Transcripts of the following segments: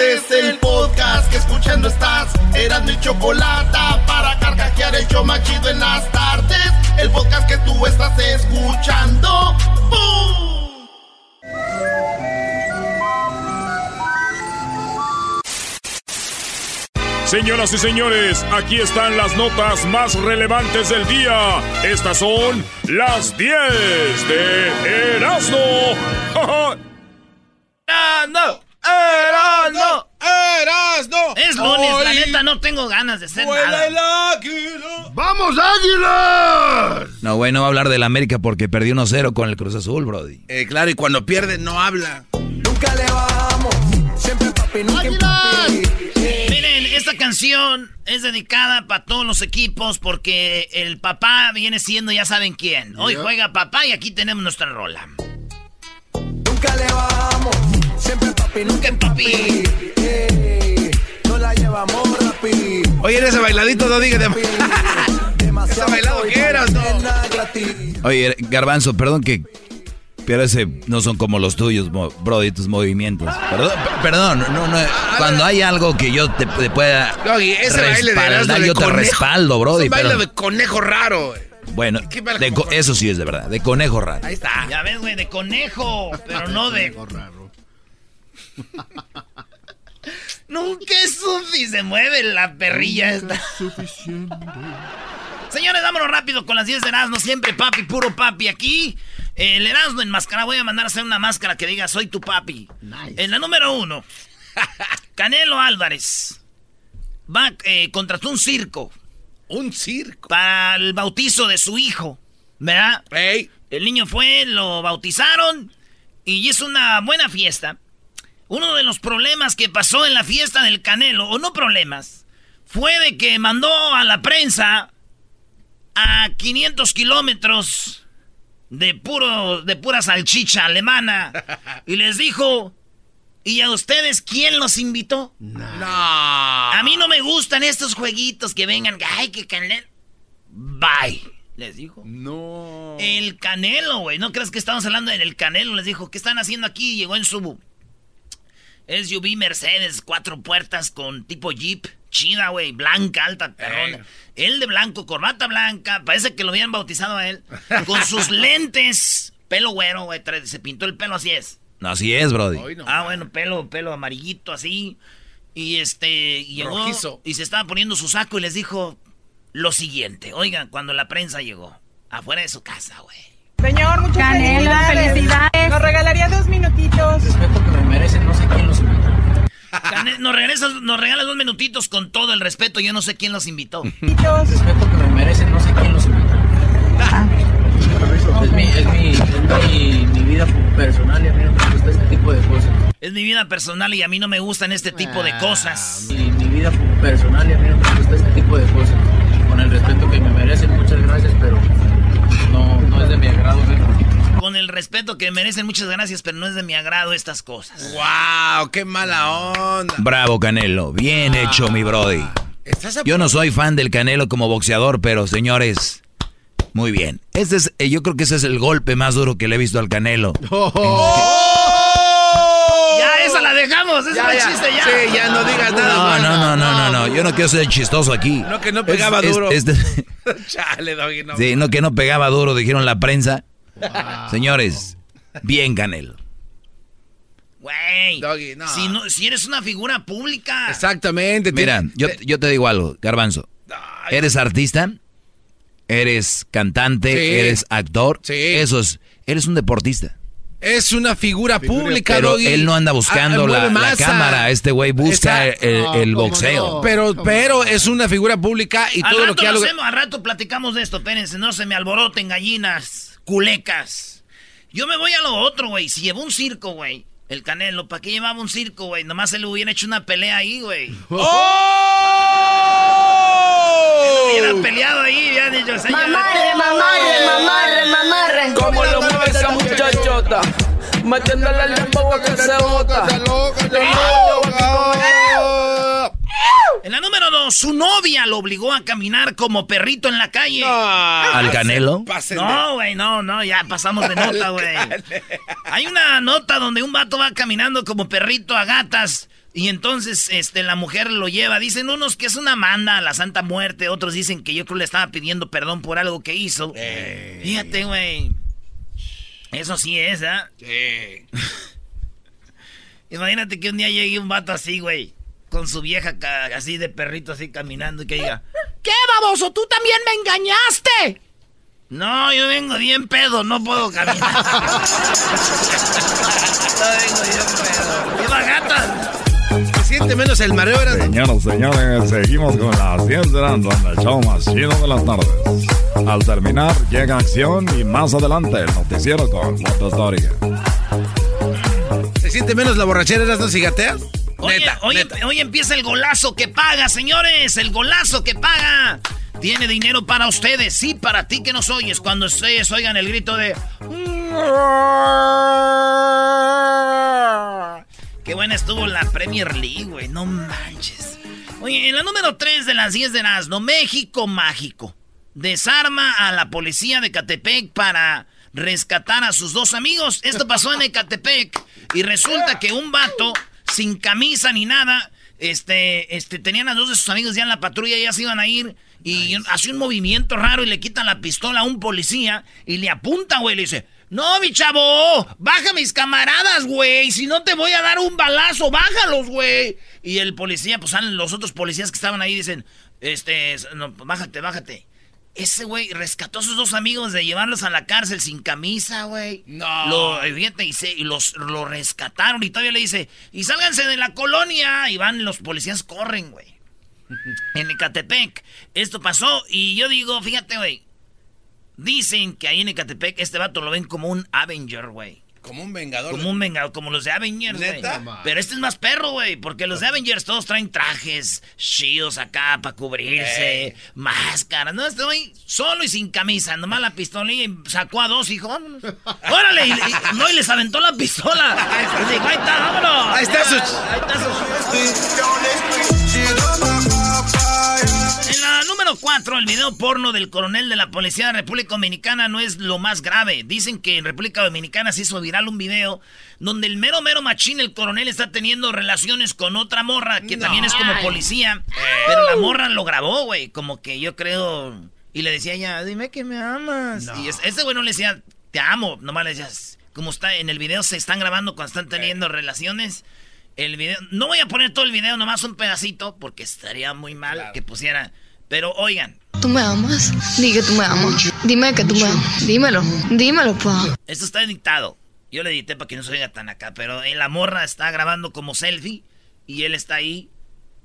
Este es el podcast que escuchando estás. Eran mi chocolate para carcajear el yo machido en las tardes. El podcast que tú estás escuchando. ¡Bum! Señoras y señores, aquí están las notas más relevantes del día. Estas son las 10 de Erasmo. ¡Erasmo! ¡Erasmo! ¡Erasmo! Es lunes, la Hoy neta no tengo ganas de vuela nada. el águila. ¡Vamos, águilas! No, güey, no va a hablar del América porque perdió 1-0 con el Cruz Azul, Brody. Eh, claro, y cuando pierde no habla. Nunca le bajamos, siempre papi, nunca. Miren, esta canción es dedicada para todos los equipos porque el papá viene siendo ya saben quién. Hoy juega papá y aquí tenemos nuestra rola. Nunca le bajamos, siempre papi, nunca en papi. No la llevamos rapi. Oye, en ese bailadito no digas de... Demasiado Ese bailado que eras, ¿no? Oye, Garbanzo, perdón que... Pero ese no son como los tuyos, mo- Brody, tus movimientos. Perdón, per- perdón, no, no, cuando hay algo que yo te, te pueda Doggy, ese baile de yo te conejo. respaldo, Es Brody. un baile de conejo raro. bueno, ¿Qué baile de eso sí es de verdad, de conejo raro. Ahí está. Ya ves, güey, de conejo, pero no de... Nunca es suficiente. Se mueve la perrilla esta. Señores, vámonos rápido con las 10 de Erasmo. Siempre papi, puro papi. Aquí, el Erasmo enmascarado. Voy a mandar a hacer una máscara que diga soy tu papi. En la número uno, Canelo Álvarez va eh, contrató un circo Un circo. para el bautizo de su hijo. ¿Verdad? El niño fue, lo bautizaron y hizo una buena fiesta. Uno de los problemas que pasó en la fiesta del Canelo, o no problemas, fue de que mandó a la prensa a 500 kilómetros de, puro, de pura salchicha alemana y les dijo, ¿y a ustedes quién los invitó? no. A mí no me gustan estos jueguitos que vengan, ay, que Canelo... Bye, les dijo. No. El Canelo, güey. ¿No crees que estamos hablando del Canelo? Les dijo, ¿qué están haciendo aquí? Llegó en su SUV Mercedes, cuatro puertas con tipo Jeep. Chida, güey. Blanca, alta, perrona. Él de blanco, corbata blanca. Parece que lo habían bautizado a él. Con sus lentes. Pelo güero, güey. Se pintó el pelo, así es. No, así es, Brody. No. Ah, bueno, pelo, pelo amarillito, así. Y este, y llegó Rojizo. y se estaba poniendo su saco y les dijo lo siguiente. Oigan, cuando la prensa llegó, afuera de su casa, güey. Señor, muchas Canelo, felicidades. felicidades. Nos regalaría dos minutitos. respeto que me merecen, no sé quién los invitó. Cane- Nos, regresas, nos regalas dos minutitos con todo el respeto. Yo no sé quién los invitó. Minutitos. Respeto que me merecen, no sé quién los invitó. Es mi, es mi, es mi, mi vida personal y a mí no me gusta este tipo de cosas. Es mi vida personal y a mí no me gustan este tipo de cosas. Mi, mi vida personal y a mí no me gusta este tipo de cosas. Con el respeto que me merecen, muchas gracias, pero no, no es de mi agrado. ¿sí? Con el respeto que merecen, muchas gracias, pero no es de mi agrado estas cosas. Wow, qué mala onda. Bravo, Canelo. Bien hecho, mi Brody. Estás a- Yo no soy fan del Canelo como boxeador, pero señores, muy bien. Este es, eh, yo creo que ese es el golpe más duro que le he visto al Canelo. Ya, esa la dejamos, esa Ya, el ya. chiste ya. Sí, ya no digas nada No, más. no, no, no, no, no. Yo no quiero ser chistoso aquí. No, que no pegaba Es- es- duro. este- Chale, Doggy, no. sí, no que no pegaba duro, dijeron la prensa. Señores, bien Canelo. Güey, Doggy, no. si, no- si eres una figura pública. Exactamente. Mira, te- yo, te- yo te digo algo, Garbanzo. Ay, Eres artista, eres cantante, Sí. eres actor. Sí. Eso es, eres un deportista. Es una figura pública, Pero Doggy. él no anda buscando Ah, la, mueve la masa. cámara. Este güey busca Exacto. el, el boxeo. Pero, pero es una figura pública y al todo rato lo que logrado- hacemos, al rato platicamos de esto, espérense, no se me alboroten gallinas, culecas. Yo me voy a lo otro, güey. Si llevó un circo, güey, El Canelo, ¿para qué llevaba un circo, güey? Nomás se le hubiera hecho una pelea ahí, güey. ¡Oh! Hubiera peleado ahí, ya dicho, señor. Mamarre, mamarre, mamarre, mamarre. ¿Cómo lo mueve esa muchachota? Metiéndole el a que se bota. En la número dos, su novia lo obligó a caminar como perrito en la calle. ¿Al Canelo? No, güey, no, no, ya pasamos de nota, güey. Hay una nota donde un vato va caminando como perrito a gatas. Y entonces este, la mujer lo lleva. Dicen unos que es una manda a la Santa Muerte. Otros dicen que yo creo le estaba pidiendo perdón por algo que hizo. Fíjate, güey. Eso sí es, ¿ah? Sí. Imagínate que un día llegue un vato así, güey. Con su vieja así de perrito así caminando y que diga... ¿Qué, baboso? ¿Tú también me engañaste? No, yo vengo bien pedo, no puedo caminar. no vengo bien pedo. ¡Viva gata! Se siente menos el mareo, era. Señoras, señores, seguimos con las 10 de Erasmo, el show más chido de las tardes. Al terminar, llega acción y más adelante el noticiero con Fotos Dóriga. Se siente menos la borrachera, eras no cigateas. Neta, hoy, neta. hoy empieza el golazo que paga, señores. El golazo que paga. Tiene dinero para ustedes. Sí, para ti que nos oyes. Cuando ustedes oigan el grito de... Qué buena estuvo la Premier League, güey. No manches. Oye, en la número 3 de las 10 de Nazno, México Mágico. Desarma a la policía de Catepec para rescatar a sus dos amigos. Esto pasó en Ecatepec. Y resulta que un vato, sin camisa ni nada, este, este, tenían a dos de sus amigos ya en la patrulla, ya se iban a ir. Y hace un movimiento raro y le quitan la pistola a un policía y le apunta, güey. Le dice: No, mi chavo, baja mis camaradas, güey. Si no te voy a dar un balazo, bájalos, güey. Y el policía, pues salen los otros policías que estaban ahí, dicen: Este, no, bájate, bájate. Ese güey rescató a sus dos amigos de llevarlos a la cárcel sin camisa, güey. No. Lo, fíjate, y, se- y los lo rescataron y todavía le dice, y sálganse de la colonia. Y van, los policías corren, güey. en Ecatepec. Esto pasó y yo digo, fíjate, güey. Dicen que ahí en Ecatepec este vato lo ven como un Avenger, güey. Como un vengador. Como un vengador, como los de Avengers, güey. Pero este es más perro, güey, porque los de Avengers todos traen trajes, shields acá para cubrirse, máscaras. No, este güey solo y sin camisa, nomás la pistola y sacó a dos vámonos. Órale, y, y- no, y les aventó la pistola. Dijo, ahí está, vámonos. Ahí está su- Ahí está su... La número 4, el video porno del coronel de la Policía de República Dominicana no es lo más grave. Dicen que en República Dominicana se hizo viral un video donde el mero mero machín, el coronel, está teniendo relaciones con otra morra que también es como policía. Pero la morra lo grabó, güey. Como que yo creo... Y le decía ya, dime que me amas. Y es- ese güey no le decía, te amo. Nomás le decías, como está en el video, se están grabando cuando están teniendo relaciones. El video, no voy a poner todo el video, nomás un pedacito, porque estaría muy mal que pusiera. Pero oigan, ¿Tú me amas? Di que tú me amas. Dime que tú me amas. Dímelo. Dímelo, pa. esto está editado. Yo le edité para que no se oiga tan acá, pero en la morra está grabando como selfie y él está ahí,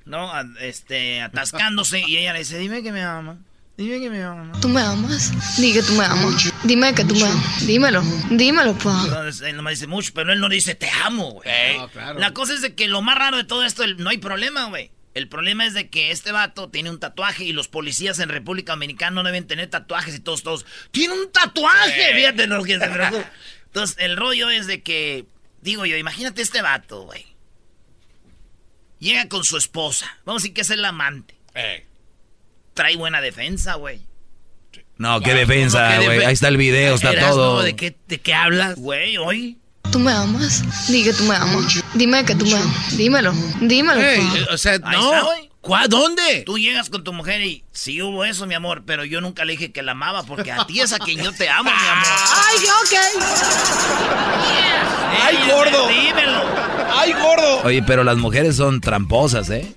¿no? A- Este, atascándose y ella le dice, dime que me ama. Dime que me ama. ¿Tú me amas? Di que tú me amas. Dime que tú me amas. Dímelo. Dímelo, pa. Entonces él nomás dice mucho, pero él no dice te amo, güey. No, claro. La cosa es de que lo más raro de todo esto, no hay problema, güey. El problema es de que este vato tiene un tatuaje y los policías en República Dominicana no deben tener tatuajes y todos, todos. ¡Tiene un tatuaje! Fíjate lo que se. Entonces, el rollo es de que, digo yo, imagínate este vato, güey. Llega con su esposa. Vamos a decir que es el amante. Eh. Trae buena defensa, güey. No, qué defensa, ¿Cómo que güey. Ahí está el video, está todo. ¿De qué, ¿De qué hablas? Güey, hoy. ¿Tú me amas? Di que tú me amas. Dime que tú me amas. Dímelo. Dímelo, Ey, pa. o sea, no. ¿Cuá- ¿Dónde? Tú llegas con tu mujer y sí hubo eso, mi amor, pero yo nunca le dije que la amaba porque a ti es a quien yo te amo, mi amor. ¡Ay, ok! ¡Ay, Ey, gordo! Dímelo. ¡Ay, gordo! Oye, pero las mujeres son tramposas, ¿eh?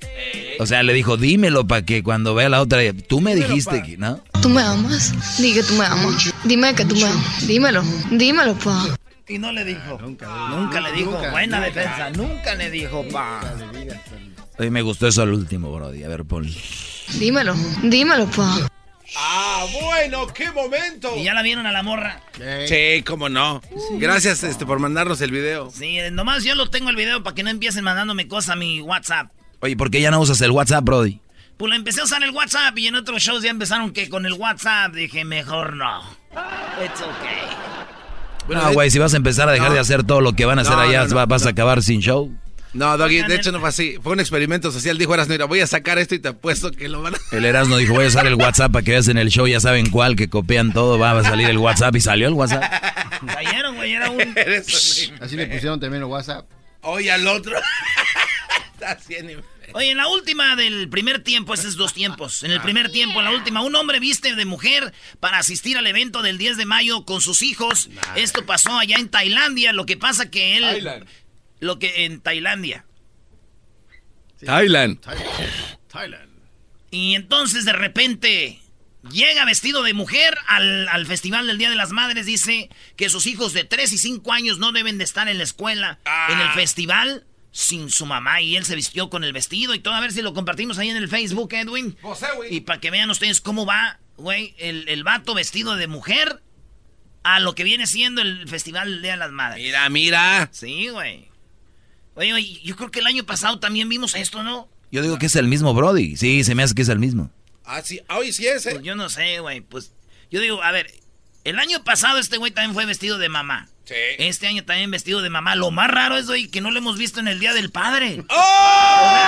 O sea, le dijo, dímelo para que cuando vea la otra, tú me dijiste, que- ¿no? ¿Tú me amas? Di que tú me amas. Dime que tú me amas. Dímelo. Dímelo, pa. Y no le dijo. Nunca, le dijo. Buena defensa. Nunca le dijo, pa. Oye, me gustó eso al último, Brody. A ver, pon. Dímelo. Dímelo, pa. Ah, bueno, qué momento. ¿Y ya la vieron a la morra? Sí, cómo no. Gracias este, por mandarnos el video. Sí, nomás yo lo tengo el video para que no empiecen mandándome cosas a mi WhatsApp. Oye, ¿por qué ya no usas el WhatsApp, Brody? Pues le empecé a usar el WhatsApp y en otros shows ya empezaron que con el WhatsApp dije, mejor no. It's okay. No, güey, si vas a empezar a dejar de hacer todo lo que van a hacer No, allá, no, no, va- vas a acabar sin show. No, Doggy, de hecho no fue así. Fue un experimento social. Dijo Erasmo, mira, voy a sacar esto y te apuesto que lo van a... El Erasmo dijo, voy a usar el WhatsApp para que veas en el show, ya saben cuál, que copian todo, va a salir el WhatsApp y salió el WhatsApp. Cayeron, güey, era un... Así le pusieron también el WhatsApp. Oye, al otro. Está haciendo- Oye, en la última del primer tiempo, ese es dos tiempos. En el primer tiempo, en la última, un hombre viste de mujer para asistir al evento del 10 de mayo con sus hijos. Esto pasó allá en Tailandia. Lo que pasa que él. Thailand. Lo que en Tailandia. Thailand. Thailand. Y entonces de repente llega vestido de mujer al, al Festival del Día de las Madres. Dice que sus hijos de 3 y 5 años no deben de estar en la escuela, en el festival, sin su mamá. Y él se vistió con el vestido y todo. A ver si lo compartimos ahí en el Facebook, Edwin. Y para que vean ustedes cómo va, güey, el, el vato vestido de mujer a lo que viene siendo el Festival del Día de las Madres. Mira, mira. Sí, güey. Oye, oye, yo creo que el año pasado también vimos esto, ¿no? Yo digo que es el mismo Brody. Sí, se me hace que es el mismo. Ah, sí. Ah, Hoy sí es, Pues ¿eh? yo no sé, güey. Pues yo digo, a ver, el año pasado este güey también fue vestido de mamá. Sí. Este año también vestido de mamá. Lo más raro es, güey, que no lo hemos visto en el Día del Padre. ¡Oh!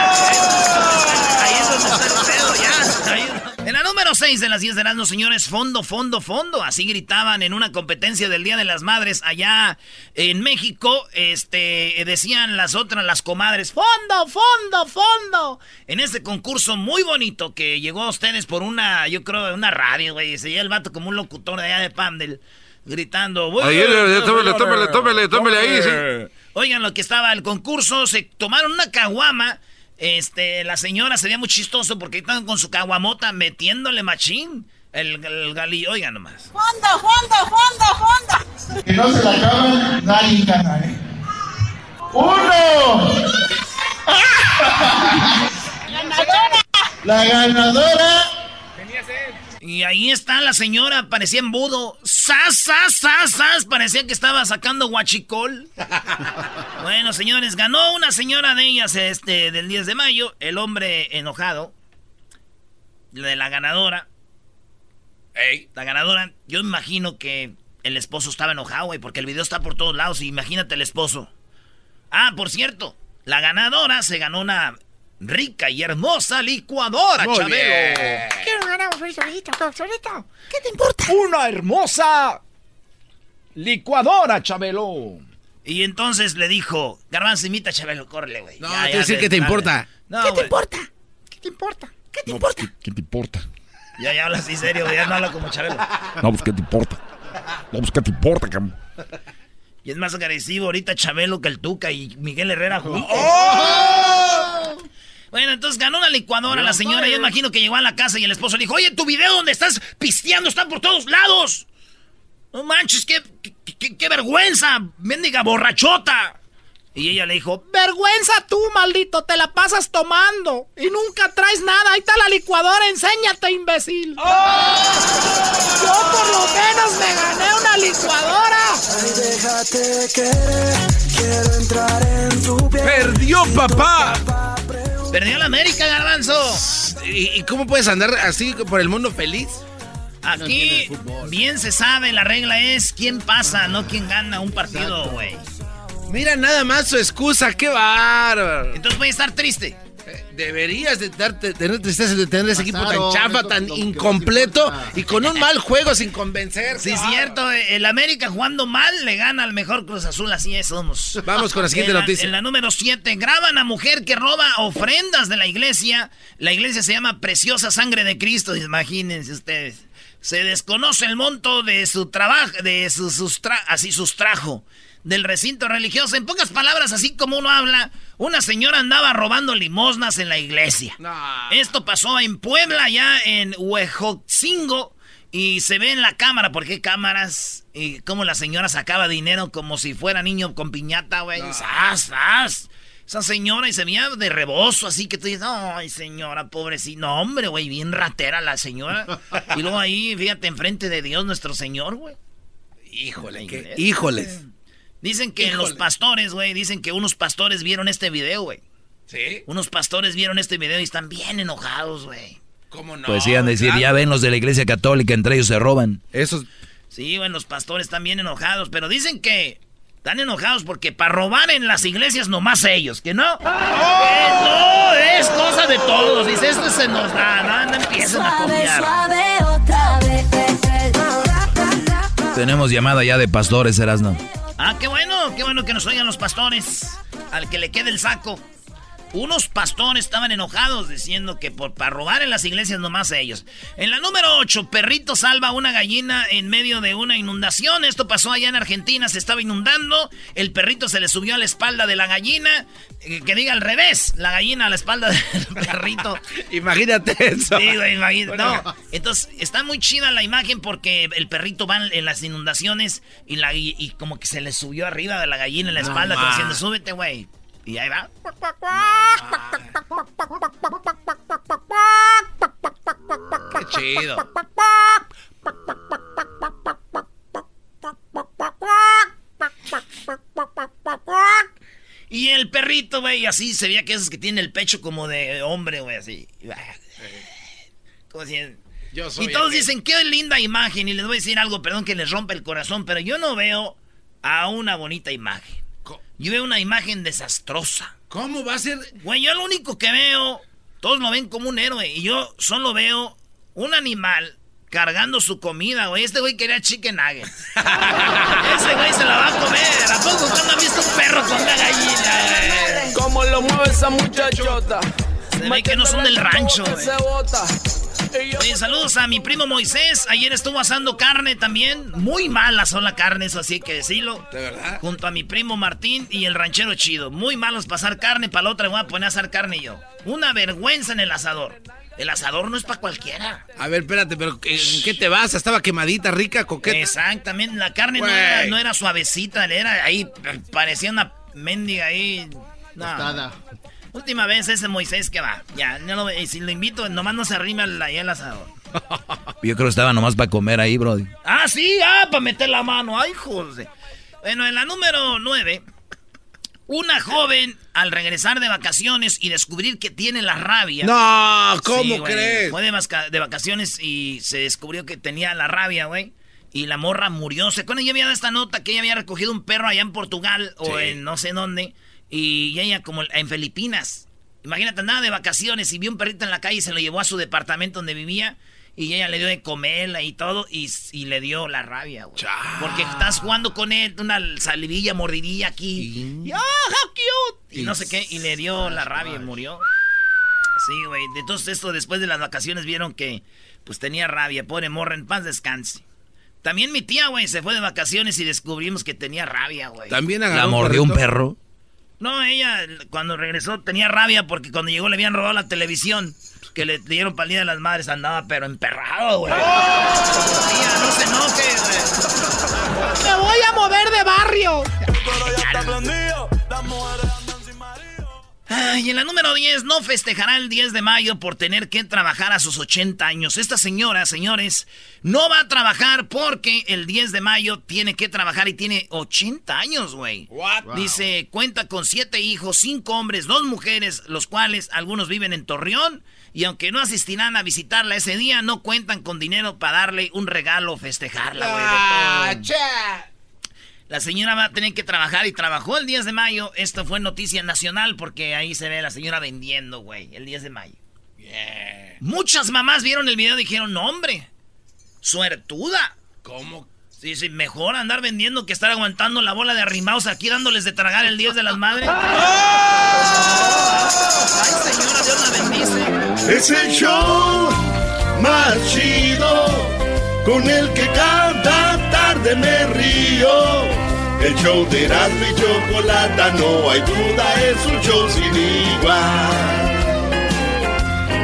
Ahí es donde está el pedo, ya. Ahí- En la número 6 de las 10 de las señores, fondo, fondo, fondo. Así gritaban en una competencia del Día de las Madres allá en México. Este, decían las otras, las comadres, fondo, fondo, fondo. En este concurso muy bonito que llegó a ustedes por una, yo creo, una radio, güey. Se el vato como un locutor de allá de Pandel, gritando. Ahí, eh, tómele, tómele, tómele, tómele ahí, sí. Oigan, lo que estaba el concurso, se tomaron una caguama. Este, la señora se veía muy chistoso porque estaban con su caguamota metiéndole machín. El, el galillo, oigan nomás. Fondo, fondo, fondo, fondo. Que no se la acaban, nadie gana, ¿eh? ¡Uno! Ganadora. La ganadora. Y ahí está la señora, parecía embudo. ¡Sas, sas, sas, sas! Parecía que estaba sacando guachicol. bueno, señores, ganó una señora de ellas este, del 10 de mayo. El hombre enojado. De la ganadora. La ganadora, yo imagino que el esposo estaba enojado, güey, porque el video está por todos lados. Y imagínate el esposo. Ah, por cierto, la ganadora se ganó una rica y hermosa licuadora, Muy Chabelo. bien. Quiero ganar un frisolito, frisolito. ¿Qué te importa? Una hermosa licuadora, Chabelo. Y entonces le dijo, Garbanzo, imita a Chabelo, córrele, güey. No, Ya, te ya, decir de- que te dale. importa. No, ¿Qué te importa? ¿Qué te importa? ¿Qué te No, pues, importa? ¿qué, qué te importa? Ya, ya habla así serio, güey, ya no habla como Chabelo. No, pues, ¿qué te importa? No, pues, ¿qué te importa, cabrón? Y es más agresivo ahorita Chabelo que el Tuca y Miguel Herrera juntos. ¡Oh! Bueno, entonces ganó una licuadora la señora. Yo imagino que llegó a la casa y el esposo le dijo, oye, tu video donde estás pisteando está por todos lados. No manches, qué, qué, qué- qué vergüenza, mendiga borrachota. Y ella le dijo, Vergüenza tú, maldito, te la pasas tomando y nunca traes nada. Ahí está la licuadora, enséñate, imbécil. Yo por lo menos me gané una licuadora. Déjate querer, quiero entrar en tu piel. ¡Perdió, papá! Perdió la América, garbanzo. ¿Y, y cómo puedes andar así por el mundo feliz? Aquí bien se sabe, la regla es quién pasa, no quién gana un partido, güey. Mira nada más su excusa, qué bárbaro. Entonces voy a estar triste. Deberías de darte- tener tristeza de tener ese equipo tan chafa, tan incompleto y con un mal juego sin convencer. Sí, Claro. cierto, eh, el América jugando mal le gana al mejor Cruz Azul, así es, somos. Vamos con la siguiente en la, noticia. En la número 7, graban a mujer que roba ofrendas de la iglesia. La iglesia se llama Preciosa Sangre de Cristo, imagínense ustedes. Se desconoce el monto de su trabajo, de su sustra- así sustrajo del recinto religioso. En pocas palabras, así como uno habla, una señora andaba robando limosnas en la iglesia. No. Esto pasó en Puebla, ya en Huejotzingo. Y se ve en la cámara, porque hay cámaras. Y como la señora sacaba dinero como si fuera niño con piñata, güey. ¡Sas, sas! esa señora y se veía de rebozo, así que tú dices, ay, señora, pobrecita. No, hombre, güey, bien ratera la señora. y luego ahí, fíjate, enfrente de Dios nuestro Señor, güey. Híjole, qué, híjoles. Dicen que los pastores, güey, dicen que unos pastores vieron este video, güey. ¿Sí? Unos pastores vieron este video y están bien enojados, güey. ¿Cómo no? Pues iban a decir, ya ven los de la iglesia católica, entre ellos se roban. Esos... Sí, bueno, los pastores están bien enojados, pero dicen que están enojados porque para robar en las iglesias nomás ellos, que no. Que no, es cosa de todos. Dice, esto se nos da, no, no empiecen a copiar. Tenemos llamada ya de pastores, Erasno. Ah, qué bueno, qué bueno que nos oigan los pastores. Al que le quede el saco. Unos pastores estaban enojados diciendo que por para robar en las iglesias nomás ellos. En la número 8, perrito salva una gallina en medio de una inundación. Esto pasó allá en Argentina, se estaba inundando. El perrito se le subió a la espalda de la gallina. Eh, que diga al revés, la gallina a la espalda del perrito. imagínate eso. Sí, imagínate. No, entonces está muy chida la imagen porque el perrito va en las inundaciones y, la, y, como que se le subió arriba de la gallina en la espalda, como diciendo, súbete, güey. Y ahí va. Qué chido. Y el perrito, güey, así se veía que esos que tiene el pecho como de hombre, güey, así. Como si... y todos dicen, qué linda imagen. Y les voy a decir algo, perdón que les rompe el corazón, pero yo no veo a una bonita imagen. Yo veo una imagen desastrosa. ¿Cómo va a ser? Güey, yo lo único que veo, todos lo ven como un héroe. Y yo solo veo un animal cargando su comida, güey. Este güey quería chicken nuggets. Ese güey se la va a comer. ¿A poco usted no ha visto un perro con una gallina? ¿Cómo lo mueve esa muchachota? Se ve que no son del rancho. Oye, saludos a mi primo Moisés. Ayer estuvo asando carne también. Muy mala son la carne, eso así que decirlo. ¿De verdad? Junto a mi primo Martín y el ranchero chido. Muy malos pasar carne, para la otra voy a poner a asar carne yo. Una vergüenza en el asador. El asador no es para cualquiera. A ver, espérate, pero ¿en qué te vas? Estaba quemadita, rica, coqueta. Exactamente, la carne no era, no era, suavecita, era ahí, parecía una mendiga ahí. No. Última vez ese Moisés que va. Ya, no lo, y si lo invito, nomás no se arrima ahí el asador. Yo creo que estaba nomás para comer ahí, Brody. Ah, sí, ah, para meter la mano. Ay, joder. Bueno, en la número 9, una joven al regresar de vacaciones y descubrir que tiene la rabia. No, ¿cómo crees? Fue de, vacaciones y se descubrió que tenía la rabia, güey. Y la morra murió. Se cuando ella había dado esta nota que ella había recogido un perro allá en Portugal o en no sé dónde. Y ella como en Filipinas. Imagínate, andaba de vacaciones y vio un perrito en la calle y se lo llevó a su departamento donde vivía. Y ella le dio de comerla y todo. Y, le dio la rabia, güey. Porque estás jugando con él, una salivilla, mordidilla aquí. Y, ¡Oh, how cute! Y no sé qué. Y le dio la rabia y murió. Sí, güey. Entonces esto después de las vacaciones vieron que pues tenía rabia. Pobre morra, en paz descanse. También mi tía, güey, se fue de vacaciones y descubrimos que tenía rabia, güey. También ¿La mordió un perro? No, ella cuando regresó tenía rabia porque cuando llegó le habían robado la televisión. Que le dieron palida de las madres, andaba pero emperrado, güey. ¡Oh! no se enoje, güey. Me voy a mover de barrio. Y en la número 10, no festejará el 10 de mayo por tener que trabajar a sus 80 años. Esta señora, señores, no va a trabajar porque el 10 de mayo tiene que trabajar y tiene 80 años, güey. Dice, cuenta con 7 hijos, 5 hombres, 2 mujeres, los cuales algunos viven en Torreón. Y aunque no asistirán a visitarla ese día, no cuentan con dinero para darle un regalo o festejarla, güey. Ah, la señora va a tener que trabajar y trabajó el 10 de mayo. Esto fue noticia nacional porque ahí se ve a la señora vendiendo, güey, el 10 de mayo. Muchas mamás vieron el video y dijeron, no, hombre, suertuda. ¿Cómo? Sí, sí, mejor andar vendiendo que estar aguantando la bola de arrimados aquí dándoles de tragar el 10 de las madres. Ay, señora, Dios la bendice. Es el show más chido con el que cada tarde me río. El show de Erasmo y Chocolata, no hay duda, es un show sin igual.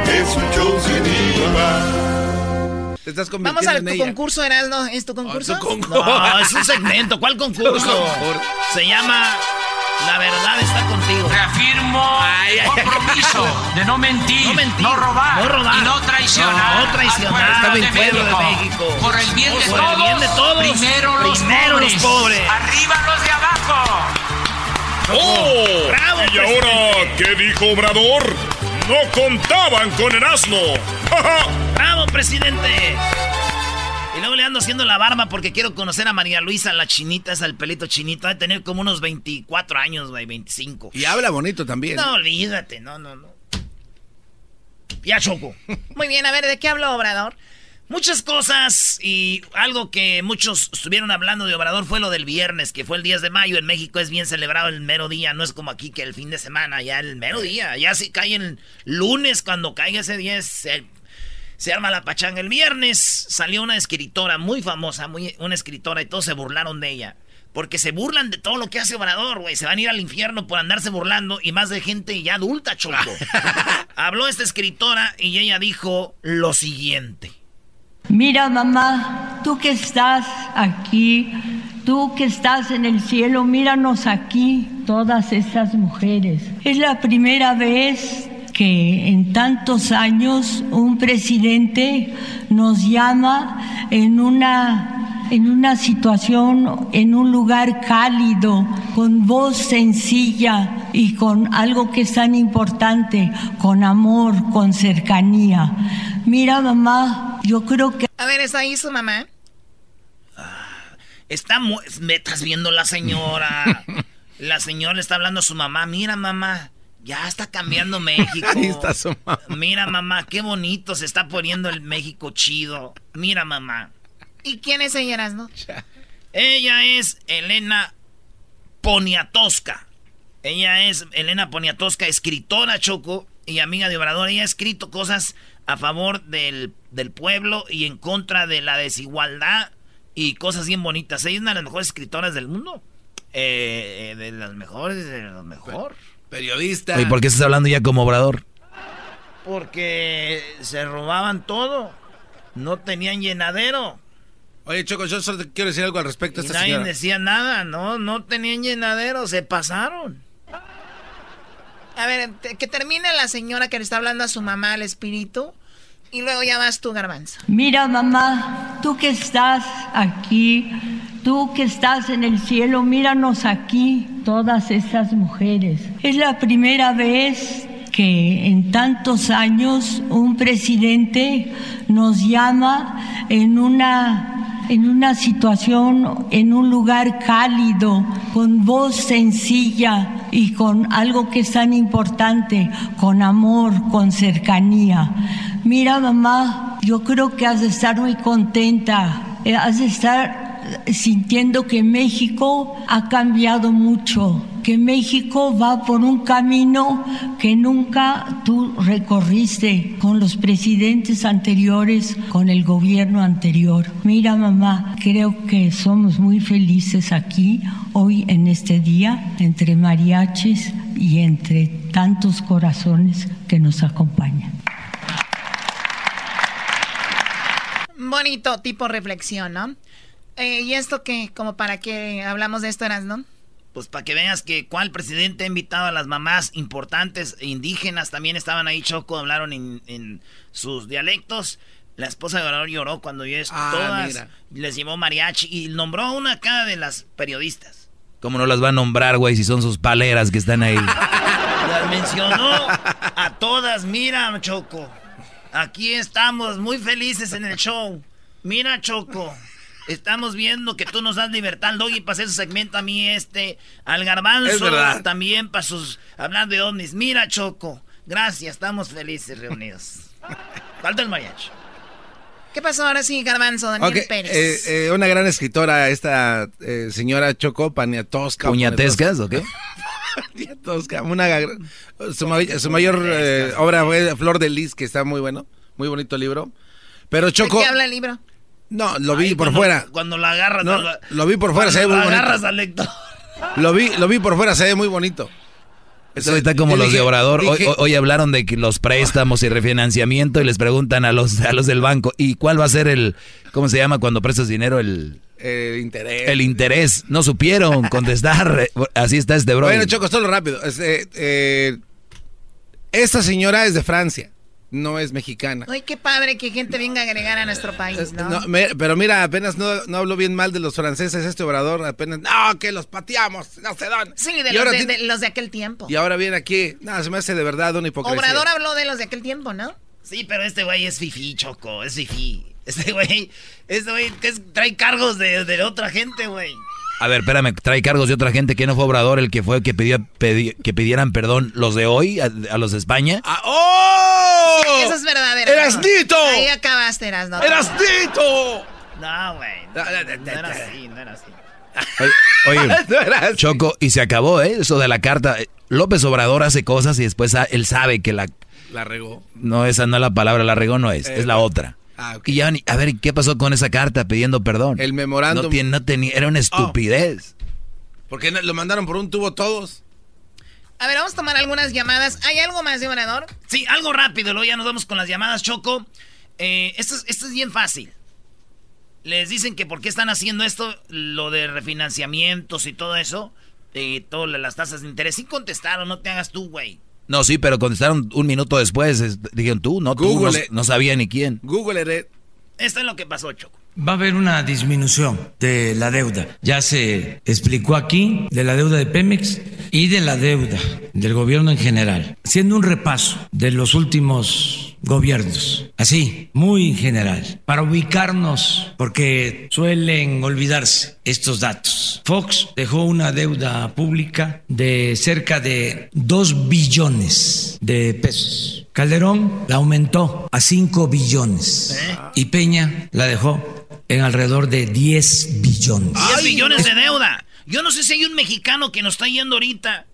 Es un show sin igual. Te estás Vamos a ver tu concurso, Erasmo. ¿Es tu concurso? No, es un segmento. ¿Cuál concurso? Se llama La verdad está contigo. Reafirmo el compromiso de no mentir, no, robar, no robar, y no traicionar. No, traicionar al pueblo de México. Por el bien, de, Por todos, el bien de todos. Primero, los, Primero pobres. los pobres. Arriba los de abajo. ¡Oh! Bravo, ¿Y ahora qué dijo Obrador? ¡No contaban con el asno! ¡Bravo, presidente! Y luego le ando haciendo la barba porque quiero conocer a María Luisa, la chinita, esa el pelito chinito. Ha de tener como unos 24 años, güey, 25. Y habla bonito también. No, olvídate, no, no, no. Ya choco. Muy bien, a ver, ¿de qué habló Obrador? Muchas cosas y algo que muchos estuvieron hablando de Obrador fue lo del viernes, que fue el 10 de mayo. En México es bien celebrado el mero día, no es como aquí que el fin de semana, ya el mero día. Ya si cae el lunes, cuando caiga ese día, se, se arma la pachanga. El viernes salió una escritora muy famosa, muy, una escritora, y todos se burlaron de ella. Porque se burlan de todo lo que hace Obrador, güey. Se van a ir al infierno por andarse burlando y más de gente ya adulta, Choco. Habló esta escritora y ella dijo lo siguiente. Mira, mamá, tú que estás aquí, tú que estás en el cielo, míranos aquí, todas estas mujeres. Es la primera vez que en tantos años un presidente nos llama en una en una situación, en un lugar cálido, con voz sencilla y con algo que es tan importante, con amor, con cercanía. Mira, mamá, yo creo que... A ver, ¿está ahí su mamá? Está muy... Me estás viendo la señora. La señora le está hablando a su mamá. Mira, mamá, ya está cambiando México. Ahí está su mamá. Mira, mamá, qué bonito se está poniendo el México chido. Mira, mamá. ¿Y quién es ella, no? Ella es Elena Poniatowska. Ella es Elena Poniatowska, escritora Choco y amiga de Obrador. Ella ha escrito cosas a favor del, del pueblo y en contra de la desigualdad y cosas bien bonitas. Ella es una de las mejores escritoras del mundo. Eh, eh, de las mejores, de las mejor. Periodista. ¿Y por qué estás hablando ya como obrador? Porque se robaban todo. No tenían llenadero. Oye, Choco, yo solo te quiero decir algo al respecto a esta nadie señora. decía nada, no, no tenían llenadero, se pasaron. A ver, que termine la señora que le está hablando a su mamá, al espíritu, y luego ya vas tú, Garbanzo. Mira, mamá, tú que estás aquí, tú que estás en el cielo, míranos aquí, todas estas mujeres. Es la primera vez que en tantos años un presidente nos llama en una en una situación, en un lugar cálido, con voz sencilla y con algo que es tan importante, con amor, con cercanía. Mira, mamá, yo creo que has de estar muy contenta, eh, has de estar sintiendo que México ha cambiado mucho, que México va por un camino que nunca tú recorriste con los presidentes anteriores, con el gobierno anterior. Mira, mamá, creo que somos muy felices aquí, hoy en este día, entre mariachis y entre tantos corazones que nos acompañan. Bonito tipo reflexión, ¿no? Eh, ¿Y esto qué? Como para qué hablamos de esto, eras, no? Pues para que veas que cuál presidente ha invitado a las mamás importantes e indígenas, también estaban ahí Choco, hablaron en, en sus dialectos. La esposa de Obrador lloró cuando vio esto. Ah, todas mira. les llevó mariachi y nombró a una cada de las periodistas. ¿Cómo no las va a nombrar, güey, si son sus paleras que están ahí? Las mencionó a todas. Mira, Choco. Aquí estamos muy felices en el show. Mira, Choco. Estamos viendo que tú nos das libertad al doggy para hacer su segmento a mí este. Al garbanzo Es verdad. también para sus... Hablar de ovnis. Mira, Choco. Gracias, estamos felices reunidos. Falta el mariachi. ¿Qué pasó ahora sí, Garbanzo, Daniel Ok, Pérez? eh, eh, una gran escritora, esta eh, señora Choco Paniatowska. ¿Puñatescas o qué? Paniatowska, una, su, ma- su mayor eh, obra fue Flor de Lis, que está muy bueno, muy bonito libro. Pero ¿De Choco, qué habla el libro? No, lo vi por cuando- fuera. Cuando la agarras... No, lo vi por fuera, se ve muy bonito. agarras al lector. Lo vi, lo vi por fuera, se ve muy bonito. Eso está como los de Obrador. Hoy, hoy, hablaron de que los préstamos y refinanciamiento y les preguntan a los, a los del banco, ¿y cuál va a ser el, cómo se llama cuando prestas dinero? El, el interés. El interés. No supieron contestar. Así está este bro. Bueno, Choco, solo rápido. Eh, eh, esta señora es de Francia no es mexicana. Ay, qué padre que gente venga a agregar a nuestro país, ¿no? pero mira, apenas no, no habló bien mal de los franceses este obrador, apenas, no, que los pateamos, no sé dónde. Sí, de, los de, los de, aquel tiempo. Y ahora viene aquí, nada, se me hace de verdad una hipocresía. Obrador habló de los de aquel tiempo, ¿no? Sí, pero este güey es fifi, Choco, es fifi. Este güey, este güey trae cargos de, de otra gente, güey. A ver, espérame, trae cargos de otra gente que no fue Obrador el que fue que pidió que pidieran perdón los de hoy a, los de España. Ah, ¡Oh! eso es verdadero. ¡Erasnito! Ahí acabaste, Erasno. ¡Erasnito! No, güey. No, era así, no era así. Oye, Choco, y se acabó, ¿eh? Eso de la carta. López Obrador hace cosas y después él sabe que la... La regó. No, esa no es la palabra, la regó no es, es la eh, otra. Ah, y ya, a ver, ¿qué pasó con esa carta pidiendo perdón? El memorándum. No, tiene, no tenía, era una estupidez. Oh. Porque lo mandaron por un tubo todos. A ver, vamos a tomar algunas llamadas. ¿Hay algo más, de? Sí, algo rápido, luego ya nos vamos con las llamadas, Choco. Eh, esto, es, esto es bien fácil. Les dicen que por qué están haciendo esto, lo de refinanciamientos y todo eso, y todas las tasas de interés. Sí contestaron, no te hagas tú, güey. No, sí, pero contestaron un minuto después. Dijeron tú, no, tú, no, sabía ni quién. Google it. Esto es lo que pasó, Choco. Va a haber una disminución de la deuda. Ya se explicó aquí de la deuda de Pemex y de la deuda del gobierno en general. Haciendo un repaso de los últimos gobiernos, así, muy general, para ubicarnos, porque suelen olvidarse estos datos. Fox dejó una deuda pública de cerca de 2 billones de pesos. Calderón la aumentó a 5 billones y Peña la dejó en alrededor de 10 billones. 10 billones de deuda. Yo no sé si hay un mexicano que nos está yendo ahorita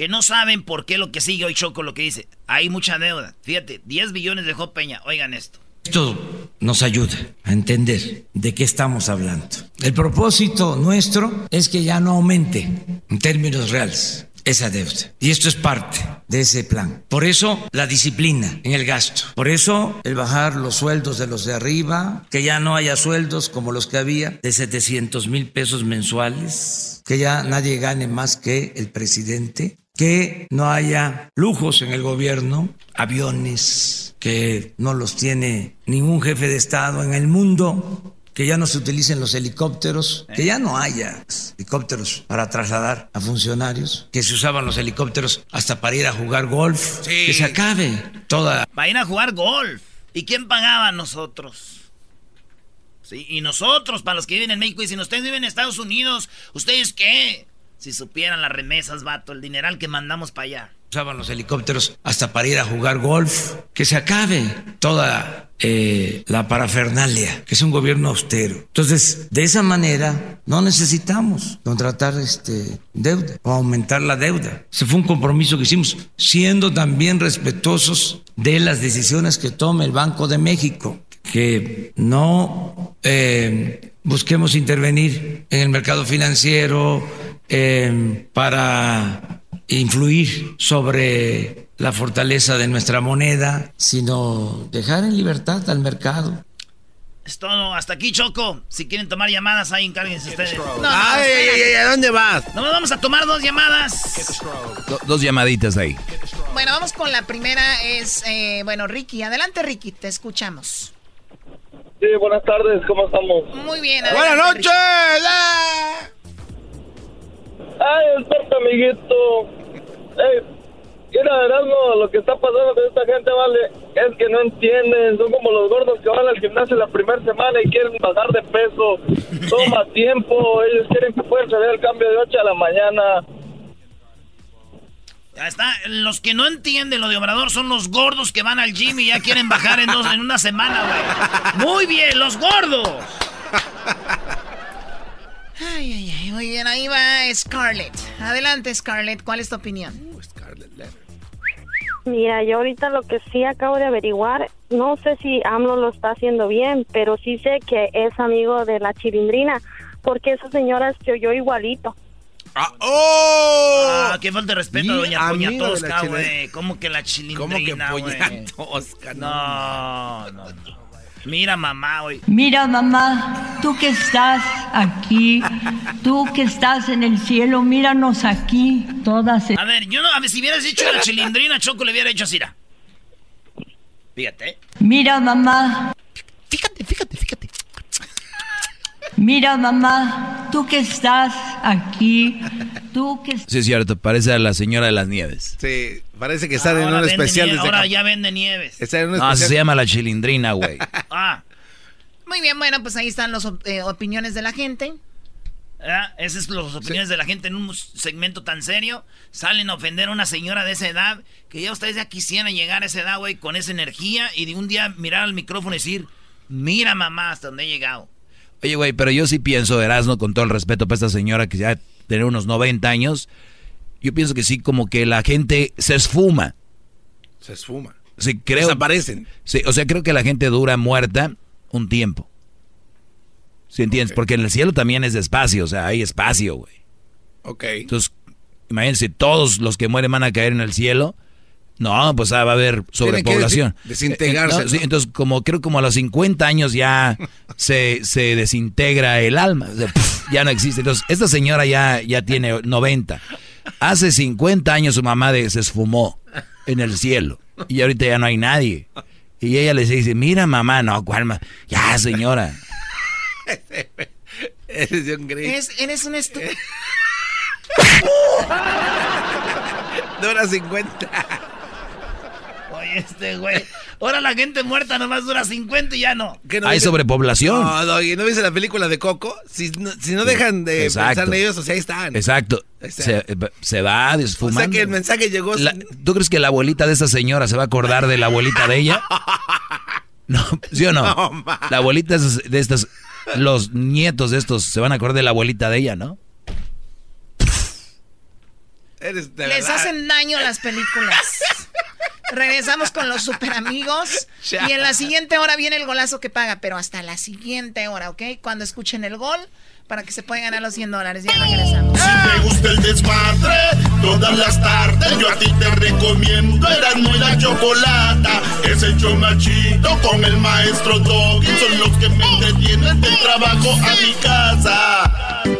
que no saben por qué lo que sigue hoy Choco lo que dice. Hay mucha deuda. Fíjate, 10 billones dejó Peña. Oigan esto. Esto nos ayuda a entender de qué estamos hablando. El propósito nuestro es que ya no aumente en términos reales esa deuda. Y esto es parte de ese plan. Por eso la disciplina en el gasto. Por eso el bajar los sueldos de los de arriba, que ya no haya sueldos como los que había de 700 mil pesos mensuales, que ya nadie gane más que el presidente, que no haya lujos en el gobierno, aviones que no los tiene ningún jefe de Estado en el mundo, que ya no se utilicen los helicópteros, que ya no haya helicópteros para trasladar a funcionarios, que se usaban los helicópteros hasta para ir a jugar golf, que se acabe toda... Para ir a jugar golf. ¿Y quién pagaba? Nosotros. Sí, y nosotros, para los que viven en México, y si ustedes viven en Estados Unidos, ¿ustedes qué? Si supieran las remesas, vato, el dineral que mandamos para allá. Usaban los helicópteros hasta para ir a jugar golf. Que se acabe toda eh, la parafernalia, que es un gobierno austero. Entonces, de esa manera, no necesitamos contratar este, deuda o aumentar la deuda. Ese fue un compromiso que hicimos, siendo también respetuosos de las decisiones que tome el Banco de México, que no eh, busquemos intervenir en el mercado financiero Em, para influir sobre la fortaleza de nuestra moneda, sino dejar en libertad al mercado. Es todo, hasta aquí Choco. Si quieren tomar llamadas, ahí encárguense ustedes. ay, ¿a dónde vas? No, vamos a tomar dos llamadas. dos llamaditas ahí. Bueno, vamos con la primera, es, eh, bueno, Ricky. Adelante, Ricky, te escuchamos. Sí, buenas tardes, ¿cómo estamos? Muy bien. Buenas noches. Ay, el amiguito. Ey, mira, Erasmo, lo que está pasando con esta gente, vale, es que no entienden. Son como los gordos que van al gimnasio la primera semana y quieren bajar de peso. Toma tiempo. Ellos quieren que puedan salir el cambio de 8 a la mañana. Está. Los que no entienden lo de Obrador son los gordos que van al gym y ya quieren bajar en, dos, en una semana, güey. Muy bien, los gordos. Ay, ay, ay, muy bien, ahí va Scarlett. Adelante, Scarlett, ¿cuál es tu opinión? Mira, yo ahorita lo que sí acabo de averiguar, no sé si AMLO lo está haciendo bien, pero sí sé que es amigo de la chilindrina, porque esa señora se oyó igualito. Ah, ¡Oh! Ah, qué falta de respeto doña Poña Tosca, güey. ¿Cómo que la chilindrina, ¿Cómo que Poña güey? Tosca? No, no, no. Mira, mamá, güey. Mira, mamá, tú que estás aquí, tú que estás en el cielo, míranos aquí, todas. A ver, yo no, a ver, si hubieras dicho la chilindrina, Choco le hubiera hecho así. Fíjate. Mira, mamá. Fíjate, fíjate, fíjate. Mira, mamá, tú que estás aquí, tú que Sí, es cierto, parece a la señora de las nieves. Sí, parece que están en un especial desde Ahora ya vende nieves. Está en un No, especial- se llama la chilindrina, güey. Ah, Muy bien, bueno, pues ahí están las opiniones de la gente. ¿verdad? Esas son las opiniones de la gente en un segmento tan serio. Salen a ofender a una señora de esa edad. Que ya ustedes ya quisieran llegar a esa edad, güey, con esa energía. Y de un día mirar al micrófono y decir, mira mamá, hasta dónde he llegado. Oye, güey, pero yo sí pienso, Erasmo, con todo el respeto para esta señora que ya tiene unos 90 años, yo pienso que sí, como que la gente se esfuma. Se esfuma. Sí, creo. Desaparecen. Sí, o sea, creo que la gente dura muerta un tiempo. ¿Sí entiendes? Porque en el cielo también es espacio, o sea, hay espacio, güey. Ok. Entonces, imagínense, todos los que mueren van a caer en el cielo. No, pues ah, va a haber sobrepoblación. desi- desintegrarse, Eh, no, sí, ¿no? entonces, como creo como a los 50 años ya se, se desintegra el alma. o sea, pf, ya no existe. Entonces, esta señora ya, ya tiene 90. Hace 50 años su mamá de- se esfumó en el cielo. Y ahorita ya no hay nadie. Y ella le dice, mira mamá, no, ¿cuál ma-? Ya, señora. Eres un gris. Es- eres un estúpido. Dura 50. Oye, este güey. Ahora la gente muerta nomás dura 50 y ya no. ¿Qué no Hay dice? sobrepoblación. No, Doggy, ¿no viste la película de Coco? Si no, si no dejan de Exacto. pensar en ellos, o sea, ahí están. Exacto. Está. Se, se va O desfumando. sea que el mensaje llegó. La- ¿Tú crees que la abuelita de esa señora se va a acordar de la abuelita de ella? No, ¿sí o no? No, la abuelita de estas, los nietos de estos se van a acordar de la abuelita de ella, ¿no? Eres de Les verdad. hacen daño las películas. Regresamos con los super amigos. Y en la siguiente hora viene el golazo que paga, pero hasta la siguiente hora, ¿ok? Cuando escuchen el gol, para que se puedan ganar los 100 dólares. Ya regresamos. Si te gusta el desmadre, todas las tardes yo a ti te recomiendo. Eran muy la chocolata. Es el chido con el maestro Doggy. Son los que me entretienen del trabajo a mi casa.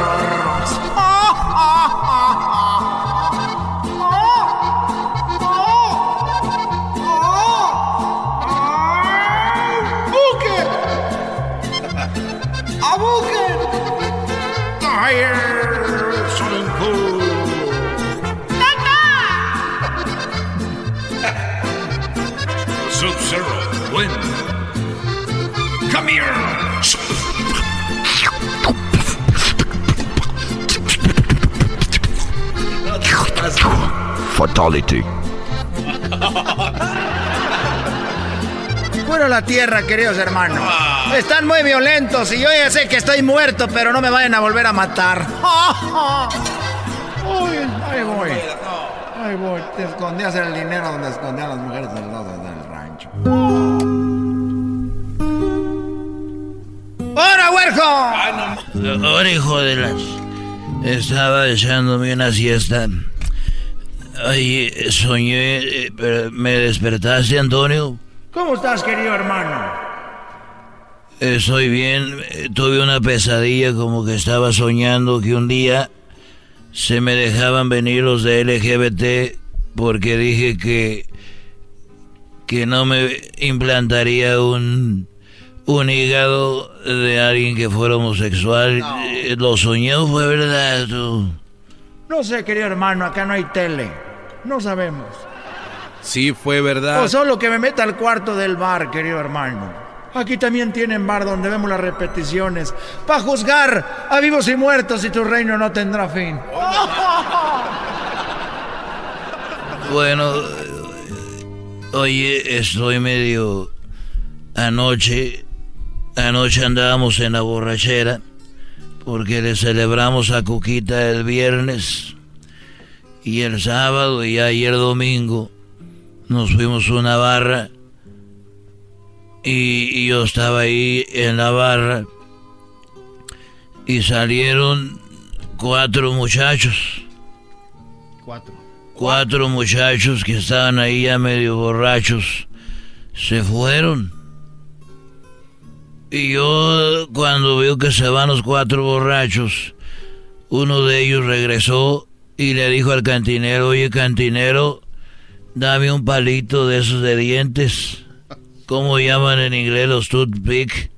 Fatality. Puro la tierra, queridos hermanos. Están muy violentos y yo ya sé que estoy muerto, pero no me vayan a volver a matar. Uy, ahí voy. Ahí voy. Te escondías el dinero donde escondían las mujeres del lado del rancho. ¡Hora, huerco! Ahora, hijo de las. Estaba echándome una siesta. Ay, soñé, eh, pero me despertaste, Antonio. ¿Cómo estás, querido hermano? Estoy bien. eh, Tuve una pesadilla como que estaba soñando que un día se me dejaban venir los de LGBT porque dije que que no me implantaría un un hígado de alguien que fuera homosexual. Eh, Lo soñé, fue verdad. No sé, querido hermano, acá no hay tele. No sabemos. Sí, fue verdad. O solo que me meta al cuarto del bar, querido hermano. Aquí también tienen bar donde vemos las repeticiones. Para juzgar a vivos y muertos y tu reino no tendrá fin. Bueno, oye, estoy medio... Anoche, anoche andábamos en la borrachera porque le celebramos a Cuquita el viernes y el sábado y ayer domingo nos fuimos a una barra y, yo estaba ahí en la barra y salieron cuatro muchachos. Cuatro. Cuatro muchachos que estaban ahí ya medio borrachos. Se fueron. Y yo cuando veo que se van los cuatro borrachos, uno de ellos regresó y le dijo al cantinero, oye cantinero, dame un palito de esos de dientes. ¿Cómo llaman en inglés los toothpick?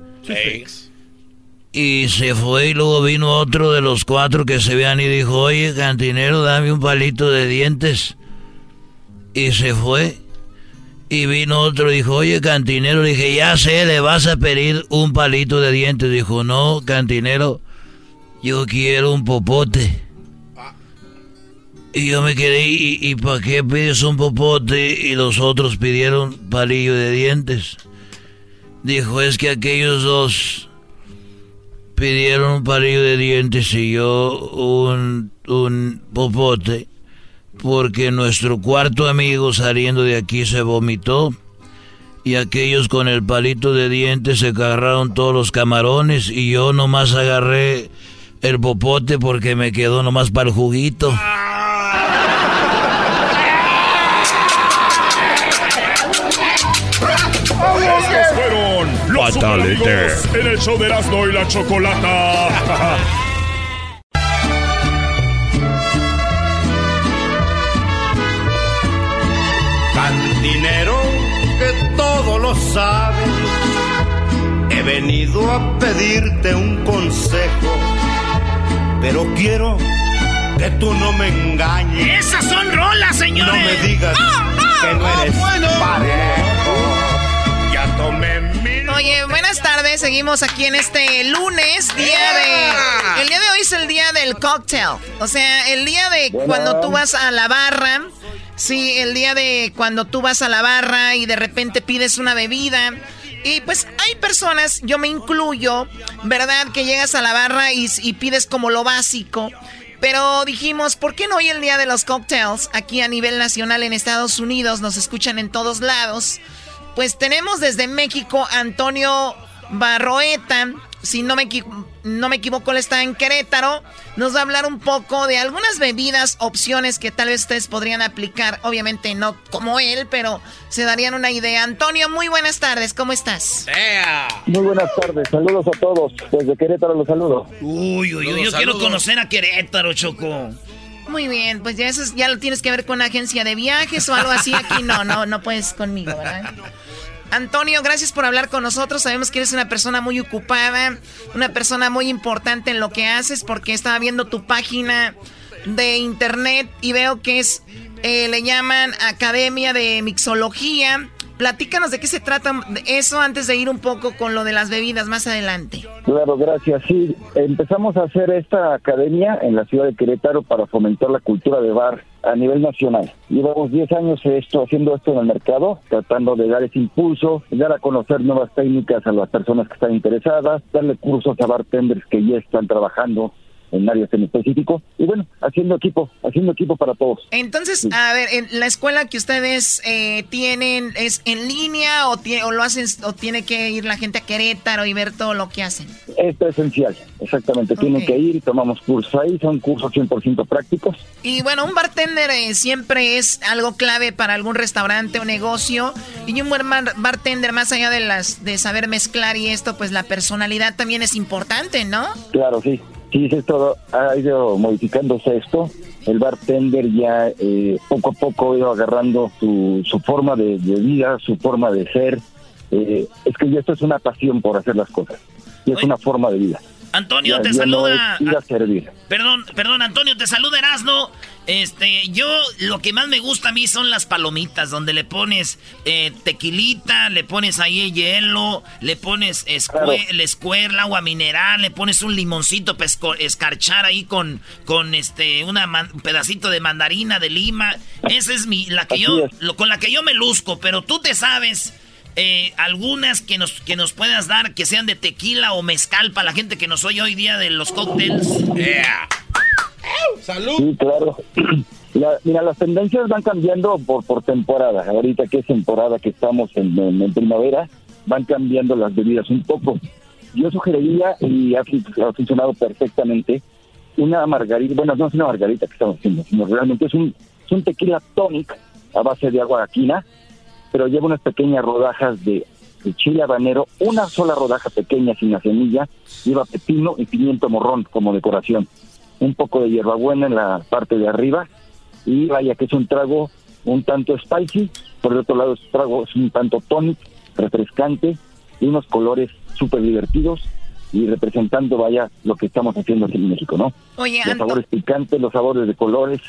Y se fue y luego vino otro de los cuatro que se vean y dijo, oye, cantinero, dame un palito de dientes. Y se fue. Y vino otro y dijo, oye, cantinero, le dije, ya sé, le vas a pedir un palito de dientes. Dijo, no, cantinero, yo quiero un popote. Y yo me quedé, ¿y, para qué pides un popote? Y los otros pidieron palillo de dientes. Dijo, es que aquellos dos pidieron un palillo de dientes y yo un, un popote porque nuestro cuarto amigo saliendo de aquí se vomitó y aquellos con el palito de dientes se agarraron todos los camarones y yo nomás agarré el popote porque me quedó nomás para el juguito. Amigos en el show de Erasmo y la Chocolata. Cantinero que todo lo sabe, he venido a pedirte un consejo, pero quiero que tú no me engañes. Esas son rolas, señores. No me digas que no eres parejo. Ya tomé. Oye, buenas tardes. Seguimos aquí en este lunes, día de. El día de hoy es el día del cocktail. O sea, el día de cuando tú vas a la barra. Sí, el día de cuando tú vas a la barra y de repente pides una bebida. Y pues hay personas, yo me incluyo, ¿verdad? Que llegas a la barra y, y pides como lo básico. Pero dijimos, ¿por qué no hoy el día de los cocktails? Aquí a nivel nacional en Estados Unidos nos escuchan en todos lados. Pues tenemos desde México Antonio Barroeta. Si no me, no me equivoco, él está en Querétaro. Nos va a hablar un poco de algunas bebidas, opciones que tal vez ustedes podrían aplicar. Obviamente no como él, pero se darían una idea. Antonio, muy buenas tardes. ¿Cómo estás? Muy buenas tardes, saludos a todos. Desde Querétaro los saludo. Uy, uy, uy, yo quiero conocer a Querétaro, Choco. Muy bien, pues ya eso es- ya lo tienes que ver con una agencia de viajes o algo así. Aquí no, no, no puedes conmigo, ¿verdad? Antonio, gracias por hablar con nosotros. Sabemos que eres una persona muy ocupada, una persona muy importante en lo que haces, porque estaba viendo tu página de internet y veo que es, eh, le llaman Academia de Mixología. Platícanos de qué se trata eso antes de ir un poco con lo de las bebidas más adelante. Claro, gracias. Sí, empezamos a hacer esta academia en la ciudad de Querétaro para fomentar la cultura de bar a nivel nacional. Llevamos 10 años esto, haciendo esto en el mercado, tratando de dar ese impulso, dar a conocer nuevas técnicas a las personas que están interesadas, darle cursos a bartenders que ya están trabajando en áreas en específico y bueno, haciendo equipo, haciendo equipo para todos. Entonces, a ver, en la escuela que ustedes eh, tienen, ¿es en línea o, o lo hacen o tiene que ir la gente a Querétaro y ver todo lo que hacen? Es esencial, exactamente. Tienen que ir, tomamos cursos ahí, son cursos 100% prácticos. Y bueno, un bartender eh, siempre es algo clave para algún restaurante o negocio. Y un buen bar- bartender, más allá de las de saber mezclar y esto, pues la personalidad también es importante, ¿no? Claro, sí. Sí, sí, esto ha ido modificándose esto. El bartender ya eh, poco a poco ha ido agarrando su, su forma de, de vida, su forma de ser. Eh, es que ya esto es una pasión por hacer las cosas. Y es una forma de vida. Antonio, Ya- te ya no saluda. es ir a servir. Perdón, perdón, Antonio, te saluda Erasno. Este, yo lo que más me gusta a mí son las palomitas, donde le pones eh, tequilita, le pones ahí hielo, le pones escue agua mineral, le pones un limoncito para escarchar ahí con, con este, un pedacito de mandarina de lima. Esa es mi, la que yo, lo, con la que yo me luzco, pero tú te sabes. Eh, algunas que nos, que nos puedas dar que sean de tequila o mezcal para la gente que nos oye hoy día de los cócteles. ¡Salud! Sí, claro. mira, las tendencias van cambiando por, por temporada. Ahorita que es temporada que estamos en, primavera, van cambiando las bebidas un poco. Yo sugeriría, y ha, funcionado perfectamente, una margarita, bueno, no es una margarita que estamos haciendo, sino realmente es un, es un tequila tonic a base de agua quina, pero lleva unas pequeñas rodajas de, de chile habanero, una sola rodaja pequeña sin la semilla, lleva pepino y pimiento morrón como decoración un poco de hierbabuena en la parte de arriba y vaya que es un trago un tanto spicy, por el otro lado es un trago es un tanto tonic, refrescante y unos colores súper divertidos y representando vaya lo que estamos haciendo aquí en México, ¿no? Oye, los sabores picantes, los sabores de colores,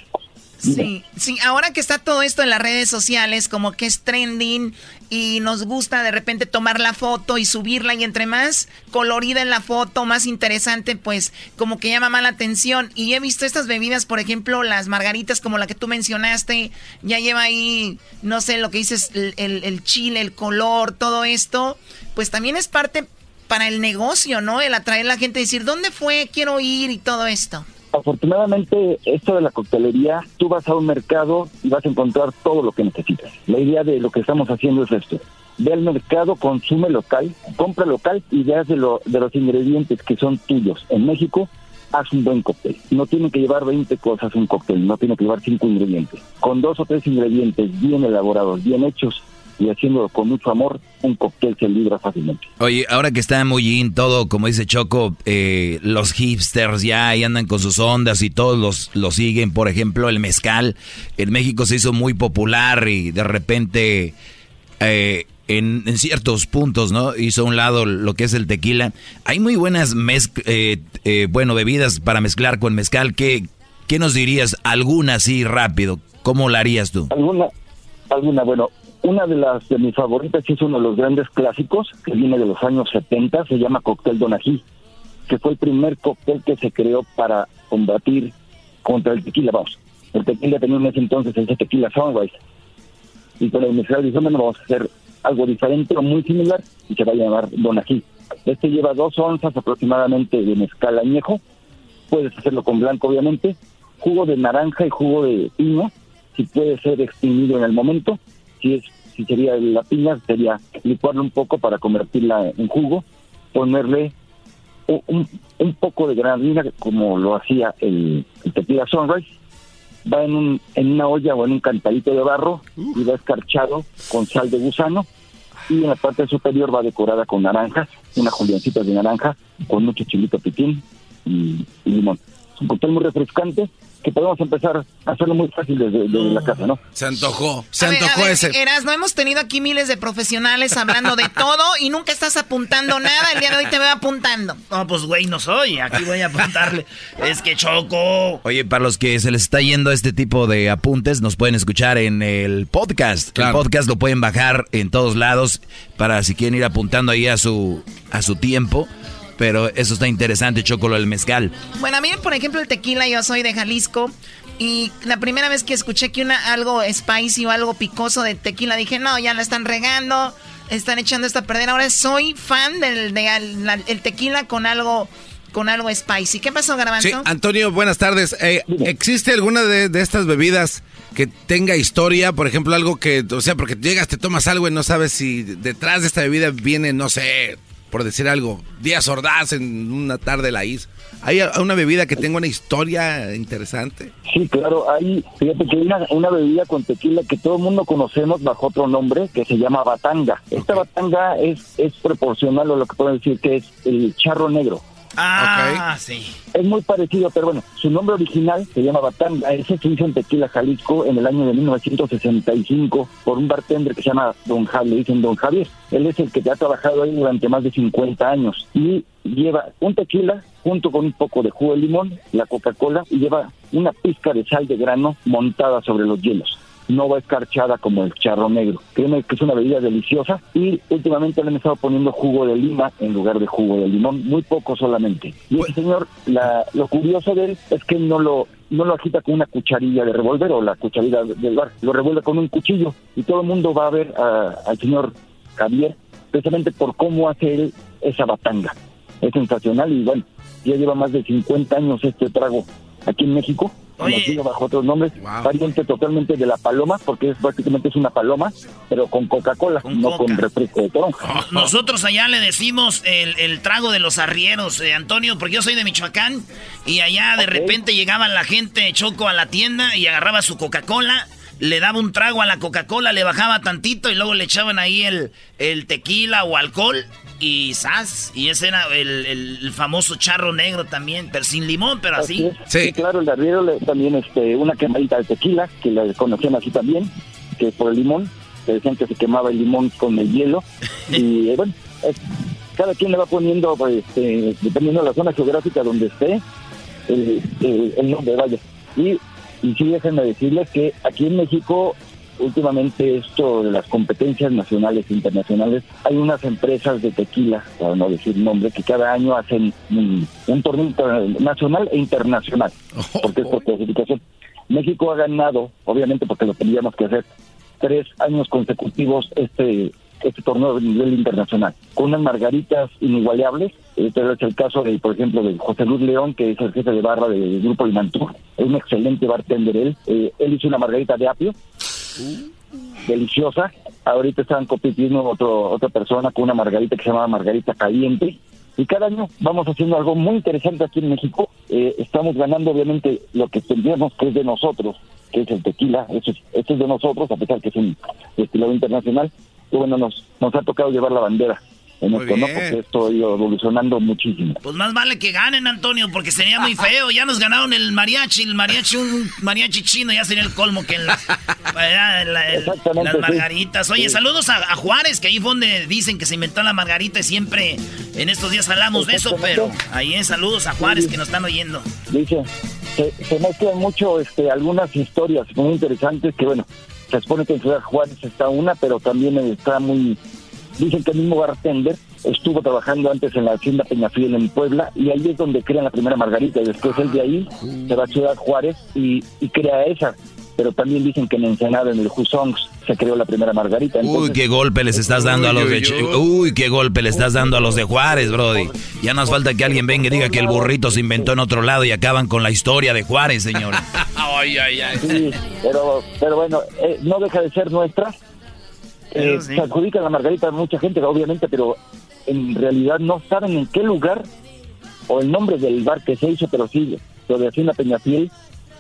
Sí, sí, ahora que está todo esto en las redes sociales, como que es trending y nos gusta de repente tomar la foto y subirla y entre más colorida en la foto, más interesante, pues como que llama más la atención. Y he visto estas bebidas, por ejemplo, las margaritas como la que tú mencionaste, ya lleva ahí, no sé, lo que dices, el, el chile, el color, todo esto, pues también es parte para el negocio, ¿no? El atraer a la gente, decir, ¿dónde fue? Quiero ir y todo esto. Afortunadamente, esto de la coctelería, tú vas a un mercado y vas a encontrar todo lo que necesitas. La idea de lo que estamos haciendo es esto. Ve al mercado, consume local, compra local y veas de, lo, de los ingredientes que son tuyos. En México, haz un buen cóctel. No tiene que llevar 20 cosas un cóctel, no tiene que llevar 5 ingredientes. Con dos o tres ingredientes bien elaborados, bien hechos, y haciéndolo con mucho amor, un cóctel se libra fácilmente. Oye, ahora que está muy in todo, como dice Choco, eh, los hipsters ya ahí andan con sus ondas y todos los, lo siguen. Por ejemplo, el mezcal en México se hizo muy popular y de repente eh, en, ciertos puntos, ¿no? Hizo a un lado lo que es el tequila. Hay muy buenas eh, bueno, bebidas para mezclar con mezcal. ¿Qué, ¿Qué nos dirías? Alguna así rápido. ¿Cómo la harías tú? Alguna, alguna, bueno, una de las de mis favoritas es uno de los grandes clásicos que viene de los años 70, se llama Cóctel Donají, que fue el primer cóctel que se creó para combatir contra el tequila. Vamos, el tequila tenía en ese entonces ese tequila Sunrise. Y con la universidad dijo, bueno, vamos a hacer algo diferente o muy similar y se va a llamar Donají. Este lleva dos onzas aproximadamente de mezcal añejo, puedes hacerlo con blanco obviamente, jugo de naranja y jugo de piña, si puede ser extinguido en el momento, si es si sería la piña, sería licuarla un poco para convertirla en jugo, ponerle un, un poco de granadina, como lo hacía el, tequila Sunrise, va en, un, en una olla o en un cantadito de barro y va escarchado con sal de gusano. Y en la parte superior va decorada con naranjas, una juliancita de naranja con mucho chilito piquín y, y limón. Es un cóctel muy refrescante que podemos empezar a hacerlo muy fácil desde, la casa, ¿no? Se antojó, se antojó ese. Eras, no hemos tenido aquí miles de profesionales hablando de todo y nunca estás apuntando nada. El día de hoy te veo apuntando. No, pues güey, no soy. Aquí voy a apuntarle. es que choco. Oye, para los que se les está yendo este tipo de apuntes, nos pueden escuchar en el podcast. El podcast lo pueden bajar en todos lados para si quieren ir apuntando ahí a su, a su tiempo. Pero eso está interesante, Chocolo, el mezcal. Bueno, a mí, por ejemplo, el tequila, yo soy de Jalisco. Y la primera vez que escuché que una algo spicy o algo picoso de tequila, dije, no, ya la están regando, están echando esta a perder. Ahora soy fan del el tequila con algo con algo spicy. ¿Qué pasó, Garbanzo? Sí, Antonio, buenas tardes. Eh, ¿Existe alguna de, de, estas bebidas que tenga historia? Por ejemplo, algo que, o sea, porque llegas, te tomas algo y no sabes si detrás de esta bebida viene, no sé, por decir algo, Díaz Ordaz en una tarde la hizo. ¿Hay una bebida que tenga una historia interesante? Sí, claro, hay, fíjate que hay una, bebida con tequila que todo el mundo conocemos bajo otro nombre que se llama batanga. Esta batanga es, es proporcional a lo que pueden decir que es el charro negro. Ah, sí. Es muy parecido, pero bueno, su nombre original se llama Batanga. Ese se hizo en Tequila, Jalisco, en el año de 1965 por un bartender que se llama Don Javier, le dicen Don Javier. Él es el que ha trabajado ahí durante más de 50 años y lleva un tequila junto con un poco de jugo de limón, la Coca-Cola y lleva una pizca de sal de grano montada sobre los hielos no va escarchada como el charro negro. Créeme que es una bebida deliciosa y últimamente le han estado poniendo jugo de lima en lugar de jugo de limón, muy poco solamente. Y este señor, la, lo curioso de él es que no lo no lo agita con una cucharilla de revólver o la cucharilla del bar, lo revuelve con un cuchillo y todo el mundo va a ver a- al señor Javier precisamente por cómo hace él esa batanga. Es sensacional y bueno, ya lleva más de 50 años este trago aquí en México, conocido bajo otros nombres, variante totalmente de la paloma, porque es prácticamente es una paloma, pero con Coca-Cola, no con refresco de toronja. Nosotros allá le decimos el, el trago de los arrieros, eh, Antonio, porque yo soy de Michoacán y allá de repente llegaba la gente choco a la tienda y agarraba su Coca-Cola, le daba un trago a la Coca-Cola, le bajaba tantito y luego le echaban ahí el, el tequila o alcohol y sas, y ese era el, el- el famoso charro negro también, pero sin limón, pero así. Sí. claro, el arriero le- también este, una quemadita de tequila, que la conocían así también, que por el limón, que decían que se quemaba el limón con el hielo. Y eh, bueno, es- cada quien le va poniendo, pues, este, dependiendo de la zona geográfica donde esté, el, el- el nombre, vaya. Y, y sí, déjenme decirles que aquí en México, últimamente esto de las competencias nacionales e internacionales, hay unas empresas de tequila, para no decir nombre, que cada año hacen un, un torneo nacional e internacional, porque es por clasificación. México ha ganado, obviamente porque lo tendríamos que hacer, tres años consecutivos este este torneo de nivel internacional, con unas margaritas inigualables. Este es el caso, de, por ejemplo, de José Luis León, que es el jefe de barra del Grupo Limantur. Es un excelente bartender él. Eh, él hizo una margarita de apio, deliciosa. Ahorita están compitiendo otro, otra persona con una margarita que se llama Margarita Caliente. Y cada año vamos haciendo algo muy interesante aquí en México. Eh, estamos ganando, obviamente, lo que tendríamos que es de nosotros, que es el tequila. Eso es, esto es de nosotros, a pesar que es un destilado internacional. Y bueno, nos, nos ha tocado llevar la bandera en Muy esto, ¿no? Porque esto ha ido evolucionando muchísimo. Pues más vale que ganen, Antonio, porque sería muy feo. Ya nos ganaron el mariachi, el mariachi, un mariachi chino, ya sería el colmo que en las, la- el- margaritas. Oye, Sí. saludos a, a Juárez, que ahí fue donde dicen que se inventó la margarita y siempre en estos días hablamos de eso, pero ahí es saludos a Juárez que nos están oyendo. Dice, se, se mezclan mucho este, algunas historias muy interesantes que, bueno, se supone que en Ciudad Juárez está una, pero también está muy... Dicen que el mismo bartender estuvo trabajando antes en la hacienda Peñafiel en Puebla y ahí es donde crean la primera margarita y después él de ahí se va a Ciudad Juárez y, y crea esa. Pero también dicen que en Ensenada, en el Husongs, se creó la primera margarita. Uy, qué golpe les estás dando a los de... Uy, qué golpe le estás dando a los de Juárez, Brody. Ya nos falta que alguien venga y diga que el burrito se inventó en otro lado y acaban con la historia de Juárez, señores. Ay, ay, ay. Sí, pero, pero bueno, eh, no deja de ser nuestra. Eh, Se adjudica la margarita a mucha gente, obviamente, pero en realidad no saben en qué lugar o el nombre del bar que se hizo, pero sí, lo de Hacienda Peñafiel,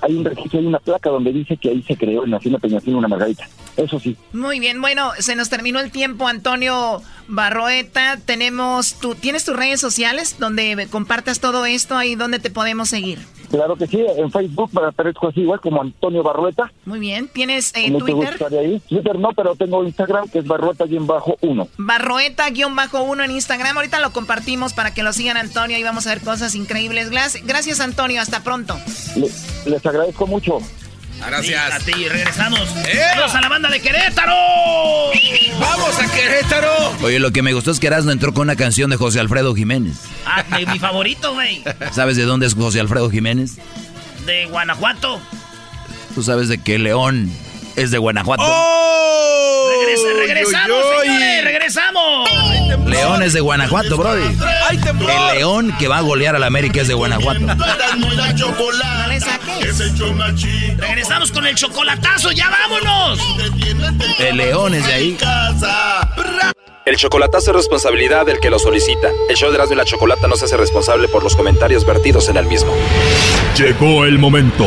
hay un registro, hay una placa donde dice que ahí se creó en Hacienda Peñafiel una margarita. Eso sí. Muy bien, bueno, se nos terminó el tiempo, Antonio Barroeta. Tenemos tu, ¿Tienes tus redes sociales donde compartas todo esto? Ahí donde te podemos seguir. Claro que sí, en Facebook me aparezco así igual como Antonio Barrueta. Muy bien, ¿tienes eh, Twitter? ahí. Twitter no, pero tengo Instagram que es Barrueta-1. Barroeta-1 en Instagram. Ahorita lo compartimos para que lo sigan, Antonio. Y vamos a ver cosas increíbles. Gracias, Antonio. Hasta pronto. Le- les agradezco mucho. Gracias. A ti, regresamos. ¡Saludos a la banda de Querétaro! ¡Vamos a Querétaro! Oye, lo que me gustó es que Erasmo entró con una canción de José Alfredo Jiménez. Ah, mi, mi favorito, güey. ¿Sabes de dónde es José Alfredo Jiménez? De Guanajuato. Tú sabes de que León es de Guanajuato. ¡Oh! Regresa- regresamos, señores, regresamos. León es de Guanajuato, Brody. El León que va a golear al América es de Guanajuato. Regresamos con el chocolatazo, ya vámonos. El León es de ahí. El chocolatazo es responsabilidad del que lo solicita. El show de Erasmo y la Chocolata no se hace responsable por los comentarios vertidos en el mismo. Llegó el momento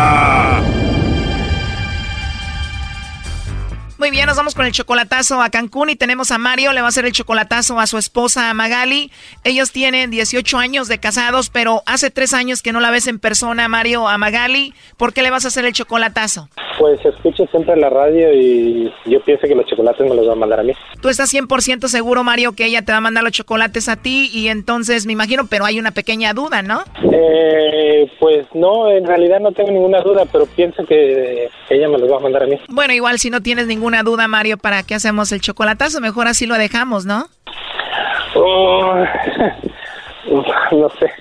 Muy bien, nos vamos con el chocolatazo a Cancún y tenemos a Mario, le va a hacer el chocolatazo a su esposa Magali. Ellos tienen 18 años de casados, pero hace tres años que no la ves en persona, Mario, a Magali. ¿Por qué le vas a hacer el chocolatazo? Pues escucho siempre la radio y yo pienso que los chocolates me los va a mandar a mí. Tú estás 100% seguro, Mario, que ella te va a mandar los chocolates a ti y entonces me imagino, pero hay una pequeña duda, ¿no? Eh, pues no, en realidad no tengo ninguna duda, pero pienso que ella me los va a mandar a mí. Bueno, igual si no tienes ninguna duda, Mario, ¿para qué hacemos el chocolatazo? Mejor así lo dejamos, ¿no? Oh, no sé.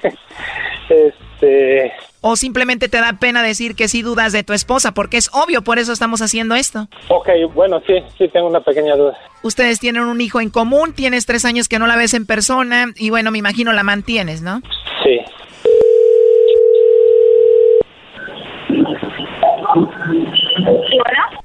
Este. O simplemente te da pena decir que sí dudas de tu esposa, porque es obvio, por eso estamos haciendo esto. Ok, bueno, sí, sí tengo una pequeña duda. Ustedes tienen un hijo en común, tienes tres años que no la ves en persona y bueno, me imagino la mantienes, ¿no? Sí.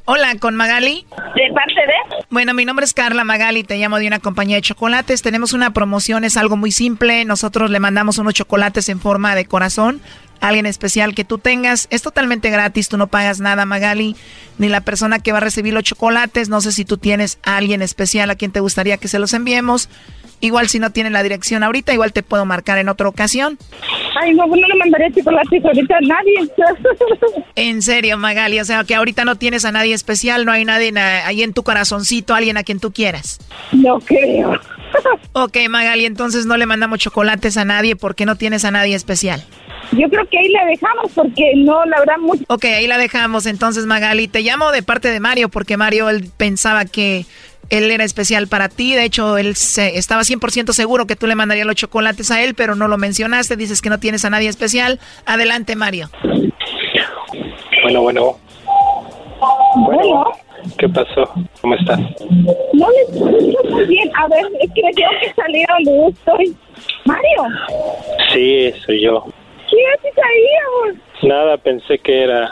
Hola, ¿con Magali? ¿De parte de? Bueno, mi nombre es Carla Magali, te llamo de una compañía de chocolates. Tenemos una promoción, es algo muy simple. Nosotros le mandamos unos chocolates en forma de corazón alguien especial que tú tengas. Es totalmente gratis, tú no pagas nada, Magali, ni la persona que va a recibir los chocolates. No sé si tú tienes a alguien especial a quien te gustaría que se los enviemos. Igual si no tiene la dirección ahorita, igual te puedo marcar en otra ocasión. Ay, no, pues no le mandaré chocolates ahorita a nadie. En serio, Magali, o sea que ahorita no tienes a nadie especial, no hay nadie na- ahí en tu corazoncito, alguien a quien tú quieras. No creo. Ok, Magali, entonces no le mandamos chocolates a nadie porque no tienes a nadie especial. Yo creo que ahí la dejamos porque no, la verdad, mucho. Ok, ahí la dejamos entonces, Magali. Te llamo de parte de Mario porque Mario él pensaba que él era especial para ti. De hecho, él se, estaba 100% seguro que tú le mandarías los chocolates a él, pero no lo mencionaste. Dices que no tienes a nadie especial. Adelante, Mario. Bueno, bueno. Bueno, ¿Qué pasó? ¿Cómo estás? no le escucho muy bien. A ver, es que tengo que salir a donde estoy. Mario, Sí, soy yo. ¿qué haces ahí, amor? Nada, pensé que era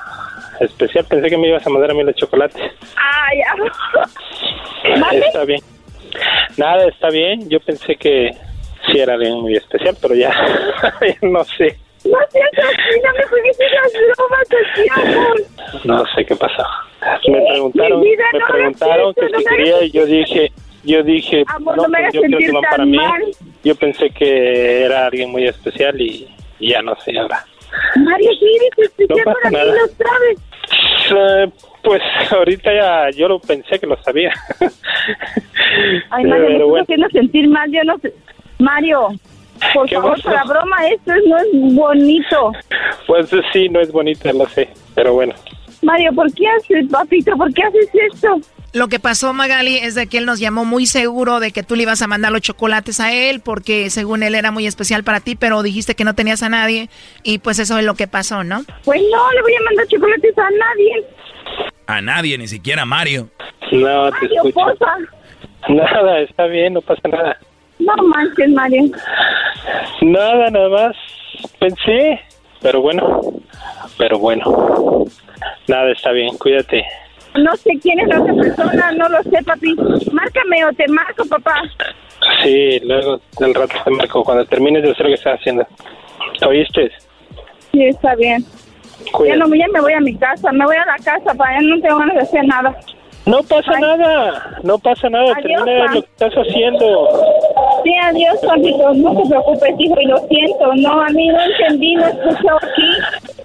especial. Pensé que me ibas a mandar a mí los chocolates. Ah, ya. Está bien. Nada, está bien. Yo pensé que sí era alguien muy especial, pero ya, no sé. No seas así, no me juegues esas bromas así, amor. No sé qué pasó. Me preguntaron, me no preguntaron que no si quería hagas y yo dije, yo dije, Amor, no, pues yo creo que van para mí. Yo pensé que era alguien muy especial y, y ya no sé ahora. Mario, sí especial No pasa para nada. Eh, pues ahorita ya yo lo pensé que lo sabía. Ay, Mario, me Pero estás bueno, haciendo sentir mal, yo no sé. Mario, por ¿Qué favor, pasó? para broma, esto es- no es bonito. pues sí, no es bonita, lo sé, pero bueno. Mario, ¿por qué haces, papito? ¿Por qué haces esto? Lo que pasó, Magali, es de que él nos llamó muy seguro de que tú le ibas a mandar los chocolates a él porque según él era muy especial para ti, pero dijiste que no tenías a nadie y pues eso es lo que pasó, ¿no? Pues no, le voy a mandar chocolates a nadie. A nadie, ni siquiera a Mario. No, te Mario, escucho. Nada, está bien, no pasa nada. No manches, Mario. Nada, nada más. Pensé, pero bueno, pero bueno. Nada, está bien, cuídate. No sé quién es la otra persona, no lo sé, papi. Márcame o te marco, papá. Sí, luego del rato te marco cuando termines de hacer lo que estás haciendo. ¿Oíste? Sí, está bien. Ya, no, ya me voy a mi casa, me voy a la casa, para no tengo ganas de hacer nada. No pasa nada, no pasa nada, Adiós, termina pa. lo que estás haciendo. Sí, adiós, papito. No te preocupes, hijo, y lo siento. No, a mí no entendí, no escuchó aquí.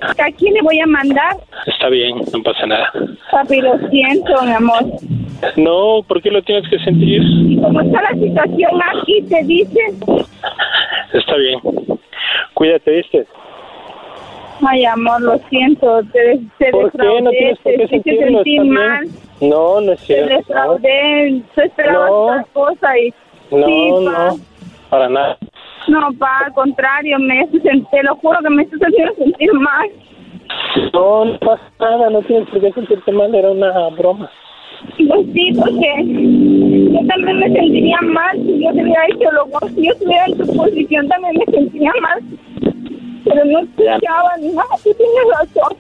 ¿A quién le voy a mandar? Está bien, no pasa nada. Papi, lo siento, mi amor. No, ¿por qué lo tienes que sentir? Como está la situación aquí, te dice. Está bien. Cuídate, ¿viste? Ay, amor, lo siento. Te, te ¿Por qué? No tienes por te qué hice sentirlo, mal. No, no es Te cierto. defraudé. Tú esperabas No. otra cosa y... No, sí, no, pa. Para nada. No, pa, al contrario, me te lo juro que me estás haciendo sentir mal. No, no pasa nada, no tienes por qué sentirte mal, era una broma. Pues sí, porque yo también me sentiría mal si yo te hubiera hecho lo. Si yo estuviera en tu posición también me sentiría mal. Pero no escuchaba ni nada, tú tienes razón.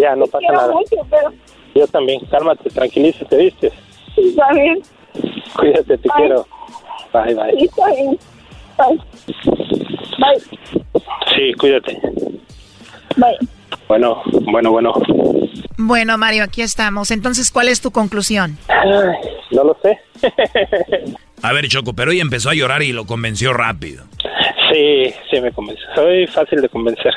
Ya, no pasa nada. mucho, pero Yo también, cálmate, tranquilízate, ¿viste? está bien. Cuídate, te quiero. Bye, bye. Sí, está bien. Bye. Bye. Sí, cuídate. Bye. Bueno, bueno, bueno. Bueno, Mario, aquí estamos. Entonces, ¿cuál es tu conclusión? Ay, no lo sé. A ver, Choco, pero ella empezó a llorar y lo convenció rápido. Sí, sí me convence. Soy fácil de convencer.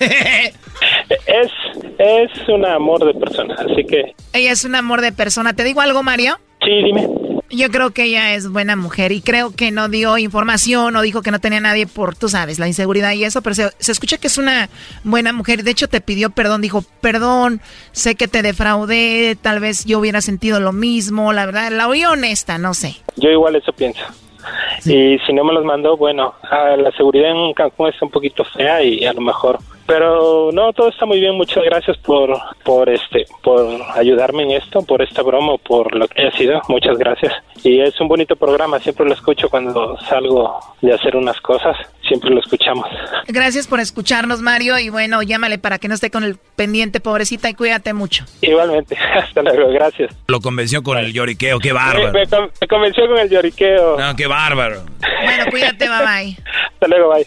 es, es un amor de persona, así que... Ella es un amor de persona. ¿Te digo algo, Mario? Sí, dime. Yo creo que ella es buena mujer y creo que no dio información o dijo que no tenía nadie por, tú sabes, la inseguridad y eso, pero se, se escucha que es una buena mujer. De hecho, te pidió perdón, dijo, perdón, sé que te defraudé, tal vez yo hubiera sentido lo mismo, la verdad, la oí honesta, no sé. Yo igual eso pienso. Y si no me los mandó, bueno, ah, la seguridad en Cancún es un poquito fea y a lo mejor. Pero no, todo está muy bien. Muchas gracias por, por este, por ayudarme en esto, por esta broma, por lo que haya sido. Muchas gracias. Y es un bonito programa. Siempre lo escucho cuando salgo de hacer unas cosas. Siempre lo escuchamos. Gracias por escucharnos, Mario, y bueno, llámale para que no esté con el pendiente, pobrecita, y cuídate mucho. Igualmente. Hasta luego. Gracias. Lo convenció con el lloriqueo, qué bárbaro. Me, me con- me convenció con el lloriqueo. No, qué bárbaro. Bueno, cuídate, bye bye. Hasta luego. Bye.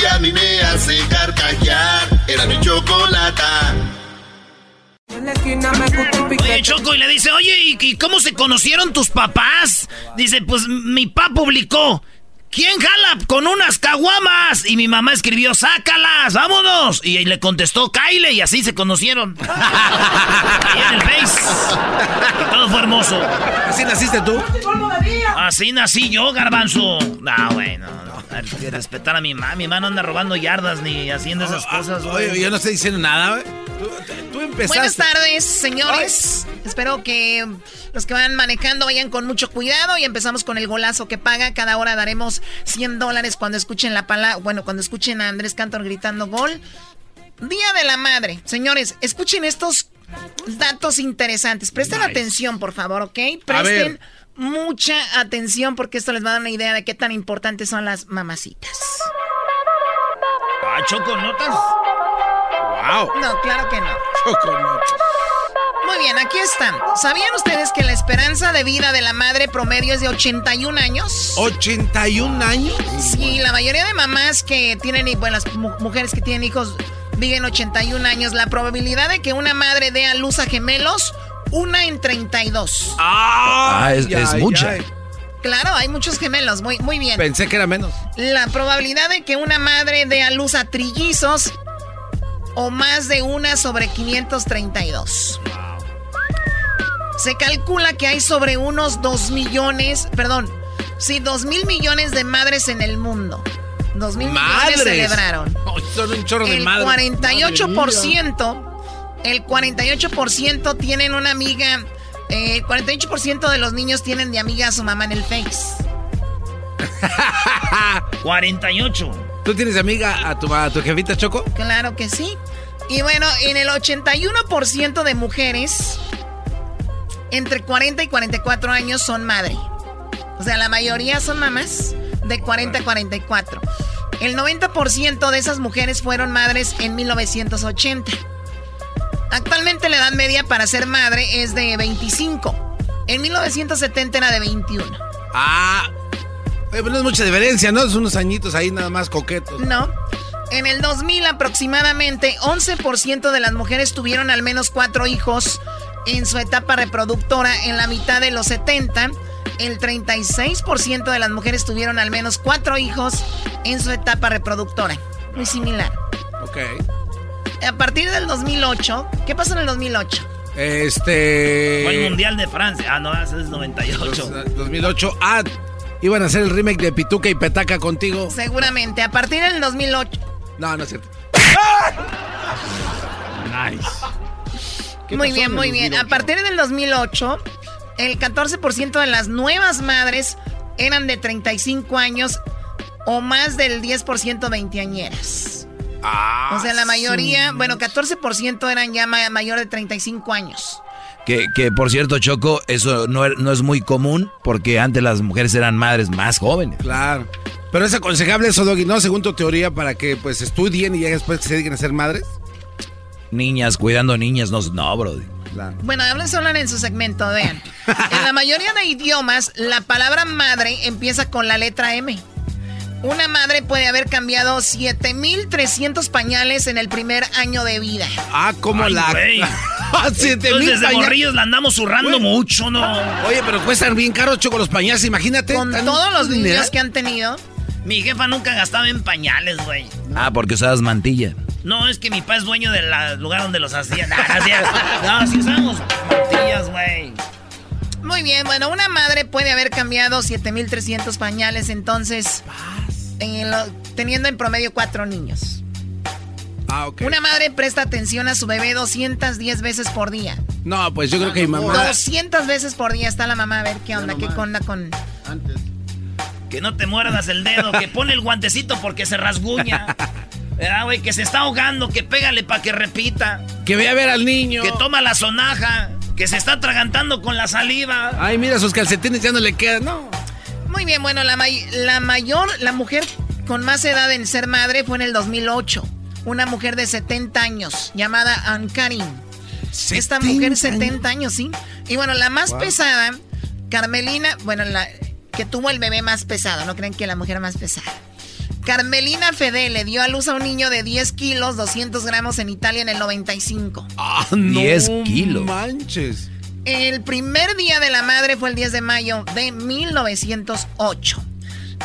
que a mí me hace carcajear. Era mi chocolata. Oye, Choco, y le dice, oye, ¿y, y cómo se conocieron tus papás? Dice, pues mi papá publicó, ¿quién jala con unas caguamas? Y mi mamá escribió, sácalas, vámonos. Y le contestó, Kyle, y así se conocieron. Ahí en el Face. Y todo fue hermoso. ¿Así naciste tú? Así nací yo, garbanzo. No, bueno, no. Hay que respetar a mi mamá. Mi mamá no anda robando yardas ni haciendo esas cosas. güey. Oye, yo no estoy diciendo nada, güey. Tú, tú empezaste. Buenas tardes, señores. Espero que los que van manejando vayan con mucho cuidado y empezamos con el golazo que paga. Cada hora daremos 100 dólares cuando escuchen la palabra, bueno, cuando escuchen a Andrés Cantor gritando gol. Día de la Madre. Señores, escuchen estos datos interesantes. Presten atención, por favor, ¿ok? Presten mucha atención porque esto les va a dar una idea de qué tan importantes son las mamacitas. Ah, Choco, ¿notas? Wow. No, claro que no. Choco, no. Muy bien, aquí están. ¿Sabían ustedes que la esperanza de vida de la madre promedio es de 81 años? ¿81 años? Sí, la mayoría de mamás que tienen, bueno, las mu- mujeres que tienen hijos viven 81 años. La probabilidad de que una madre dé a luz a gemelos, una en 32. Ah, es, es mucha. ay. Claro, hay muchos gemelos, muy, muy bien. Pensé que era menos. La probabilidad de que una madre dé a luz a trillizos o más de una sobre 532. Se calcula que hay sobre unos 2 millones, perdón, sí, 2 mil millones de madres en el mundo. 2 mil millones celebraron. Oh, son un chorro de El madres. 48%, el 48% tienen una amiga, eh, el 48% de los niños tienen de amiga a su mamá en el Face. 48. ¿Tú tienes amiga a tu, a tu jefita Choco? Claro que sí. Y bueno, en el 81% de mujeres entre 40 y 44 años son madre. O sea, la mayoría son mamás de 40 a 44. El 90% de esas mujeres fueron madres en 1980. Actualmente la edad media para ser madre es de 25. En 1970 era de 21. Ah. Pues no es mucha diferencia, ¿no? Son unos añitos ahí nada más coquetos. No. En el 2000 aproximadamente 11% de las mujeres tuvieron al menos cuatro hijos en su etapa reproductora. En la mitad de los 70, el 36% de las mujeres tuvieron al menos cuatro hijos en su etapa reproductora. Muy similar. Ok. A partir del 2008, ¿qué pasó en el 2008? Este. Fue el Mundial de Francia. Ah, no, es 98. 2008. Ah, iban a hacer el remake de Pituca y Petaca contigo. Seguramente, a partir del 2008. No, no es cierto. Muy bien, muy bien. A partir del 2008, el 14% de las nuevas madres eran de 35 años o más del 10% veinteañeras. Ah, o sea, la mayoría, bueno, 14% eran ya ma- mayor de 35 años. Que, que, por cierto, Choco, eso no, er- no es muy común porque antes las mujeres eran madres más jóvenes. Claro. Pero es aconsejable eso, Doggy, ¿no? Según tu teoría, para que pues estudien y ya después se dediquen a ser madres. Niñas, cuidando niñas, no, no bro. Bueno, hablen solo en su segmento, vean. En la mayoría de idiomas, la palabra madre empieza con la letra M. Una madre puede haber cambiado 7.300 pañales en el primer año de vida. Ah, como la... güey. Siete Entonces, mil desde pañales. morrillos la andamos zurrando mucho, ¿no? Oye, pero cuestan bien caros, Choco, los pañales, imagínate. Con tan- todos los dinero. niños que han tenido. Mi jefa nunca gastaba en pañales, güey. Ah, porque usabas mantilla. No, es que mi papá es dueño del lugar donde los hacían. No, no, sí usamos mantillas, güey. Muy bien, bueno, una madre puede haber cambiado 7.300 pañales, entonces, en lo- teniendo en promedio cuatro niños. Ah, ok. Una madre presta atención a su bebé 210 veces por día. No, pues yo creo que mi mamá... 200 veces por día está la mamá a ver qué onda, qué onda con... Que no te muerdas el dedo, que pone el guantecito porque se rasguña. ¿Verdad, güey? Que se está ahogando, que pégale para que repita. Que vea a ver al niño. Que toma la sonaja, que se está atragantando con la saliva. Ay, mira, sus calcetines ya no le quedan, no. Muy bien, bueno, la, may- la mayor, la mujer con más edad en ser madre fue en el 2008. Una mujer de 70 años, llamada Ann Karin. Esta mujer, 70 años, sí. Y bueno, la más Wow. pesada, Carmelina, bueno, la que tuvo el bebé más pesado, no creen que la mujer más pesada. Carmelina Fede le dio a luz a un niño de 10 kilos, 200 gramos en Italia en el 95. Ah, 10 kilos. manches. El primer día de la madre fue el 10 de mayo de 1908.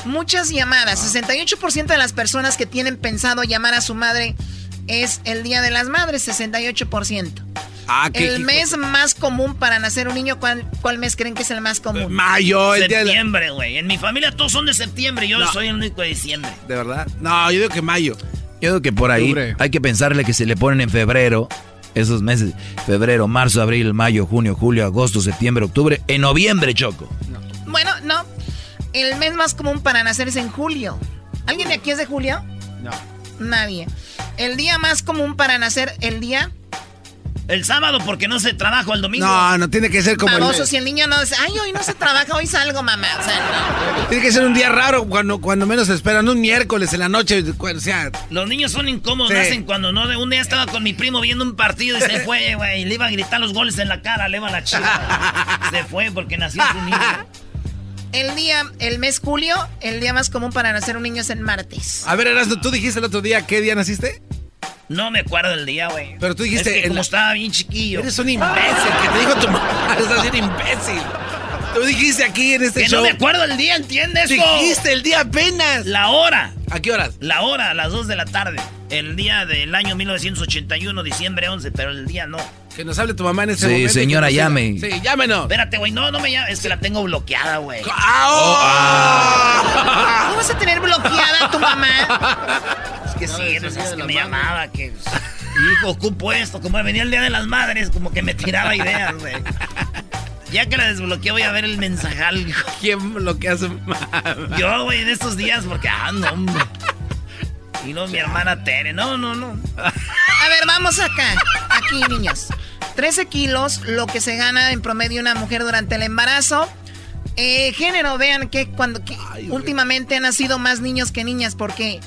Muchas llamadas, 68% de las personas que tienen pensado llamar a su madre es el Día de las Madres, 68%. Ah, qué El hijo- mes más común para nacer un niño, ¿cuál, cuál mes creen que es el más común? Mayo, el día de la- Septiembre, güey. En mi familia todos son de septiembre. Yo No. soy el único de diciembre. ¿De verdad? No, yo digo que mayo. Yo digo que por ahí hay que pensarle que se le ponen en febrero, esos meses, febrero, marzo, abril, mayo, junio, julio, agosto, septiembre, octubre, en noviembre, Choco. Bueno, no. El mes más común para nacer es en julio. ¿Alguien de aquí es de julio? No. Nadie. El día más común para nacer, el día El sábado porque no se trabaja el domingo. No, no tiene que ser como Baboso, el... si el niño no dice, ay, hoy no se trabaja, hoy salgo, mamá. O sea, no. Tiene que ser un día raro cuando, cuando menos se esperan. Un miércoles en la noche, o sea... Los niños son incómodos, Sí. nacen cuando no. Un día estaba con mi primo viendo un partido y se fue, güey. y Le iba a gritar los goles en la cara, le iba a la chica. Se fue porque nació su niño. El día, el mes julio, el día más común para nacer un niño es el martes. A ver, Erasmo, ¿tú dijiste el otro día qué día naciste? No me acuerdo del día, güey. Pero tú dijiste... Es que como la- estaba bien chiquillo. Eres un imbécil, que te dijo tu mamá. Estás bien imbécil. Tú dijiste aquí en este Que show... no me acuerdo el día, ¿entiendes? Dijiste el día apenas. La hora. ¿A qué horas? La hora, a las 2 de la tarde. El día del año 1981, diciembre 11, pero el día no. Que nos hable tu mamá en ese Sí, momento. señora, que nos llame. Sí, llámenos. Espérate, güey, no, no me llames. Es que la tengo bloqueada, güey. Ah, ¿Cómo vas a tener bloqueada a tu mamá? Es que sí, pues, es que me llamaba, que... Hijo, ocupo esto. Como venía el Día de las Madres, como que me tiraba ideas, güey. Ya que la desbloqueé, voy a ver el mensajal. ¿Quién bloquea a su mamá? Yo, güey, en estos días, porque, ah, no, hombre. Y no, mi hermana Tere. No, no, no. A ver, vamos acá. Aquí, niños. 13 kilos, lo que se gana en promedio una mujer durante el embarazo. Eh, género, vean que cuando que últimamente han nacido más niños que niñas, porque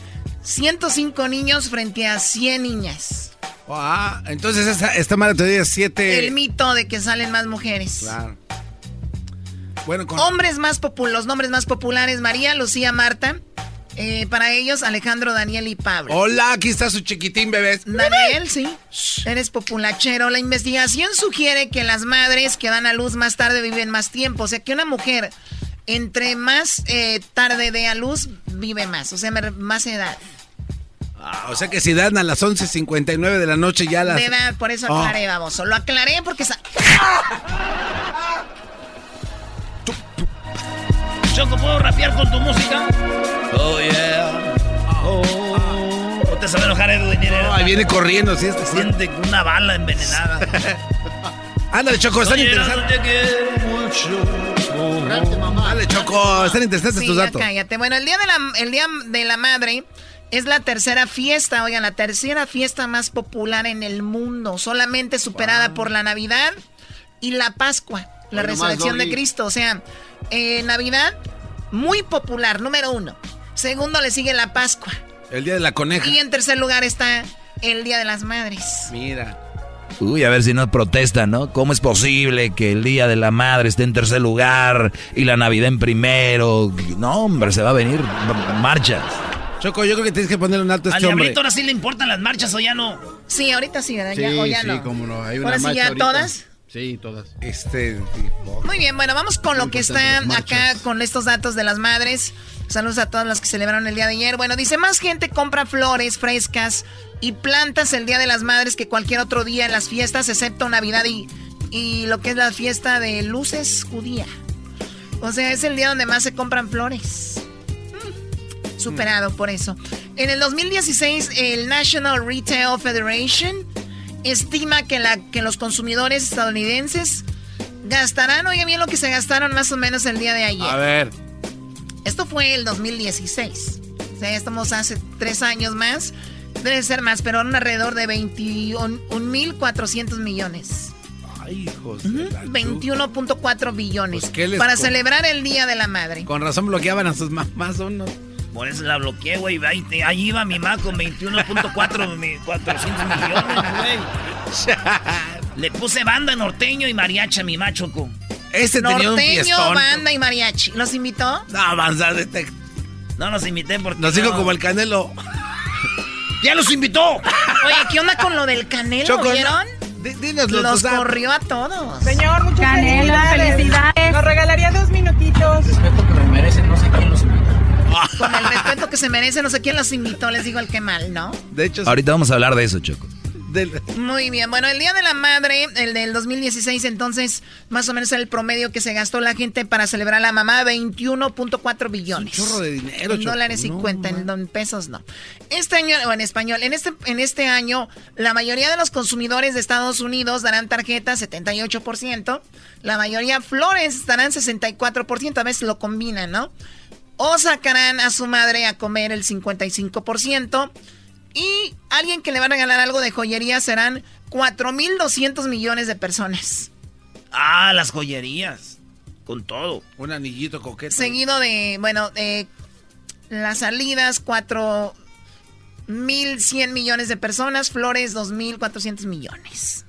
105 niños frente a 100 niñas. Ah, entonces esta, esta madre te dio siete... El mito de que salen más mujeres. Claro. Bueno, con... Hombres más populares, los nombres más populares, María, Lucía, Marta. Eh, para ellos, Alejandro, Daniel y Pablo. Hola, aquí está su chiquitín, bebés. Daniel, sí. Eres populachero. La investigación sugiere que las madres que dan a luz más tarde viven más tiempo. O sea, que una mujer entre más eh, tarde dé a luz, vive más. O sea, más edad. Ah, o sea que si dan a las 11.59 de la noche ya las... De edad, por eso Oh. aclaré, baboso. Lo aclaré porque... sa- Choco, ¿puedo rapear con tu música? Oh, yeah. Oh. No te sabe enojar, Edwin. No, ahí viene corriendo, sí. Se siente una bala envenenada. Ándale, Choco, están interesantes. no te quiero Dale, Choco, están interesantes Sí, tus datos. cállate. Bueno, el día, de la, el día de la Madre es la tercera fiesta, oigan, la tercera fiesta más popular en el mundo, solamente superada por la Navidad y la Pascua, la Bueno, resurrección de. Cristo. O sea, eh, Navidad, muy popular, número uno. Segundo le sigue la Pascua. El día de la coneja. Y en tercer lugar está el Día de las Madres. Mira. Uy, a ver si no protestan, ¿no? ¿Cómo es posible que el Día de la Madre esté en tercer lugar y la Navidad en primero? No, hombre, se va a venir marchas. Choco, yo creo que tienes que ponerle un alto a Al este hombre. diablito ahora sí le importan las marchas o ya no. Sí, ahorita sí, ¿verdad? Ya- Sí, o ya sí, no. cómo no. Hay una Ahora sí, marcha ya ahorita. todas. Sí, todas. Este. Muy bien, bueno, vamos con lo que está acá con estos datos de las madres. Saludos a todos los que celebraron el día de ayer. Bueno, dice, más gente compra flores frescas y plantas el día de las madres que cualquier otro día en las fiestas, excepto Navidad y, y lo que es la fiesta de luces judía. O sea, es el día donde más se compran flores. Mm, Superado por eso. En el 2016, el National Retail Federation estima que, la, que los consumidores estadounidenses gastarán, oigan bien lo que se gastaron más o menos el día de ayer. A ver. Esto fue el 2016. O sea, ya estamos hace tres años más. Debe ser más, pero eran alrededor de 21.400 millones. Ay, hijos. Ujú, 21.4 billones. Pues, ¿qué les para celebrar el Día de la Madre. Con razón bloqueaban a sus mamás unos. Por eso la bloqueé, güey. Ahí, ahí iba mi mamá con 21.4 mi- 400 millones, güey. Le puse banda norteño y mariachi a mi machoco. Ese Norteño, banda y mariachi. ¿Los invitó? No, avanzar de este- No los invité porque. Nos dijo no. como el canelo. ¡Ya los invitó! Oye, ¿qué onda con lo del canelo? Choco, ¿Vieron? Dinoslo, Los tú sabes. corrió a todos. Señor, muchas Canelo, felicidades. felicidades. Nos regalaría dos minutitos. Respeto que me merecen, no sé quién los invitó. Con el respeto que se merece, no sé quién los invitó, les digo el que mal, ¿no? De hecho, Ahorita vamos a hablar de eso, Choco. Muy bien, bueno, el Día de la Madre, el del 2016, entonces, más o menos era el promedio que se gastó la gente para celebrar a la mamá, 21.4 billones. Un chorro de dinero, En Choco. dólares y No, cuenta, en don- pesos no. Este año, o en español, en este, en este año, la mayoría de los consumidores de Estados Unidos darán tarjetas, 78%. La mayoría flores darán 64%, a veces lo combinan, ¿no? O sacarán a su madre a comer el 55%. Y alguien que le va a regalar algo de joyería serán 4.200 millones de personas. Ah, las joyerías. Con todo. Un anillito coqueto. Seguido de, bueno, de las salidas, 4.100 millones de personas. Flores, 2.400 millones.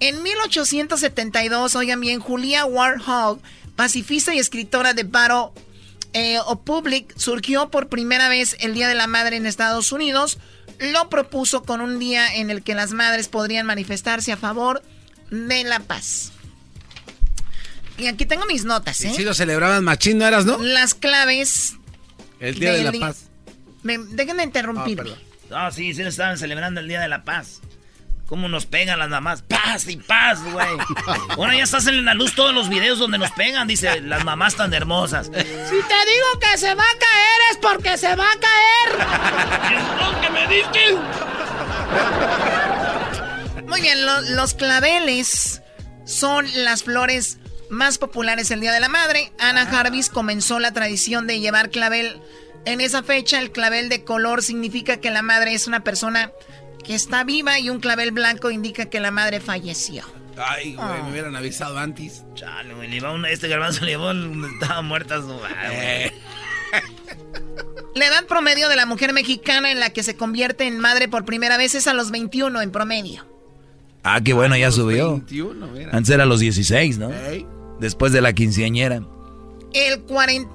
En 1872, oigan bien, Julia Warhol, pacifista y escritora de Battle eh, o Public, surgió por primera vez el Día de la Madre en Estados Unidos. Lo propuso con un día en el que las madres podrían manifestarse a favor de la paz. Y aquí tengo mis notas, ¿eh? si lo celebraban machín, ¿no eras, no? Las claves. El día de la paz. Me, déjenme interrumpirme. Ah, sí, sí, estaban celebrando el Día de la Paz. ¿Cómo nos pegan las mamás? Paz y paz, güey. Ahora ya estás en la luz todos los videos donde nos pegan, dice, las mamás tan hermosas. Si te digo que se va a caer es porque se va a caer. que me diste? Muy bien, lo- los claveles son las flores más populares el Día de la Madre. Ana Jarvis comenzó la tradición de llevar clavel en esa fecha. El clavel de color significa que la madre es una persona que está viva y un clavel blanco indica que la madre falleció. Ay, güey, Ah. me hubieran avisado antes. Chale, güey, le iba un- este garbanzo le donde estaba muerta su madre, Eh. La edad promedio de la mujer mexicana en la que se convierte en madre por primera vez es a los 21 en promedio. Ah, qué bueno, ya subió. 21, mira. Antes era los 16, ¿no? Después de la quinceañera. El 40...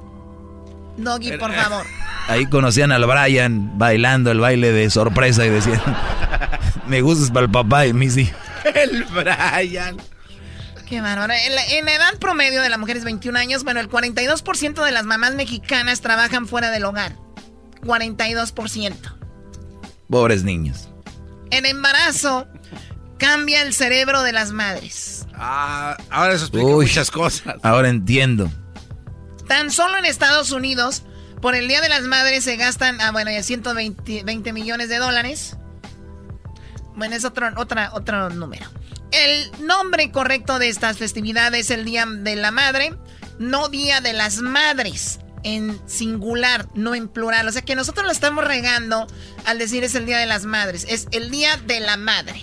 Doggy, por favor. Ahí conocían al Brian bailando el baile de sorpresa y decían, me gustas para el papá de mis hijos. El Brian. Qué bárbaro. En la, en la edad promedio de la mujer es 21 años. Bueno, el 42% de las mamás mexicanas trabajan fuera del hogar. 42%. Pobres niños. En embarazo cambia el cerebro de las madres. Ah, ahora eso explica Uy, muchas cosas. Ahora entiendo. Tan solo en Estados Unidos, por el Día de las Madres se gastan, ah, bueno, ya 120 20 millones de dólares. Bueno, es otro, otra, otro número. El nombre correcto de estas festividades es el Día de la Madre, no Día de las Madres, en singular, no en plural. O sea que nosotros lo estamos regando al decir es el Día de las Madres, es el Día de la Madre.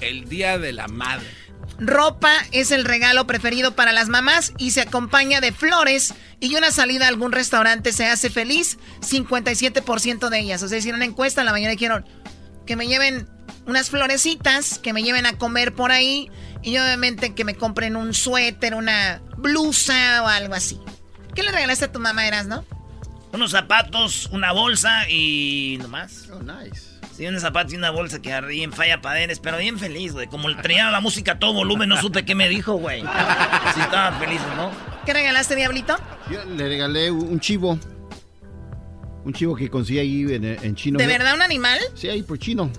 El Día de la Madre. Ropa es el regalo preferido para las mamás y se acompaña de flores y una salida a algún restaurante se hace feliz 57% de ellas. O sea, hicieron una encuesta en la mañana dijeron que me lleven unas florecitas, que me lleven a comer por ahí y obviamente que me compren un suéter, una blusa o algo así. ¿Qué le regalaste a tu mamá, Eras, no? Unos zapatos, una bolsa y nomás. Oh, nice. Sí, unos zapatos y una bolsa que arriba en falla paderes, pero bien feliz, güey. Como traía la música a todo volumen, no supe qué me dijo, güey. Sí, estaba feliz, ¿no? ¿Qué regalaste, Diablito? Yo le regalé un chivo. Un chivo que conseguí ahí en, en chino. ¿De verdad un animal? Sí, ahí por chino.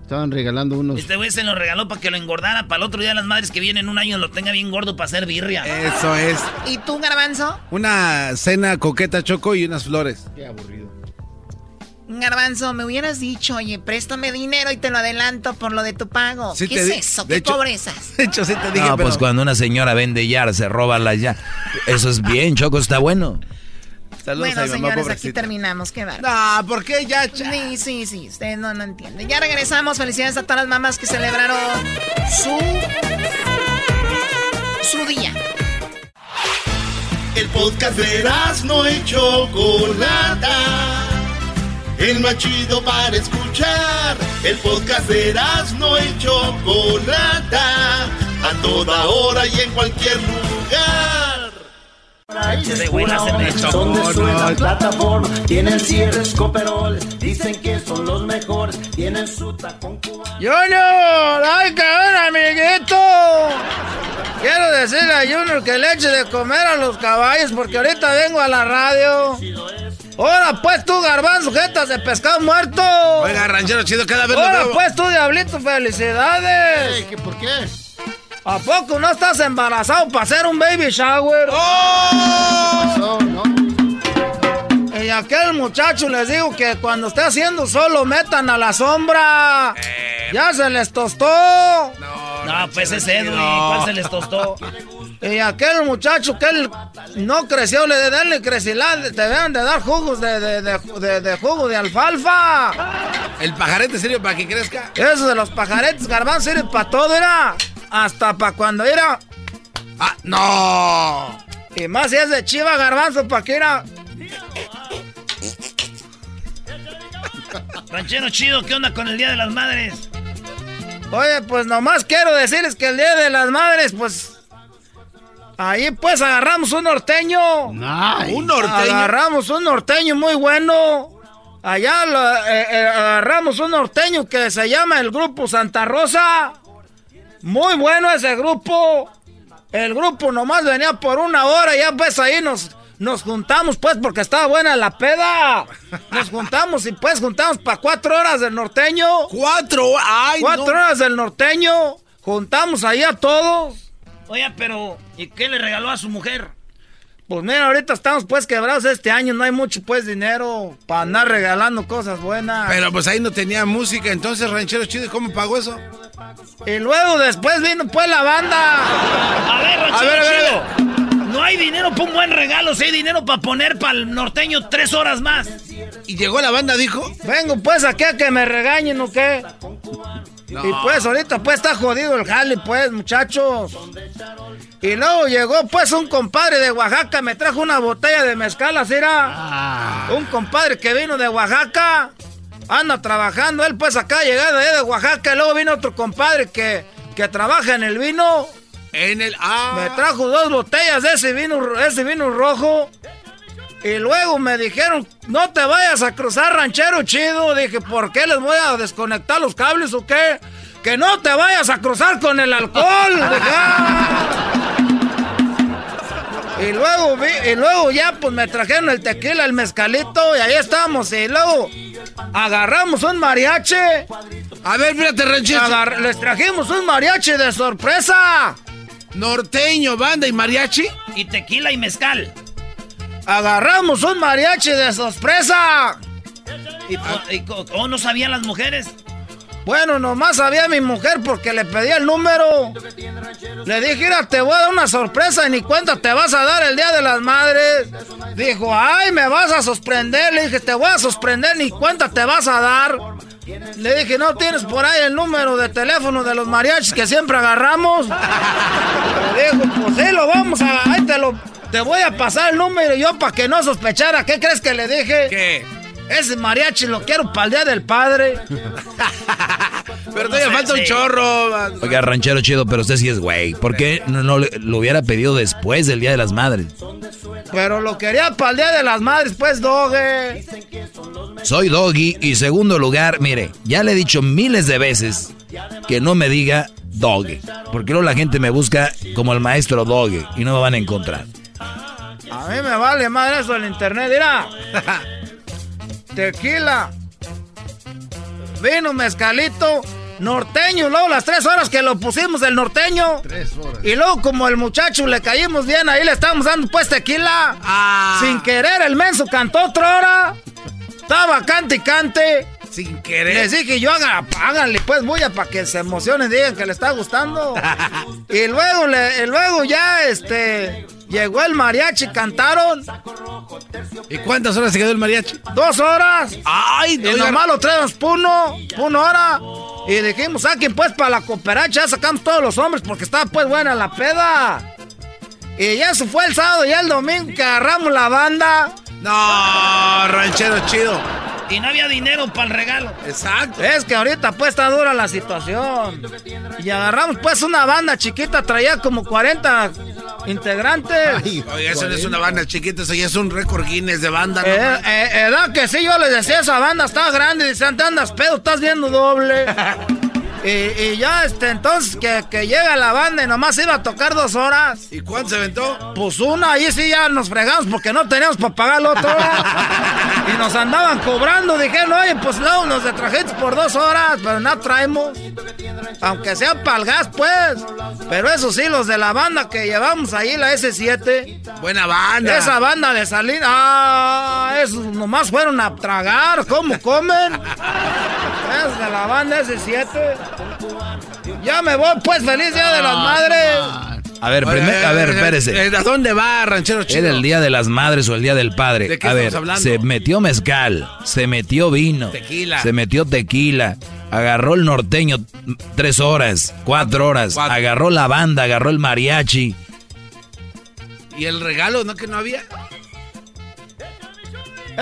Estaban regalando unos. Este güey se lo regaló para que lo engordara. Para el otro día las madres que vienen un año lo tenga bien gordo para hacer birria. Eso es. ¿Y tú, Garbanzo? Una cena coqueta choco y unas flores. Qué aburrido. Garbanzo, me hubieras dicho, oye, préstame dinero y te lo adelanto por lo de tu pago. Sí ¿Qué es eso? ¿Qué hecho- pobrezas? De hecho, sí te dije, No, pero... pues cuando una señora vende ya, se roba la ya. Eso es bien, Choco, está bueno. Saludos bueno, a mi mamá, señores, aquí terminamos. Qué va. No, ¿por qué ya? Sí, sí, sí. Ustedes no, no entienden. Ya regresamos. Felicidades a todas las mamás que celebraron su. su día. El podcast de no y Chocolata. El más chido para escuchar. El podcast de no y Chocolata. A toda hora y en cualquier lugar. Ese güey la hace de hecho. Donde suena plataforma, tienen cierres coperol, dicen que son los mejores, tienen su tacón cubano. Junior, ay cabrón, amiguito. Quiero decirle a Junior que le eche de comer a los caballos porque ahorita vengo a la radio. Ahora pues tú, garbanzo, jetas de pescado muerto. Oiga, ranchero chido, cada vez Ahora pues tú, diablito, felicidades. ¿Qué, ¿Por qué? ¿A poco no estás embarazado para hacer un baby shower? Pasó, ¿no? Y aquel muchacho les digo que cuando esté haciendo solo metan a la sombra. Ya se les tostó. No, pues ese Edwin, ¿cuál se les tostó? Y aquel muchacho que él no creció, le de darle crecilán, te deben de dar jugos de, de, de, de- de jugo de alfalfa. El pajarete sirve para que crezca. Eso de los pajaretes garbanzo sirve para todo, era. Hasta para cuando era. ¡Ah, no! Y más si es de chiva garbanzo, para que era. Ranchero chido, ¿qué onda con el Día de las Madres? Oye, pues nomás quiero decirles que el Día de las Madres, pues. Ahí pues agarramos un norteño. Nice. Un norteño. Agarramos un norteño muy bueno. Allá lo- eh, eh, agarramos un norteño que se llama el Grupo Santa Rosa. Muy bueno ese grupo. El grupo nomás venía por una hora, ya pues ahí nos, nos juntamos pues porque estaba buena la peda. Nos juntamos y pues juntamos para cuatro horas del norteño. ¡Cuatro! ¡Ay, Cuatro no! horas del norteño. Juntamos ahí a todos. Oye, pero ¿y qué le regaló a su mujer? Pues mira, ahorita estamos pues quebrados este año, no hay mucho pues dinero para andar regalando cosas buenas. Pero pues ahí no tenía música, entonces ranchero chido, ¿y cómo pagó eso? Y luego después vino pues la banda. A ver, ranchero A ver, a ver. No hay dinero para un buen regalo, si hay dinero para poner para el norteño tres horas más. ¿Y llegó la banda, dijo? Vengo pues aquí a que me regañen o qué. Y pues ahorita pues está jodido el jale pues, muchachos. Y luego llegó pues un compadre de Oaxaca, me trajo una botella de mezcal, así era. Un compadre que vino de Oaxaca. Anda trabajando él pues acá llegado de, de Oaxaca. Y luego vino otro compadre que, que trabaja en el vino. En el... ¡Ah! Me trajo dos botellas de ese vino, ese vino rojo. Y luego me dijeron, no te vayas a cruzar ranchero chido. Dije, ¿por qué les voy a desconectar los cables o qué? Que no te vayas a cruzar con el alcohol. Dije, "Ah". Y luego, vi- y luego ya pues me trajeron el tequila, el mezcalito y ahí estamos. Y luego agarramos un mariachi. A ver, fíjate, ranchero. Agar- les trajimos un mariachi de sorpresa. Norteño, banda y mariachi. Y tequila y mezcal. Agarramos un mariachi de sorpresa. ¿Y, po- y cómo no sabían las mujeres? Bueno, nomás sabía mi mujer porque le pedí el número. Le dije, mira, te voy a dar una sorpresa y ni cuenta te vas a dar el Día de las Madres. Dijo, ay, me vas a sorprender. Le dije, te voy a sorprender, ni cuenta te vas a dar. Le dije, ¿no tienes por ahí el número de teléfono de los mariachis que siempre agarramos? Le dijo, pues sí, lo vamos a... Ahí te lo... Te voy a pasar el número y yo para que no sospechara. ¿Qué crees que le dije? ¿Qué? Ese mariachi lo quiero para el Día del Padre. Pero todavía falta un chorro. Oiga, ranchero chido, pero usted sí es güey. ¿Por qué no, lo hubiera pedido después del Día de las Madres? Pero lo quería para el Día de las Madres, pues, doge. Soy Doggy y segundo lugar, mire, ya le he dicho miles de veces que no me diga Doggy. Porque luego la gente me busca como el maestro Doggy y no me van a encontrar. A mí me vale madre eso del internet, mira. Tequila. Vino mezcalito. Norteño, luego las tres horas que lo pusimos el norteño. Tres horas. Y luego como el muchacho le caímos bien, ahí le estábamos dando pues tequila. Sin querer, el menso cantó otra hora. Estaba cante y cante. Sin querer. Les dije yo, haga, háganle pues bulla para que se emocionen, digan que le está gustando. y luego, le, y luego ya, este, llegó el mariachi, cantaron. ¿Y cuántas horas se quedó el mariachi? Dos horas. Ay, Y oiga. nomás lo traemos puno, una hora. Y dijimos, saquen pues para la cooperacha, ya sacamos todos los hombres porque estaba pues buena la peda. Y ya se fue el sábado y el domingo que agarramos la banda. No, ranchero chido. Y no había dinero para el regalo. Exacto. Es que ahorita pues está dura la situación. Y agarramos pues una banda chiquita, traía como 40 integrantes. Oiga, eso no es una banda chiquita, eso ya es un récord Guinness de banda. ¿no? Eh, eh, edad que sí, yo les decía, esa banda está grande. Dicen, te andas pedo, estás viendo doble. y, y ya, este, entonces, que, que llega la banda y nomás iba a tocar dos horas. ¿Y cuánto se aventó? Pues una, ahí sí ya nos fregamos porque no teníamos para pagar la otra hora. y nos andaban cobrando. Dijeron, oye, pues luego nos trajiste por dos horas, pero no traemos. Aunque sea para el gas, pues. Pero eso sí, los de la banda que llevamos ahí, la S7. Buena banda. Esa banda de salir, ah, esos nomás fueron a tragar, ¿cómo comen? Es de la banda S7. Ya me voy, pues, feliz día de las madres. A ver, primer- a ver, espérese. ¿A dónde va, ranchero chido? ¿Era el Día de las Madres o el Día del Padre? ¿De qué a ver, hablando? se metió mezcal, se metió vino, Tequila. se metió tequila, agarró el norteño tres horas, cuatro horas, agarró la banda, agarró el mariachi. ¿Y el regalo, no que no había?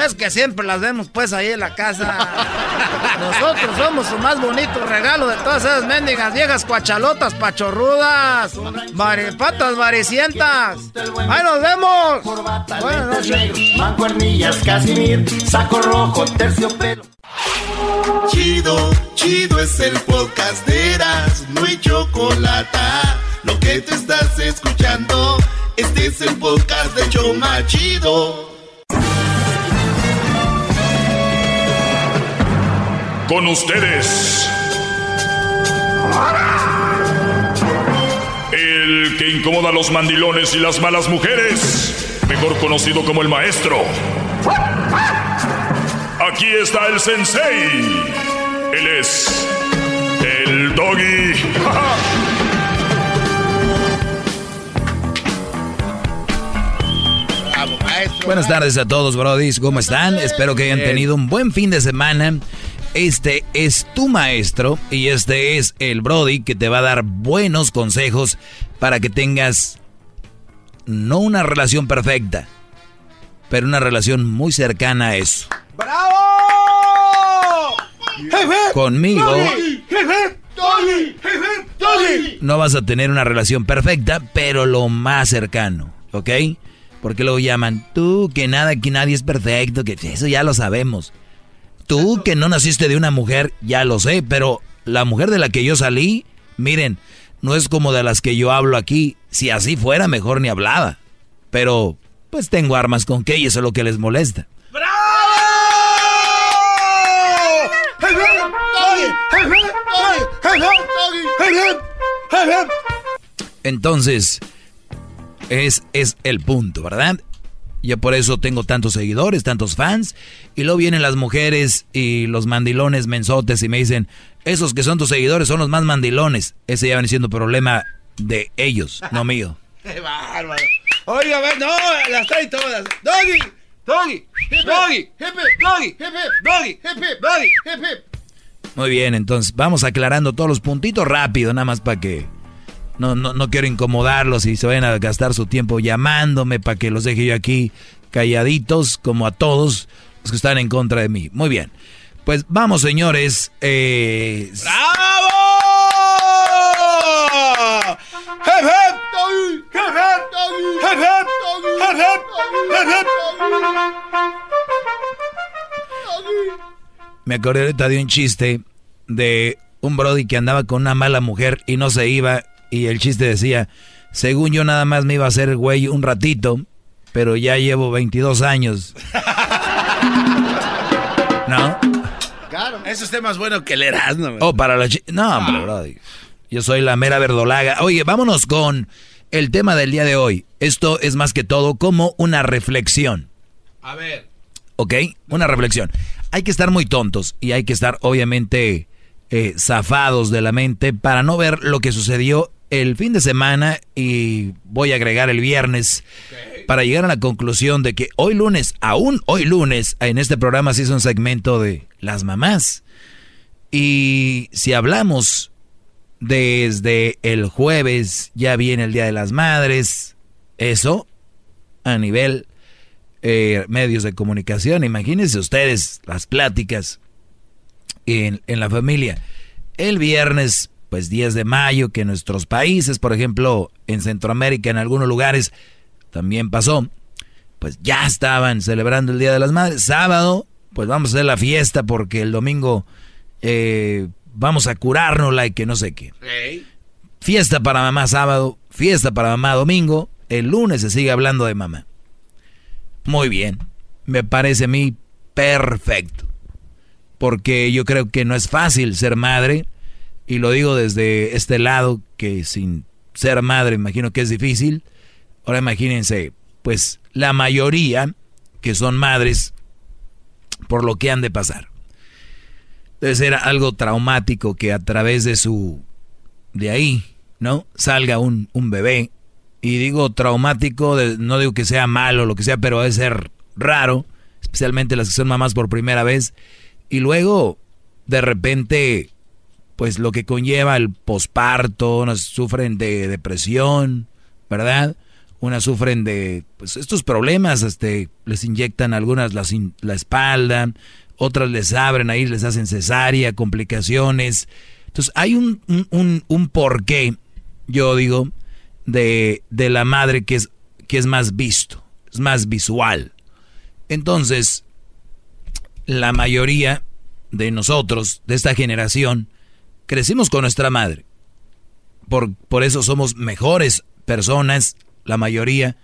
Es que siempre las vemos, pues, ahí en la casa. Nosotros somos su más bonito regalo de todas esas mendigas viejas cuachalotas, pachorrudas, patas varicientas. ¡Ahí nos vemos! Buenas noches. Mancuernillas, casimir, saco rojo, terciopelo. Chido, chido es el podcast de Eras, no hay chocolate. Lo que te estás escuchando, este es el podcast de Choma Chido. Con ustedes. El que incomoda a los mandilones y las malas mujeres. Mejor conocido como el maestro. Aquí está el sensei. Él es el doggy. Buenas tardes a todos, brodis. ¿Cómo están? Espero que hayan tenido un buen fin de semana. Este es tu maestro y este es el Brody que te va a dar buenos consejos para que tengas no una relación perfecta, pero una relación muy cercana a eso. ¡Bravo! Conmigo no vas a tener una relación perfecta, pero lo más cercano, ¿ok? Porque luego llaman, tú que nada, que nadie es perfecto, que eso ya lo sabemos. Tú que no naciste de una mujer, ya lo sé, pero la mujer de la que yo salí, miren, no es como de las que yo hablo aquí. Si así fuera, mejor ni hablaba. Pero, pues tengo armas con que y eso es lo que les molesta. Entonces, es, es el punto, ¿verdad? Yo por eso tengo tantos seguidores, tantos fans. Y luego vienen las mujeres y los mandilones mensotes y me dicen, Esos que son tus seguidores son los más mandilones. Ese ya viene siendo problema de ellos, no mío. ¡Qué bárbaro! Oiga, a ver, no, las trae todas. Doggy, doggy, doggy, doggy, doggy, doggy, Muy bien, entonces vamos aclarando todos los puntitos rápido, nada más para que no, no, no quiero incomodarlos y se vayan a gastar su tiempo llamándome para que los deje yo aquí calladitos, como a todos los que están en contra de mí. Muy bien. Pues vamos, señores. Eh... ¡Bravo! Me acordé ahorita de un chiste de un Brody que andaba con una mala mujer y no se iba. Y el chiste decía: Según yo, nada más me iba a hacer güey un ratito, pero ya llevo 22 años. ¿No? Claro. Eso es más bueno que el Erasmo. Oh, para la No, hombre, Brody. Yo soy la mera verdolaga. Oye, vámonos con el tema del día de hoy. Esto es más que todo como una reflexión. A ver. ¿Ok? Una reflexión. Hay que estar muy tontos y hay que estar obviamente eh, zafados de la mente para no ver lo que sucedió el fin de semana y voy a agregar el viernes para llegar a la conclusión de que hoy lunes, aún hoy lunes, en este programa se hizo un segmento de las mamás. Y si hablamos desde el jueves, ya viene el Día de las Madres, eso a nivel eh, medios de comunicación, imagínense ustedes las pláticas en, en la familia. El viernes pues 10 de mayo, que en nuestros países, por ejemplo, en Centroamérica, en algunos lugares, también pasó, pues ya estaban celebrando el Día de las Madres. Sábado, pues vamos a hacer la fiesta porque el domingo eh, vamos a curárnosla y que no sé qué. Fiesta para mamá sábado, fiesta para mamá domingo, el lunes se sigue hablando de mamá. Muy bien, me parece a mí perfecto. Porque yo creo que no es fácil ser madre y lo digo desde este lado, que sin ser madre imagino que es difícil. Ahora imagínense, pues la mayoría que son madres, por lo que han de pasar. Debe ser algo traumático que a través de su, de ahí, ¿no? Salga un, un bebé. Y digo traumático, no digo que sea malo lo que sea, pero debe ser raro, especialmente las que son mamás por primera vez. Y luego, de repente, pues lo que conlleva el posparto, unas sufren de depresión, ¿verdad? Unas sufren de pues estos problemas, este, les inyectan algunas la, la espalda, otras les abren ahí, les hacen cesárea, complicaciones. Entonces hay un, un, un porqué, yo digo, de, de la madre que es, que es más visto, es más visual. Entonces, la mayoría de nosotros, de esta generación, crecimos con nuestra madre. Por, por eso somos mejores personas, la mayoría.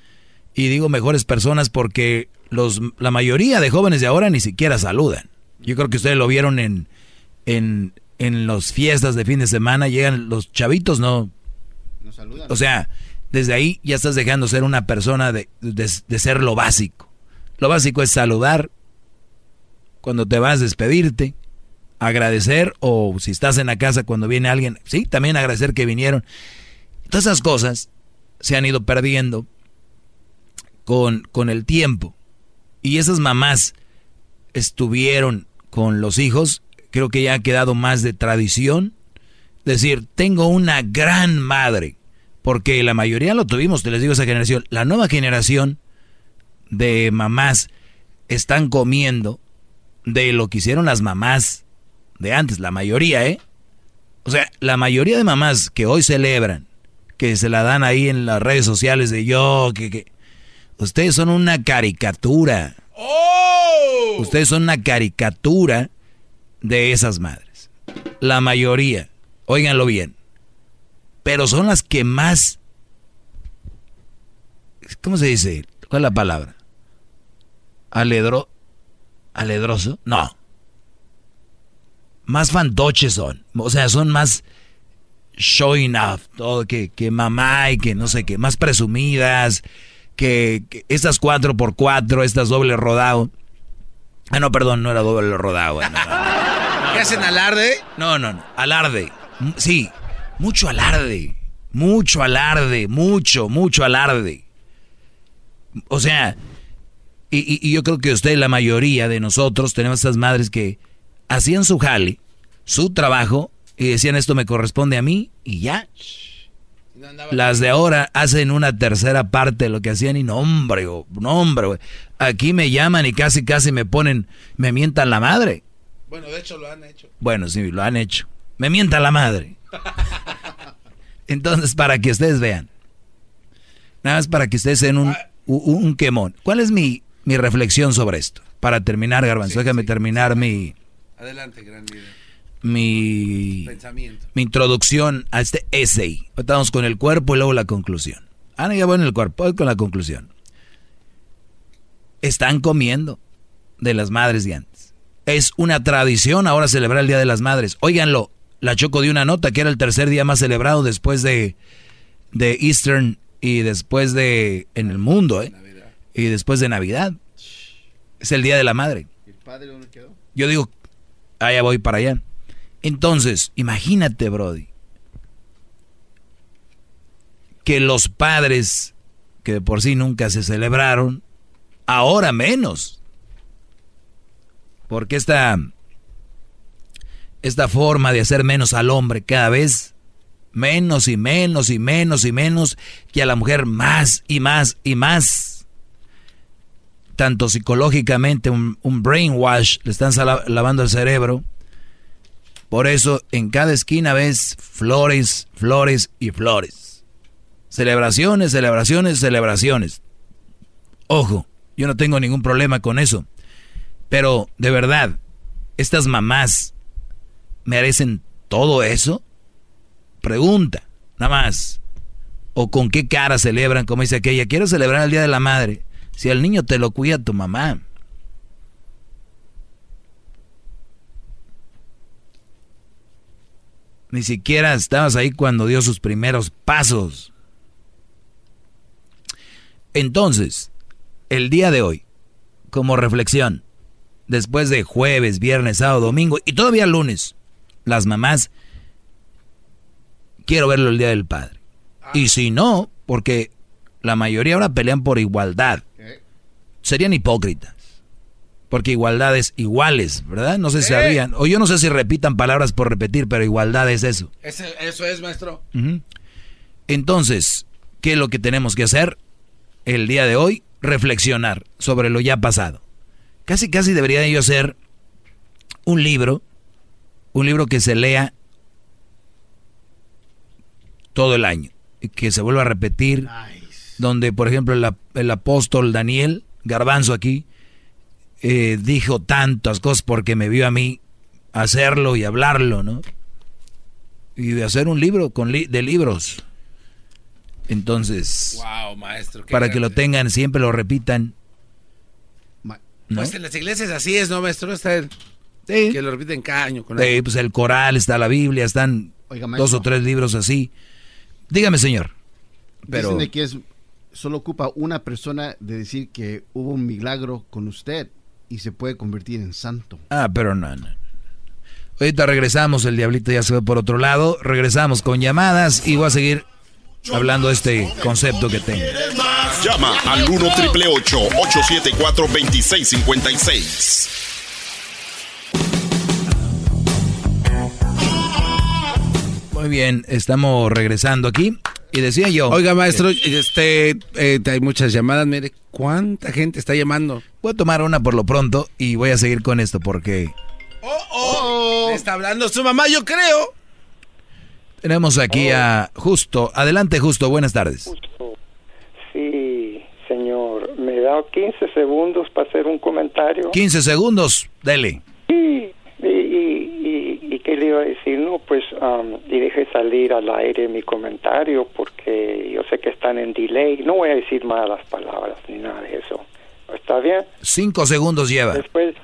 Y digo mejores personas porque los, la mayoría de jóvenes de ahora ni siquiera saludan. Yo creo que ustedes lo vieron en, en, en las fiestas de fin de semana. Llegan los chavitos, no. no saludan. O sea, desde ahí ya estás dejando ser una persona de, de ser lo básico. Lo básico es saludar cuando te vas a despedirte, agradecer o si estás en la casa cuando viene alguien, sí, también agradecer que vinieron. Todas esas cosas se han ido perdiendo con, con el tiempo. Y esas mamás estuvieron con los hijos, creo que ya ha quedado más de tradición. Decir, tengo una gran madre, porque la mayoría lo tuvimos, te les digo esa generación. La nueva generación de mamás están comiendo de lo que hicieron las mamás de antes, la mayoría, ¿eh? O sea, la mayoría de mamás que hoy celebran, que se la dan ahí en las redes sociales de yo, que, que ustedes son una caricatura. ¡Oh! Ustedes son una caricatura de esas madres. La mayoría, óiganlo bien, pero son las que más, ¿cómo se dice? ¿Cuál es la palabra? Aledro, aledroso, no más fantoches son. O sea, son más showing off, todo que, que mamá y que no sé qué, más presumidas, que, estas 4x4, estas doble rodado. Ah, no, perdón, no era doble rodado. ¿Qué hacen alarde? No, no, no. Alarde. Sí, mucho alarde. Mucho alarde. Mucho, mucho alarde. O sea, y, y- y yo creo que usted, la mayoría de nosotros, tenemos estas madres que hacían su jale, su trabajo, y decían esto me corresponde a mí, y ya. Las de ahora hacen una tercera parte de lo que hacían y no, hombre, oh, no, hombre, güey. Aquí me llaman y casi, casi me ponen, me mientan la madre. Bueno, de hecho lo han hecho. Bueno, sí, lo han hecho. Me mienta la madre. Entonces, para que ustedes vean. Nada más para que ustedes den un, un, un quemón. ¿Cuál es mi, mi reflexión sobre esto? Para terminar, Garbanzo, déjame terminar mi, Adelante, gran líder. mi, Pensamiento. mi introducción a este essay. Vamos con el cuerpo y luego la conclusión. Ah, no, ya voy en el cuerpo, voy con la conclusión. Están comiendo de las madres de antes. Es una tradición ahora celebrar el Día de las Madres. Óiganlo, la Choco dio una nota que era el tercer día más celebrado después de, de Eastern y después de... en el mundo, ¿eh? Y después de Navidad. Es el Día de la Madre. ¿El padre dónde quedó? Yo digo, allá voy para allá. Entonces, imagínate, Brody, que los padres, que de por sí nunca se celebraron, ahora menos. Porque esta, esta forma de hacer menos al hombre cada vez menos y menos y menos y menos, que a la mujer más y más y más tanto psicológicamente, un, brainwash, le están lavando el cerebro. Por eso en cada esquina ves flores, flores y flores. Celebraciones, celebraciones, celebraciones. Ojo, yo no tengo ningún problema con eso. Pero, de verdad, estas mamás merecen todo eso? Pregunta, nada más. ¿O con qué cara celebran? Como dice aquella, quiero celebrar el Día de la Madre. Si al niño te lo cuida tu mamá. Ni siquiera estabas ahí cuando dio sus primeros pasos. Entonces, el día de hoy, como reflexión, después de jueves, viernes, sábado, domingo y todavía lunes, las mamás, quiero verlo el Día del Padre. Y si no, porque la mayoría ahora pelean por igualdad, serían hipócritas. Porque igualdad es iguales, ¿verdad? No sé si Sí. sabían. O yo no sé si repitan palabras por repetir, pero igualdad es eso. Eso es, maestro. Entonces, ¿qué es lo que tenemos que hacer el día de hoy? Reflexionar sobre lo ya pasado. Casi, casi debería yo hacer un libro, un libro que se lea todo el año y que se vuelva a repetir, donde, por ejemplo, el apóstol Daniel Garbanzo aquí eh, dijo tantas cosas porque me vio a mí hacerlo y hablarlo, ¿no? y de hacer un libro con li- de libros. Entonces, Wow, maestro. qué para que lo tengan, siempre lo repitan. ¿no? Pues en las iglesias así es, ¿no, maestro? Está Que lo repiten cada año. Con Sí, pues el coral, está la Biblia, están Oiga, dos o tres libros así. Dígame, señor. Pero Dicen de que es, solo ocupa una persona de decir que hubo un milagro con usted y se puede convertir en santo. Ah, pero no, no. Ahorita regresamos, el diablito ya se ve por otro lado. Regresamos con llamadas y voy a seguir hablando de este concepto que tengo. Llama al 1 triple 874 2656. Muy bien, estamos regresando aquí. Y decía yo. Oiga, maestro, este, eh, hay muchas llamadas. Mire, ¿cuánta gente está llamando? Voy a tomar una por lo pronto y voy a seguir con esto porque Oh, le está hablando su mamá, yo creo. tenemos aquí a Justo. Adelante, Justo. Buenas tardes. Sí, señor. ¿Me da 15 segundos para hacer un comentario? 15 segundos. Dele. Sí. Y, le iba a decir? No, pues, um, y deje salir al aire mi comentario porque yo sé que están en delay. No voy a decir malas palabras ni nada de eso. ¿Está bien? Cinco segundos lleva. Después,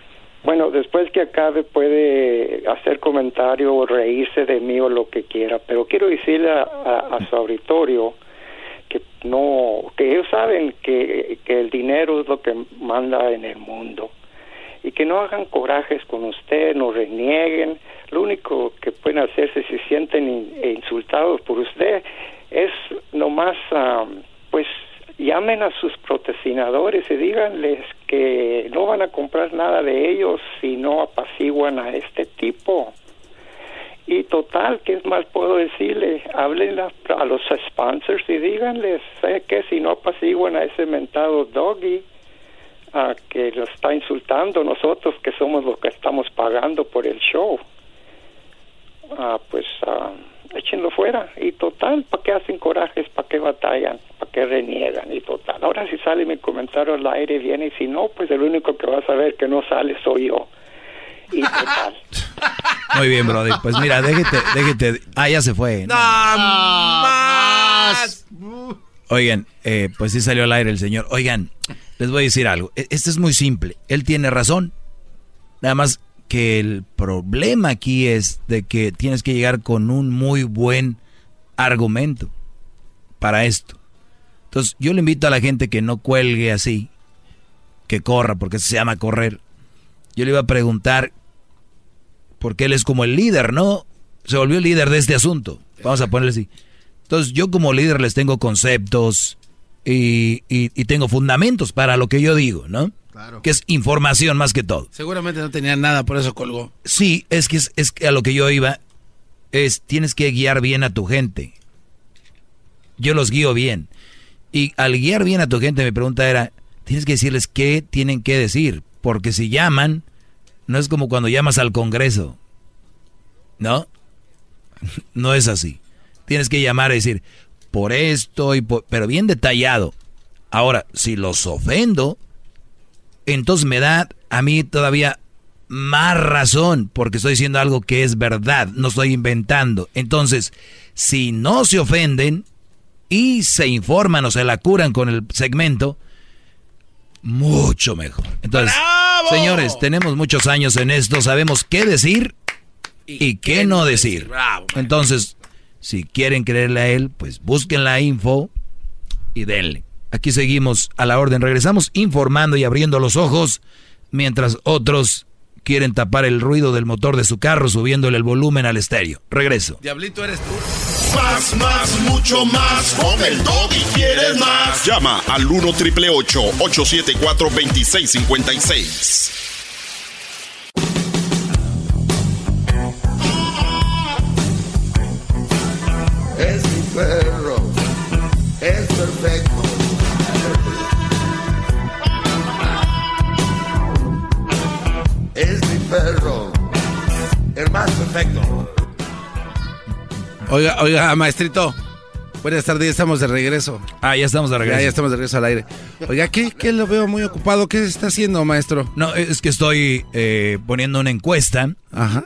bueno, después que acabe puede hacer comentario o reírse de mí o lo que quiera, pero quiero decirle a, a- a su auditorio que no, que ellos saben que, que el dinero es lo que manda en el mundo y que no hagan corajes con usted, no renieguen. Lo único que pueden hacerse si se sienten in- insultados por usted es nomás, ah, pues, llamen a sus patrocinadores y díganles que no van a comprar nada de ellos si no apaciguan a este tipo. Y total, ¿qué más puedo decirle? Hablen a, a los sponsors y díganles, ¿sabe qué? Si no apaciguan a ese mentado doggy, a que lo está insultando nosotros que somos los que estamos pagando por el show, ah, pues ah, échenlo fuera. Y total, ¿para qué hacen corajes? ¿Para qué batallan? ¿Para qué reniegan? Y total, ahora si sale mi comentario al aire, viene, y si no, pues el único que va a saber que no sale soy yo. Y total. Muy bien, Brody. Pues mira, déjete, déjete. Ah, ya se fue. más! Oigan, eh, pues sí salió al aire el señor. Oigan, les voy a decir algo. E- Esto es muy simple. Él tiene razón. Nada más que el problema aquí es de que tienes que llegar con un muy buen argumento para esto. Entonces, yo le invito a la gente que no cuelgue así, que corra, porque se llama correr. Yo le iba a preguntar, porque él es como el líder, ¿no? Se volvió el líder de este asunto. Vamos a ponerle así. Entonces, yo como líder les tengo conceptos y, y- y tengo fundamentos para lo que yo digo, ¿no? Claro. Que es información más que todo. Seguramente no tenía nada, por eso colgó. Sí, es que es, es que a lo que yo iba es tienes que guiar bien a tu gente. Yo los guío bien. Y al guiar bien a tu gente, mi pregunta era, tienes que decirles qué tienen que decir, porque si llaman, no es como cuando llamas al Congreso. ¿No? No es así. Tienes que llamar y decir, por esto y por... pero bien detallado. Ahora, si los ofendo, entonces me da a mí todavía más razón porque estoy diciendo algo que es verdad, no estoy inventando. Entonces, si no se ofenden y se informan o se la curan con el segmento, mucho mejor. Entonces, señores, tenemos muchos años en esto, sabemos qué decir y, qué, no decir. Entonces, si quieren creerle a él, pues busquen la info y denle. Aquí seguimos a la orden. Regresamos informando y abriendo los ojos mientras otros quieren tapar el ruido del motor de su carro subiéndole el volumen al estéreo. Regreso. Diablito eres tú. Más, más, mucho más. Con el doggy quieres más. Llama al 1 triple 874 2656. Perro, es perfecto. Es mi perro, el más perfecto. Oiga, oiga, maestrito. Buenas tardes, ya estamos de regreso. Ah, ya estamos de regreso. Ya, ya estamos de regreso al aire. Oiga, ¿qué, qué lo veo muy ocupado? ¿Qué está haciendo, maestro? No, es que estoy eh, poniendo una encuesta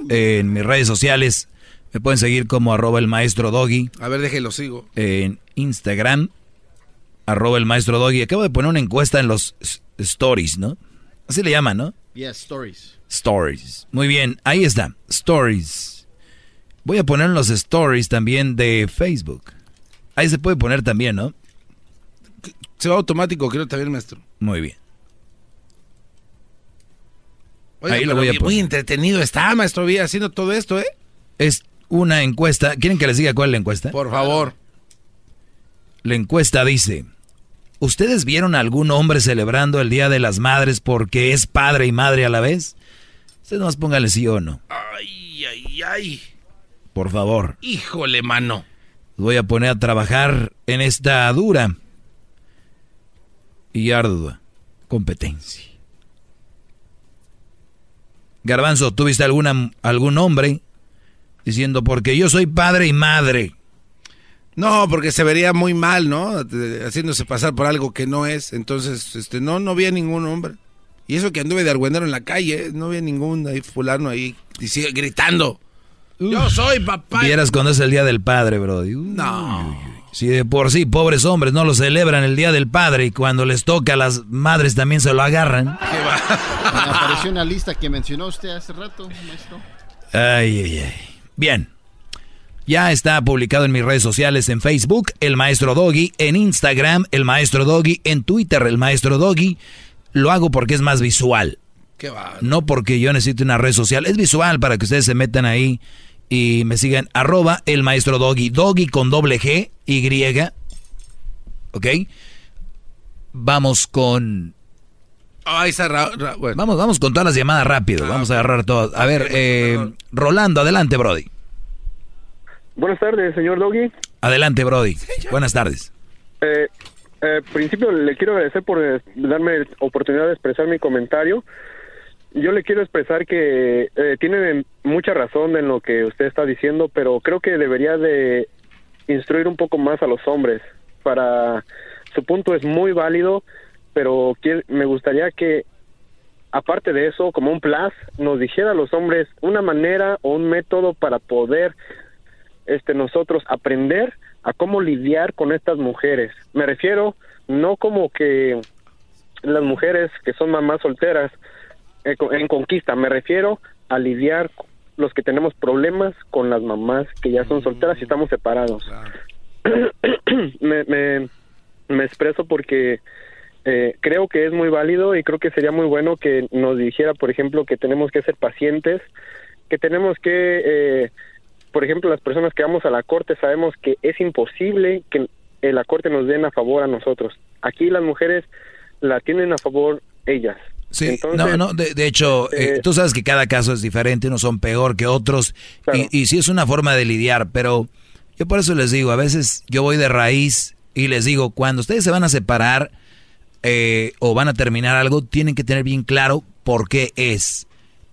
en mis redes sociales. Me pueden seguir como arroba el maestro doggy. A ver, déjelo, sigo. En Instagram, arroba el maestro doggy. Acabo de poner una encuesta en los stories, ¿no? Así le llaman, ¿no? Yes, stories. Stories. Muy bien, ahí está. Stories. Voy a poner los stories también de Facebook. Ahí se puede poner también, ¿no? Se va automático, creo también, maestro. Muy bien. Oiga, Ahí lo voy a poner. Muy entretenido está, maestro Villa, haciendo todo esto, ¿eh? Es una encuesta. ¿Quieren que les diga cuál es la encuesta? Por favor. La encuesta dice, ¿ustedes vieron a algún hombre celebrando el Día de las Madres porque es padre y madre a la vez? Ustedes nomás pónganle sí o no, Ay, ay, ay. por favor. Híjole, mano. Voy a poner a trabajar en esta dura y ardua competencia. Garbanzo, ¿tú viste alguna, algún hombre diciendo porque yo soy padre y madre? No, porque se vería muy mal, ¿no? Haciéndose pasar por algo que no es. Entonces, este, no, no vi a ningún hombre. Y eso que anduve de argüendero en la calle, ¿eh? no vi a ningún ahí fulano ahí dici- gritando. Yo soy papá. Vieras cuando es el Día del Padre, Brody. Uy, No. uy, uy. Si de por sí, pobres hombres no lo celebran el Día del Padre y cuando les toca a las madres también se lo agarran. Me apareció una lista que mencionó usted hace rato, maestro. Ay, ay, ay. Bien. Ya está publicado en mis redes sociales, en Facebook, El Maestro Doggy, en Instagram, El Maestro Doggy, en Twitter, El Maestro Doggy. Lo hago porque es más visual. Qué. No porque yo necesite una red social, es visual para que ustedes se metan ahí y me sigan. Arroba el maestro Doggy. Doggy con doble G, Y. ¿Ok? Vamos con... Vamos, vamos con todas las llamadas rápido. vamos a agarrar todas. A ver, eh, Rolando, adelante, Brody. Buenas tardes, señor Doggy. Adelante, Brody. Buenas tardes. Eh, eh, principio, le quiero agradecer por eh, darme oportunidad de expresar mi comentario. Yo le quiero expresar que eh, tiene mucha razón en lo que usted está diciendo, pero creo que debería de instruir un poco más a los hombres. Para su punto es muy válido, pero me gustaría que aparte de eso, como un plus, nos dijera a los hombres una manera o un método para poder este nosotros aprender a cómo lidiar con estas mujeres. Me refiero no como que las mujeres que son mamás solteras eh, en conquista, me refiero a lidiar los que tenemos problemas con las mamás que ya son solteras y estamos separados. me, me, me expreso porque eh, creo que es muy válido y creo que sería muy bueno que nos dijera, por ejemplo, que tenemos que ser pacientes, que tenemos que, eh, por ejemplo, las personas que vamos a la corte sabemos que es imposible que en la corte nos den a favor a nosotros. Aquí las mujeres la tienen a favor ellas. Sí, Entonces, no, no, de, de hecho, eh, eh, tú sabes que cada caso es diferente, unos son peor que otros, y, y sí es una forma de lidiar, pero yo por eso les digo, a veces yo voy de raíz y les digo, cuando ustedes se van a separar eh, o van a terminar algo, tienen que tener bien claro por qué es,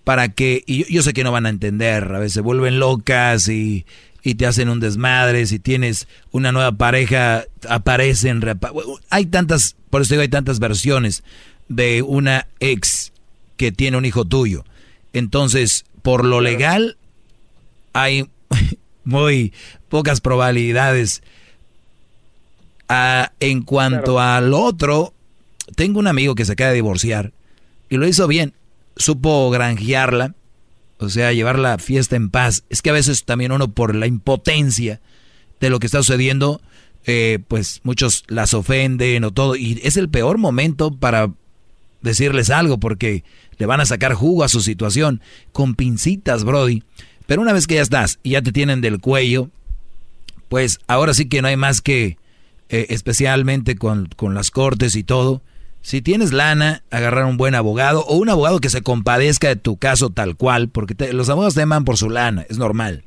para que, y yo, yo sé que no van a entender, a veces se vuelven locas y, y te hacen un desmadre, si tienes una nueva pareja, aparecen, reapa- hay tantas, por eso digo, hay tantas versiones de una ex que tiene un hijo tuyo. Entonces, por lo legal, hay muy pocas probabilidades. Ah, en cuanto al otro, tengo un amigo que se acaba de divorciar y lo hizo bien. Supo granjearla, o sea, llevar la fiesta en paz. Es que a veces también uno por la impotencia de lo que está sucediendo, eh, pues muchos las ofenden o todo. Y es el peor momento para decirles algo porque le van a sacar jugo a su situación con pincitas, Brody. Pero una vez que ya estás y ya te tienen del cuello, pues ahora sí que no hay más que, eh, especialmente con, con las cortes y todo, si tienes lana, agarrar un buen abogado o un abogado que se compadezca de tu caso tal cual, porque te- los abogados te aman por su lana, es normal.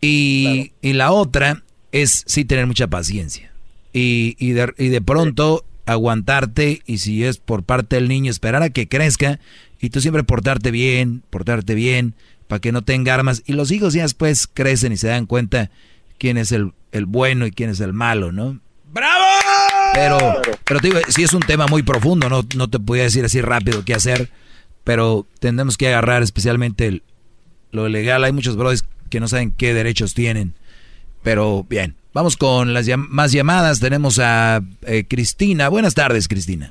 Y, y la otra es sí tener mucha paciencia. Y, y, de, y de pronto aguantarte y si es por parte del niño esperar a que crezca y tú siempre portarte bien, portarte bien para que no tenga armas y los hijos ya después crecen y se dan cuenta quién es el, el bueno y quién es el malo, ¿no? ¡Bravo! Pero, pero te digo, sí es un tema muy profundo, no, no te podía decir así rápido qué hacer, pero tendremos que agarrar especialmente el- lo legal. Hay muchos brothers que no saben qué derechos tienen. Pero bien, vamos con las llam- más llamadas. Tenemos a eh, Cristina. Buenas tardes, Cristina.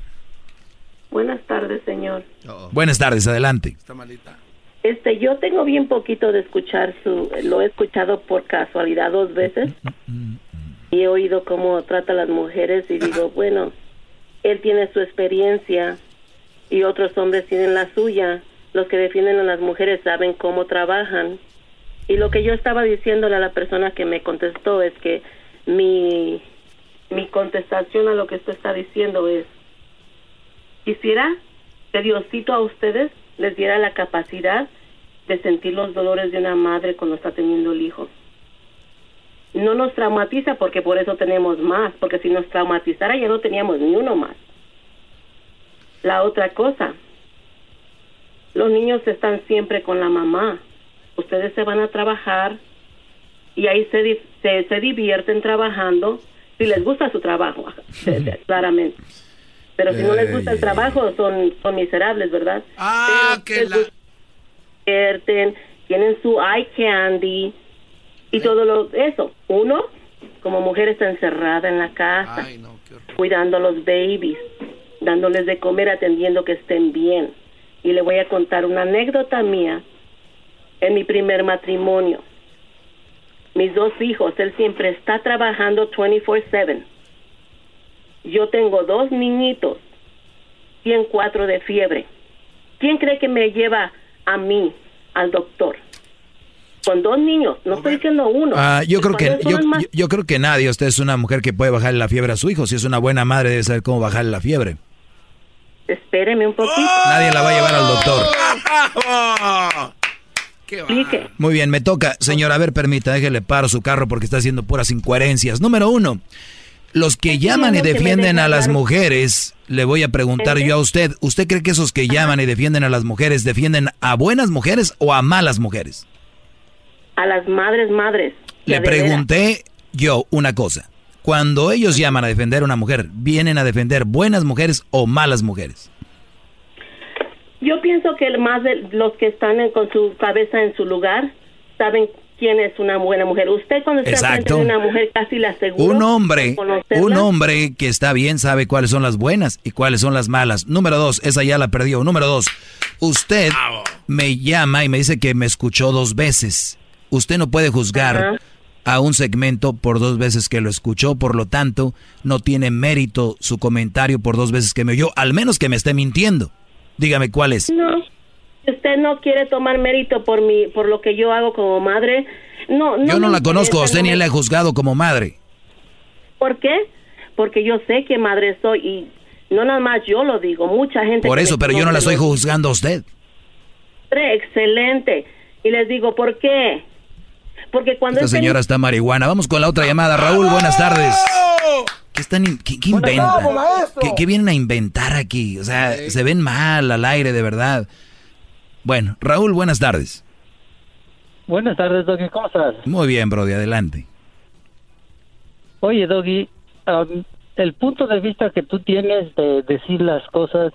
Buenas tardes, señor. Buenas tardes, adelante. Este, yo tengo bien poquito de escuchar su, lo he escuchado por casualidad dos veces y he oído cómo trata a las mujeres y digo, bueno, él tiene su experiencia y otros hombres tienen la suya. Los que defienden a las mujeres saben cómo trabajan. Y lo que yo estaba diciéndole a la persona que me contestó es que mi, mi contestación a lo que usted está diciendo es, quisiera que Diosito a ustedes les diera la capacidad de sentir los dolores de una madre cuando está teniendo el hijo. No nos traumatiza porque por eso tenemos más, porque si nos traumatizara ya no teníamos ni uno más. La otra cosa, los niños están siempre con la mamá. Ustedes se van a trabajar y ahí se, se, se divierten trabajando si les gusta su trabajo, claramente. Pero si no les gusta el trabajo, son, son miserables, ¿verdad? Ah, que la... divierten, tienen su eye candy y todo lo eso. Uno, como mujer, está encerrada en la casa, cuidando a los babies, dándoles de comer, atendiendo que estén bien. Y le voy a contar una anécdota mía en mi primer matrimonio. Mis dos hijos, él siempre está trabajando 24/7. Yo tengo dos niñitos, 104 de fiebre. ¿Quién cree que me lleva a mí al doctor? Con dos niños, no estoy diciendo uno. Ah, yo creo que yo, son más- yo- yo creo que nadie. Usted es una mujer que puede bajarle la fiebre a su hijo. Si es una buena madre debe saber cómo bajarle la fiebre. Espéreme un poquito. Nadie la va a llevar al doctor. Explique. Muy bien, me toca. Señora, a ver, permita, déjele paro su carro porque está haciendo puras incoherencias. Número uno, los que llaman y defienden a las mujeres, le voy a preguntar yo a usted, ¿usted cree que esos que llaman y defienden a las mujeres defienden a buenas mujeres o a malas mujeres? A las madres, madres. Le pregunté yo una cosa. Cuando ellos llaman a defender a una mujer, ¿vienen a defender buenas mujeres o malas mujeres? Yo pienso que el más de los que están en- con su cabeza en su lugar saben quién es una buena mujer. Usted cuando está frente de una mujer casi le aseguro. Un hombre, un hombre que está bien sabe cuáles son las buenas y cuáles son las malas. Número dos, esa ya la perdió. Número dos, usted me llama y me dice que me escuchó dos veces. Usted no puede juzgar a un segmento por dos veces que lo escuchó, por lo tanto, no tiene mérito su comentario por dos veces que me oyó, al menos que me esté mintiendo. Dígame cuál es. No, usted no quiere tomar mérito por mi, por lo que yo hago como madre, no, no. Yo no la conozco, usted ni la he juzgado como madre. ¿Por qué? Porque yo sé qué madre soy y no nada más yo lo digo, mucha gente. Por eso, pero yo no la estoy juzgando a usted. Excelente. Y les digo, ¿por qué? Porque cuando Esta he señora está marihuana. Vamos con la otra llamada. Raúl, buenas tardes. ¿Qué están in- qué, qué Buenas inventan? ¿Qué, qué vienen a inventar aquí? O sea, se ven mal al aire, de verdad. Bueno, Raúl, buenas tardes. Buenas tardes, Doggy. ¿Cómo estás? Muy bien, Brody, adelante. Oye, Doggy, el punto de vista que tú tienes de decir las cosas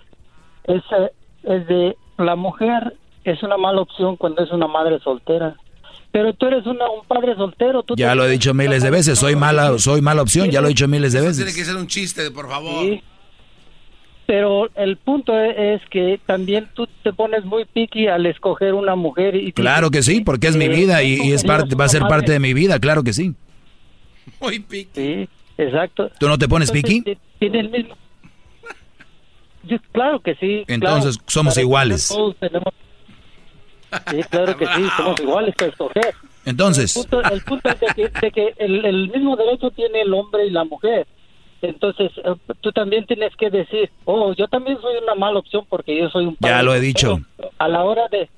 es, eh, es de la mujer es una mala opción cuando es una madre soltera. Pero tú eres una, un padre soltero. Tú Ya lo he dicho miles de veces. Soy mala, soy mala opción. Ya lo he dicho miles de Eso tiene veces. que ser un chiste, por favor. Sí. Pero el punto e- es que también tú te pones muy picky al escoger una mujer y Claro que sí, porque es mi Eh, vida y, y es parte, va a ser parte de mi vida. Claro que sí. Muy piqui. Sí, exacto. ¿Tú no te pones Entonces, piqui? ti- Tiene el mismo. Yo- claro que sí. Entonces, claro. somos Para iguales. todos tenemos- Sí, claro que sí, somos iguales para escoger. Entonces, El punto, el punto es de que, de que el, el mismo derecho tiene el hombre y la mujer. Entonces, eh, tú también tienes que decir, oh, yo también soy una mala opción porque yo soy un ya padre lo he soltero". dicho. A la hora de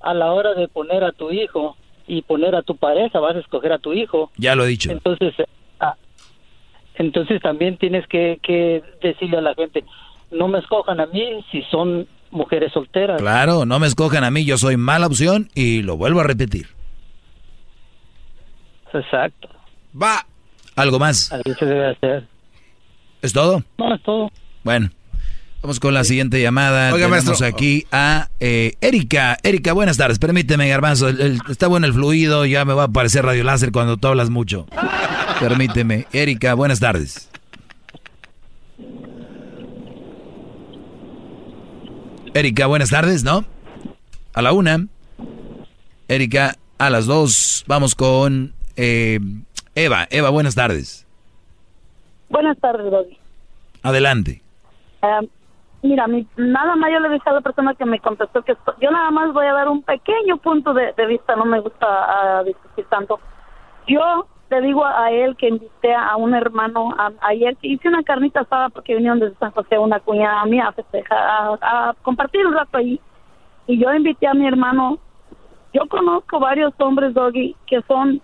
a la hora de poner a tu hijo y poner a tu pareja, vas a escoger a tu hijo. Ya lo he dicho. Entonces, ah, entonces también tienes que, que decirle a la gente, no me escojan a mí si son mujeres solteras. Claro, no me escojan a mí. Yo soy mala opción y lo vuelvo a repetir. Exacto. Va. ¿Algo más? Así se debe hacer. ¿Es todo? No, es todo. Bueno, vamos con la siguiente llamada. Oiga, Tenemos maestro. aquí a eh, Erika. Erika, buenas tardes. Permíteme, Garbanzo. el- el- está bueno el fluido. Ya me va a aparecer radio láser cuando tú hablas mucho. Permíteme. Erika, buenas tardes. Erika, buenas tardes, ¿no? A la una. Erika, a las dos. Vamos con eh, Eva. Eva, buenas tardes. Buenas tardes, Doggy. Adelante. Mira, mi- nada más yo le dije a la persona que me contestó que esto- yo nada más voy a dar un pequeño punto de, de vista, no me gusta ah, discutir tanto. Yo le digo a él que invité a un hermano ayer hice una carnita asada porque vinieron desde San José una cuñada mía a festejar, a compartir un rato ahí. Y yo invité a mi hermano. Yo conozco varios hombres, Doggy, que son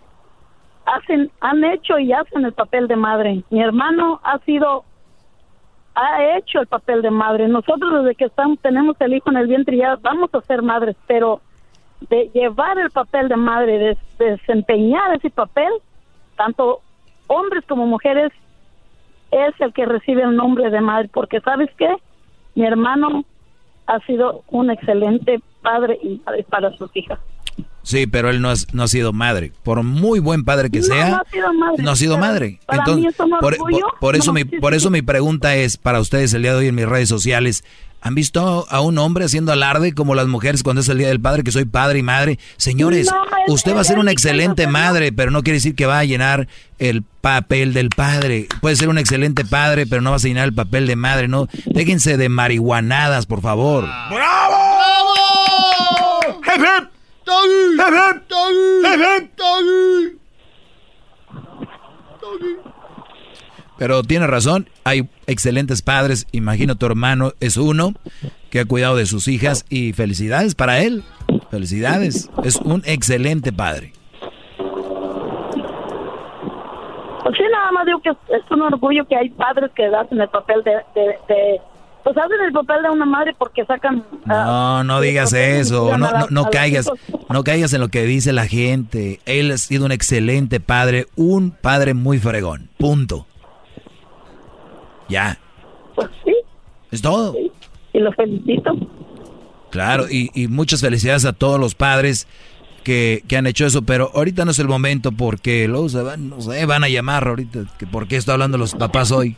hacen, han hecho y hacen el papel de madre. Mi hermano ha sido, ha hecho el papel de madre. Nosotros desde que estamos, tenemos el hijo en el vientre ya vamos a ser madres, pero de llevar el papel de madre, de, de desempeñar ese papel, tanto hombres como mujeres, es el que recibe el nombre de madre, porque sabes qué, mi hermano ha sido un excelente padre y madre para sus hijas. Sí, pero él no, es- no ha sido madre. Por muy buen padre que No, sea, no ha sido madre, no ha sido pero madre. para Entonces, por, orgullo. por- por eso, No, mi, por eso mi pregunta es para ustedes el día de hoy en mis redes sociales. ¿Han visto a un hombre haciendo alarde como las mujeres cuando es el Día del Padre, que soy padre y madre? Señores, No, usted va a ser una excelente madre, pero no quiere decir que va a llenar el papel del padre. Puede ser un excelente padre, pero no vas a llenar el papel de madre, no. Déjense de marihuanadas, por favor. ¡Bravo! ¡Hep, hep! ¡Doggy! ¡Hep, hep! ¡Doggy! ¡Hep, hep! ¡Doggy! Pero tiene razón, hay excelentes padres. Imagino tu hermano es uno que ha cuidado de sus hijas y felicidades para él. Felicidades. Es un excelente padre. Pues sí, nada más digo que es, un orgullo que hay padres que hacen el papel de, de, de- pues hacen el papel de una madre porque sacan... ah, No, no digas eso. No, no, caigas, no caigas en lo que dice la gente. Él ha sido un excelente padre, un padre muy fregón. Punto. Ya. Pues sí, Es todo. y lo felicito. Claro, y, y muchas felicidades a todos los padres que, que han hecho eso, pero ahorita no es el momento porque luego se van, no sé, van a llamar ahorita, que por qué está hablando los papás hoy.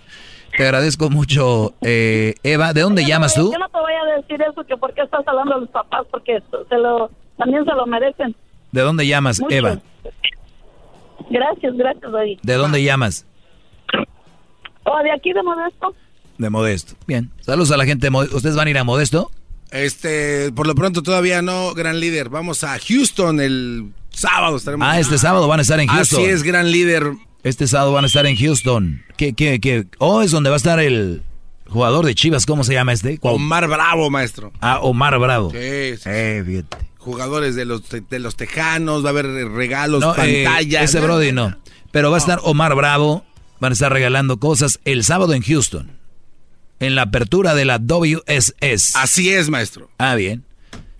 Te agradezco mucho, eh, Eva. ¿De dónde llamas tú? Yo no te voy a decir eso, que por qué estás hablando a los papás, porque se lo, también se lo merecen. ¿De dónde llamas, Mucho. Eva? Gracias, gracias, David. ¿De dónde llamas? ¿O de aquí de Modesto? De Modesto. Bien. Saludos a la gente de Modesto. ¿Ustedes van a ir a Modesto? Este, por lo pronto todavía no, gran líder. Vamos a Houston el sábado. Estaremos Ah, este sábado van a estar en Houston. Así es, gran líder. Este sábado van a estar en Houston. ¿Qué, qué, qué? Oh, es donde va a estar el jugador de Chivas. ¿Cómo se llama este? ¿Cuál? Omar Bravo, maestro. Ah, Omar Bravo. Sí, sí. Eh, fíjate. Jugadores de los, de los tejanos, va a haber regalos, No, eh, pantallas. ese Brody no. Pero va a estar Omar Bravo. Van a estar regalando cosas el sábado en Houston. En la apertura de la WSS. Así es, maestro. Ah, bien.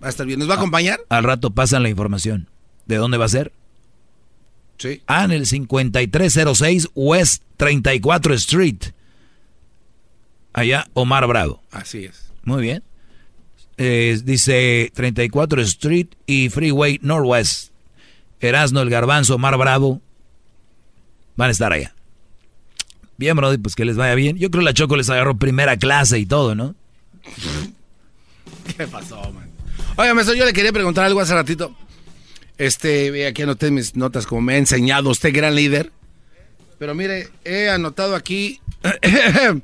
Va a estar bien. ¿Nos va a acompañar? Al rato pasan la información. ¿De dónde va a ser? Sí. Ah, en el 5306 West 34 Street. Allá, Omar Bravo. Así es. Muy bien. Eh, dice 34 Street y Freeway Northwest. Erasno, el Garbanzo, Omar Bravo. Van a estar allá. Bien, Brody, pues que les vaya bien. Yo creo que la Choco les agarró primera clase y todo, ¿no? ¿Qué pasó, man? Oiga, maestro, yo le quería preguntar algo hace ratito. Este, aquí anoté mis notas como me ha enseñado usted, gran líder. Pero mire, he anotado aquí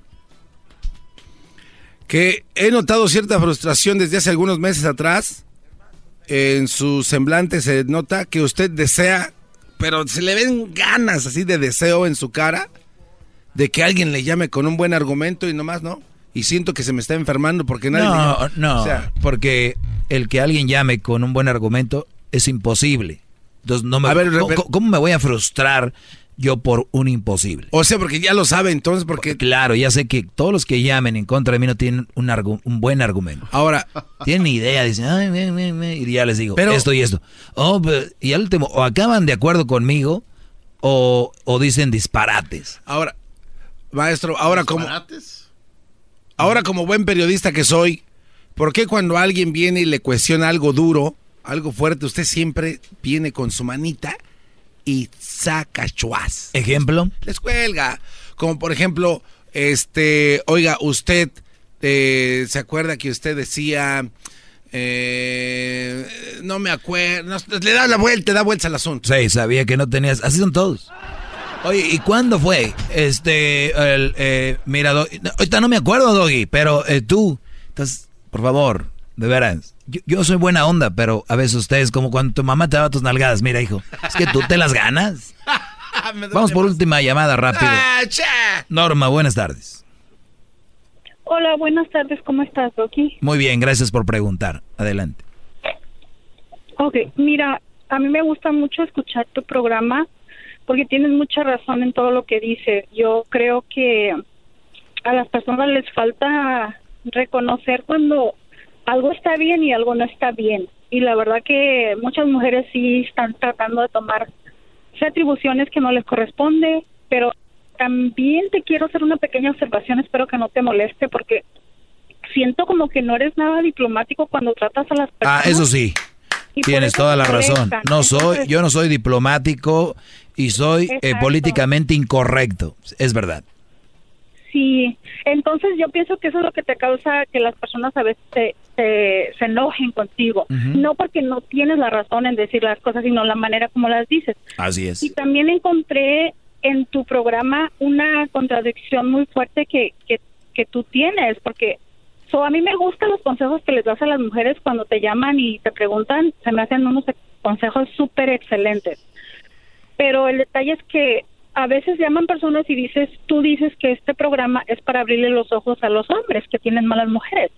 que he notado cierta frustración desde hace algunos meses atrás. En su semblante se nota que usted desea, pero se le ven ganas así de deseo en su cara de que alguien le llame con un buen argumento y nomás no. Y siento que se me está enfermando porque nadie No, llama. no, O sea, porque el que alguien llame con un buen argumento es imposible. Entonces, no me, A ver, ¿cómo, me voy a frustrar yo por un imposible? O sea, porque ya lo sabe, entonces, porque... Claro, ya sé que todos los que llamen en contra de mí no tienen un, argu- un buen argumento. Ahora... Tienen idea, dicen, ay, me, me, me", y ya les digo, Pero- esto y esto. Oh, pero- y al último, o acaban de acuerdo conmigo, o, o dicen disparates. Ahora, maestro, ahora como... Ahora como buen periodista que soy, ¿por qué cuando alguien viene y le cuestiona algo duro, algo fuerte, usted siempre viene con su manita y saca chuas? ¿Ejemplo? Les cuelga. Como por ejemplo, este, oiga, usted eh, se acuerda que usted decía, eh, no me acuerdo, no, le da la vuelta, da vuelta al asunto. Sí, sabía que no tenías, así son todos. Oye, ¿y cuándo fue? Este, el, eh, mira, no, ahorita no me acuerdo, Doggy, pero eh, tú, entonces, por favor, de veras, yo, yo soy buena onda, pero a veces ustedes, como cuando tu mamá te daba tus nalgadas, mira, hijo, es que tú te las ganas. Vamos por última llamada, rápido. Ah, cha. Norma, buenas tardes. Hola, buenas tardes, ¿cómo estás, Doki? Muy bien, gracias por preguntar. Adelante. Ok, mira, a mí me gusta mucho escuchar tu programa porque tienes mucha razón en todo lo que dices. Yo creo que a las personas les falta reconocer cuando algo está bien y algo no está bien. Y la verdad que muchas mujeres sí están tratando de tomar atribuciones que no les corresponde, pero también te quiero hacer una pequeña observación, espero que no te moleste porque siento como que no eres nada diplomático cuando tratas a las personas. Ah, eso sí. Tienes toda la razón. No soy, yo no soy diplomático y soy eh, políticamente incorrecto. Es verdad. Sí, entonces yo pienso que eso es lo que te causa que las personas a veces se, se, se enojen contigo. No porque no tienes la razón en decir las cosas, sino la manera como las dices. Así es. Y también encontré en tu programa una contradicción muy fuerte que, que, que tú tienes, porque so, a mí me gustan los consejos que les das a las mujeres cuando te llaman y te preguntan, se me hacen unos consejos súper excelentes. Pero el detalle es que a veces llaman personas y dices, tú dices que este programa es para abrirle los ojos a los hombres que tienen malas mujeres.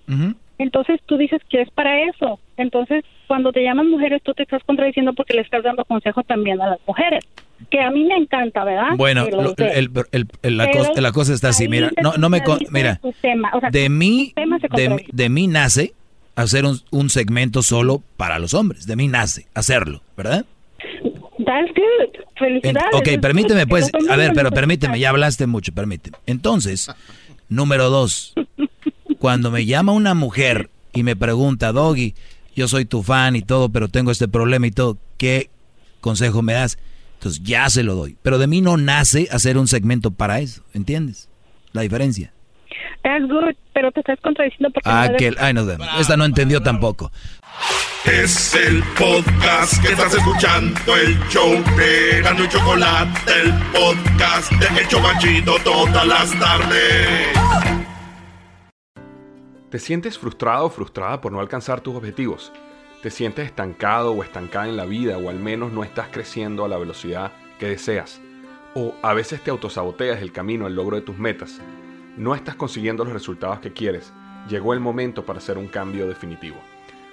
Entonces tú dices que es para eso. Entonces cuando te llaman mujeres tú te estás contradiciendo porque le estás dando consejo también a las mujeres. Que a mí me encanta, ¿verdad? Bueno, lo el- el- el- la, cosa, la cosa está así, mira, no, no me... con- Mira, tu tema. O sea, de mí, de, de mí nace hacer un, un segmento solo para los hombres, de mí nace hacerlo, ¿verdad? That's good. En- Felicidades. ok, permíteme pues, a ver, pero permíteme, ya hablaste mucho, permíteme. Entonces, número dos, cuando me llama una mujer y me pregunta, Doggy, yo soy tu fan y todo, pero tengo este problema y todo, ¿qué consejo me das? Entonces ya se lo doy. Pero de mí no nace hacer un segmento para eso, ¿entiendes? La diferencia. That's good, pero te estás contradiciendo porque Ah, no que, ay, vemos. Esta no entendió tampoco. Es el podcast que estás escuchando, el show de Gano y Chocolate, el podcast de El Chobachito todas las tardes. ¿Te sientes frustrado o frustrada por no alcanzar tus objetivos? ¿Te sientes estancado o estancada en la vida o al menos no estás creciendo a la velocidad que deseas? ¿O a veces te autosaboteas el camino al logro de tus metas? ¿No estás consiguiendo los resultados que quieres? Llegó el momento para hacer un cambio definitivo.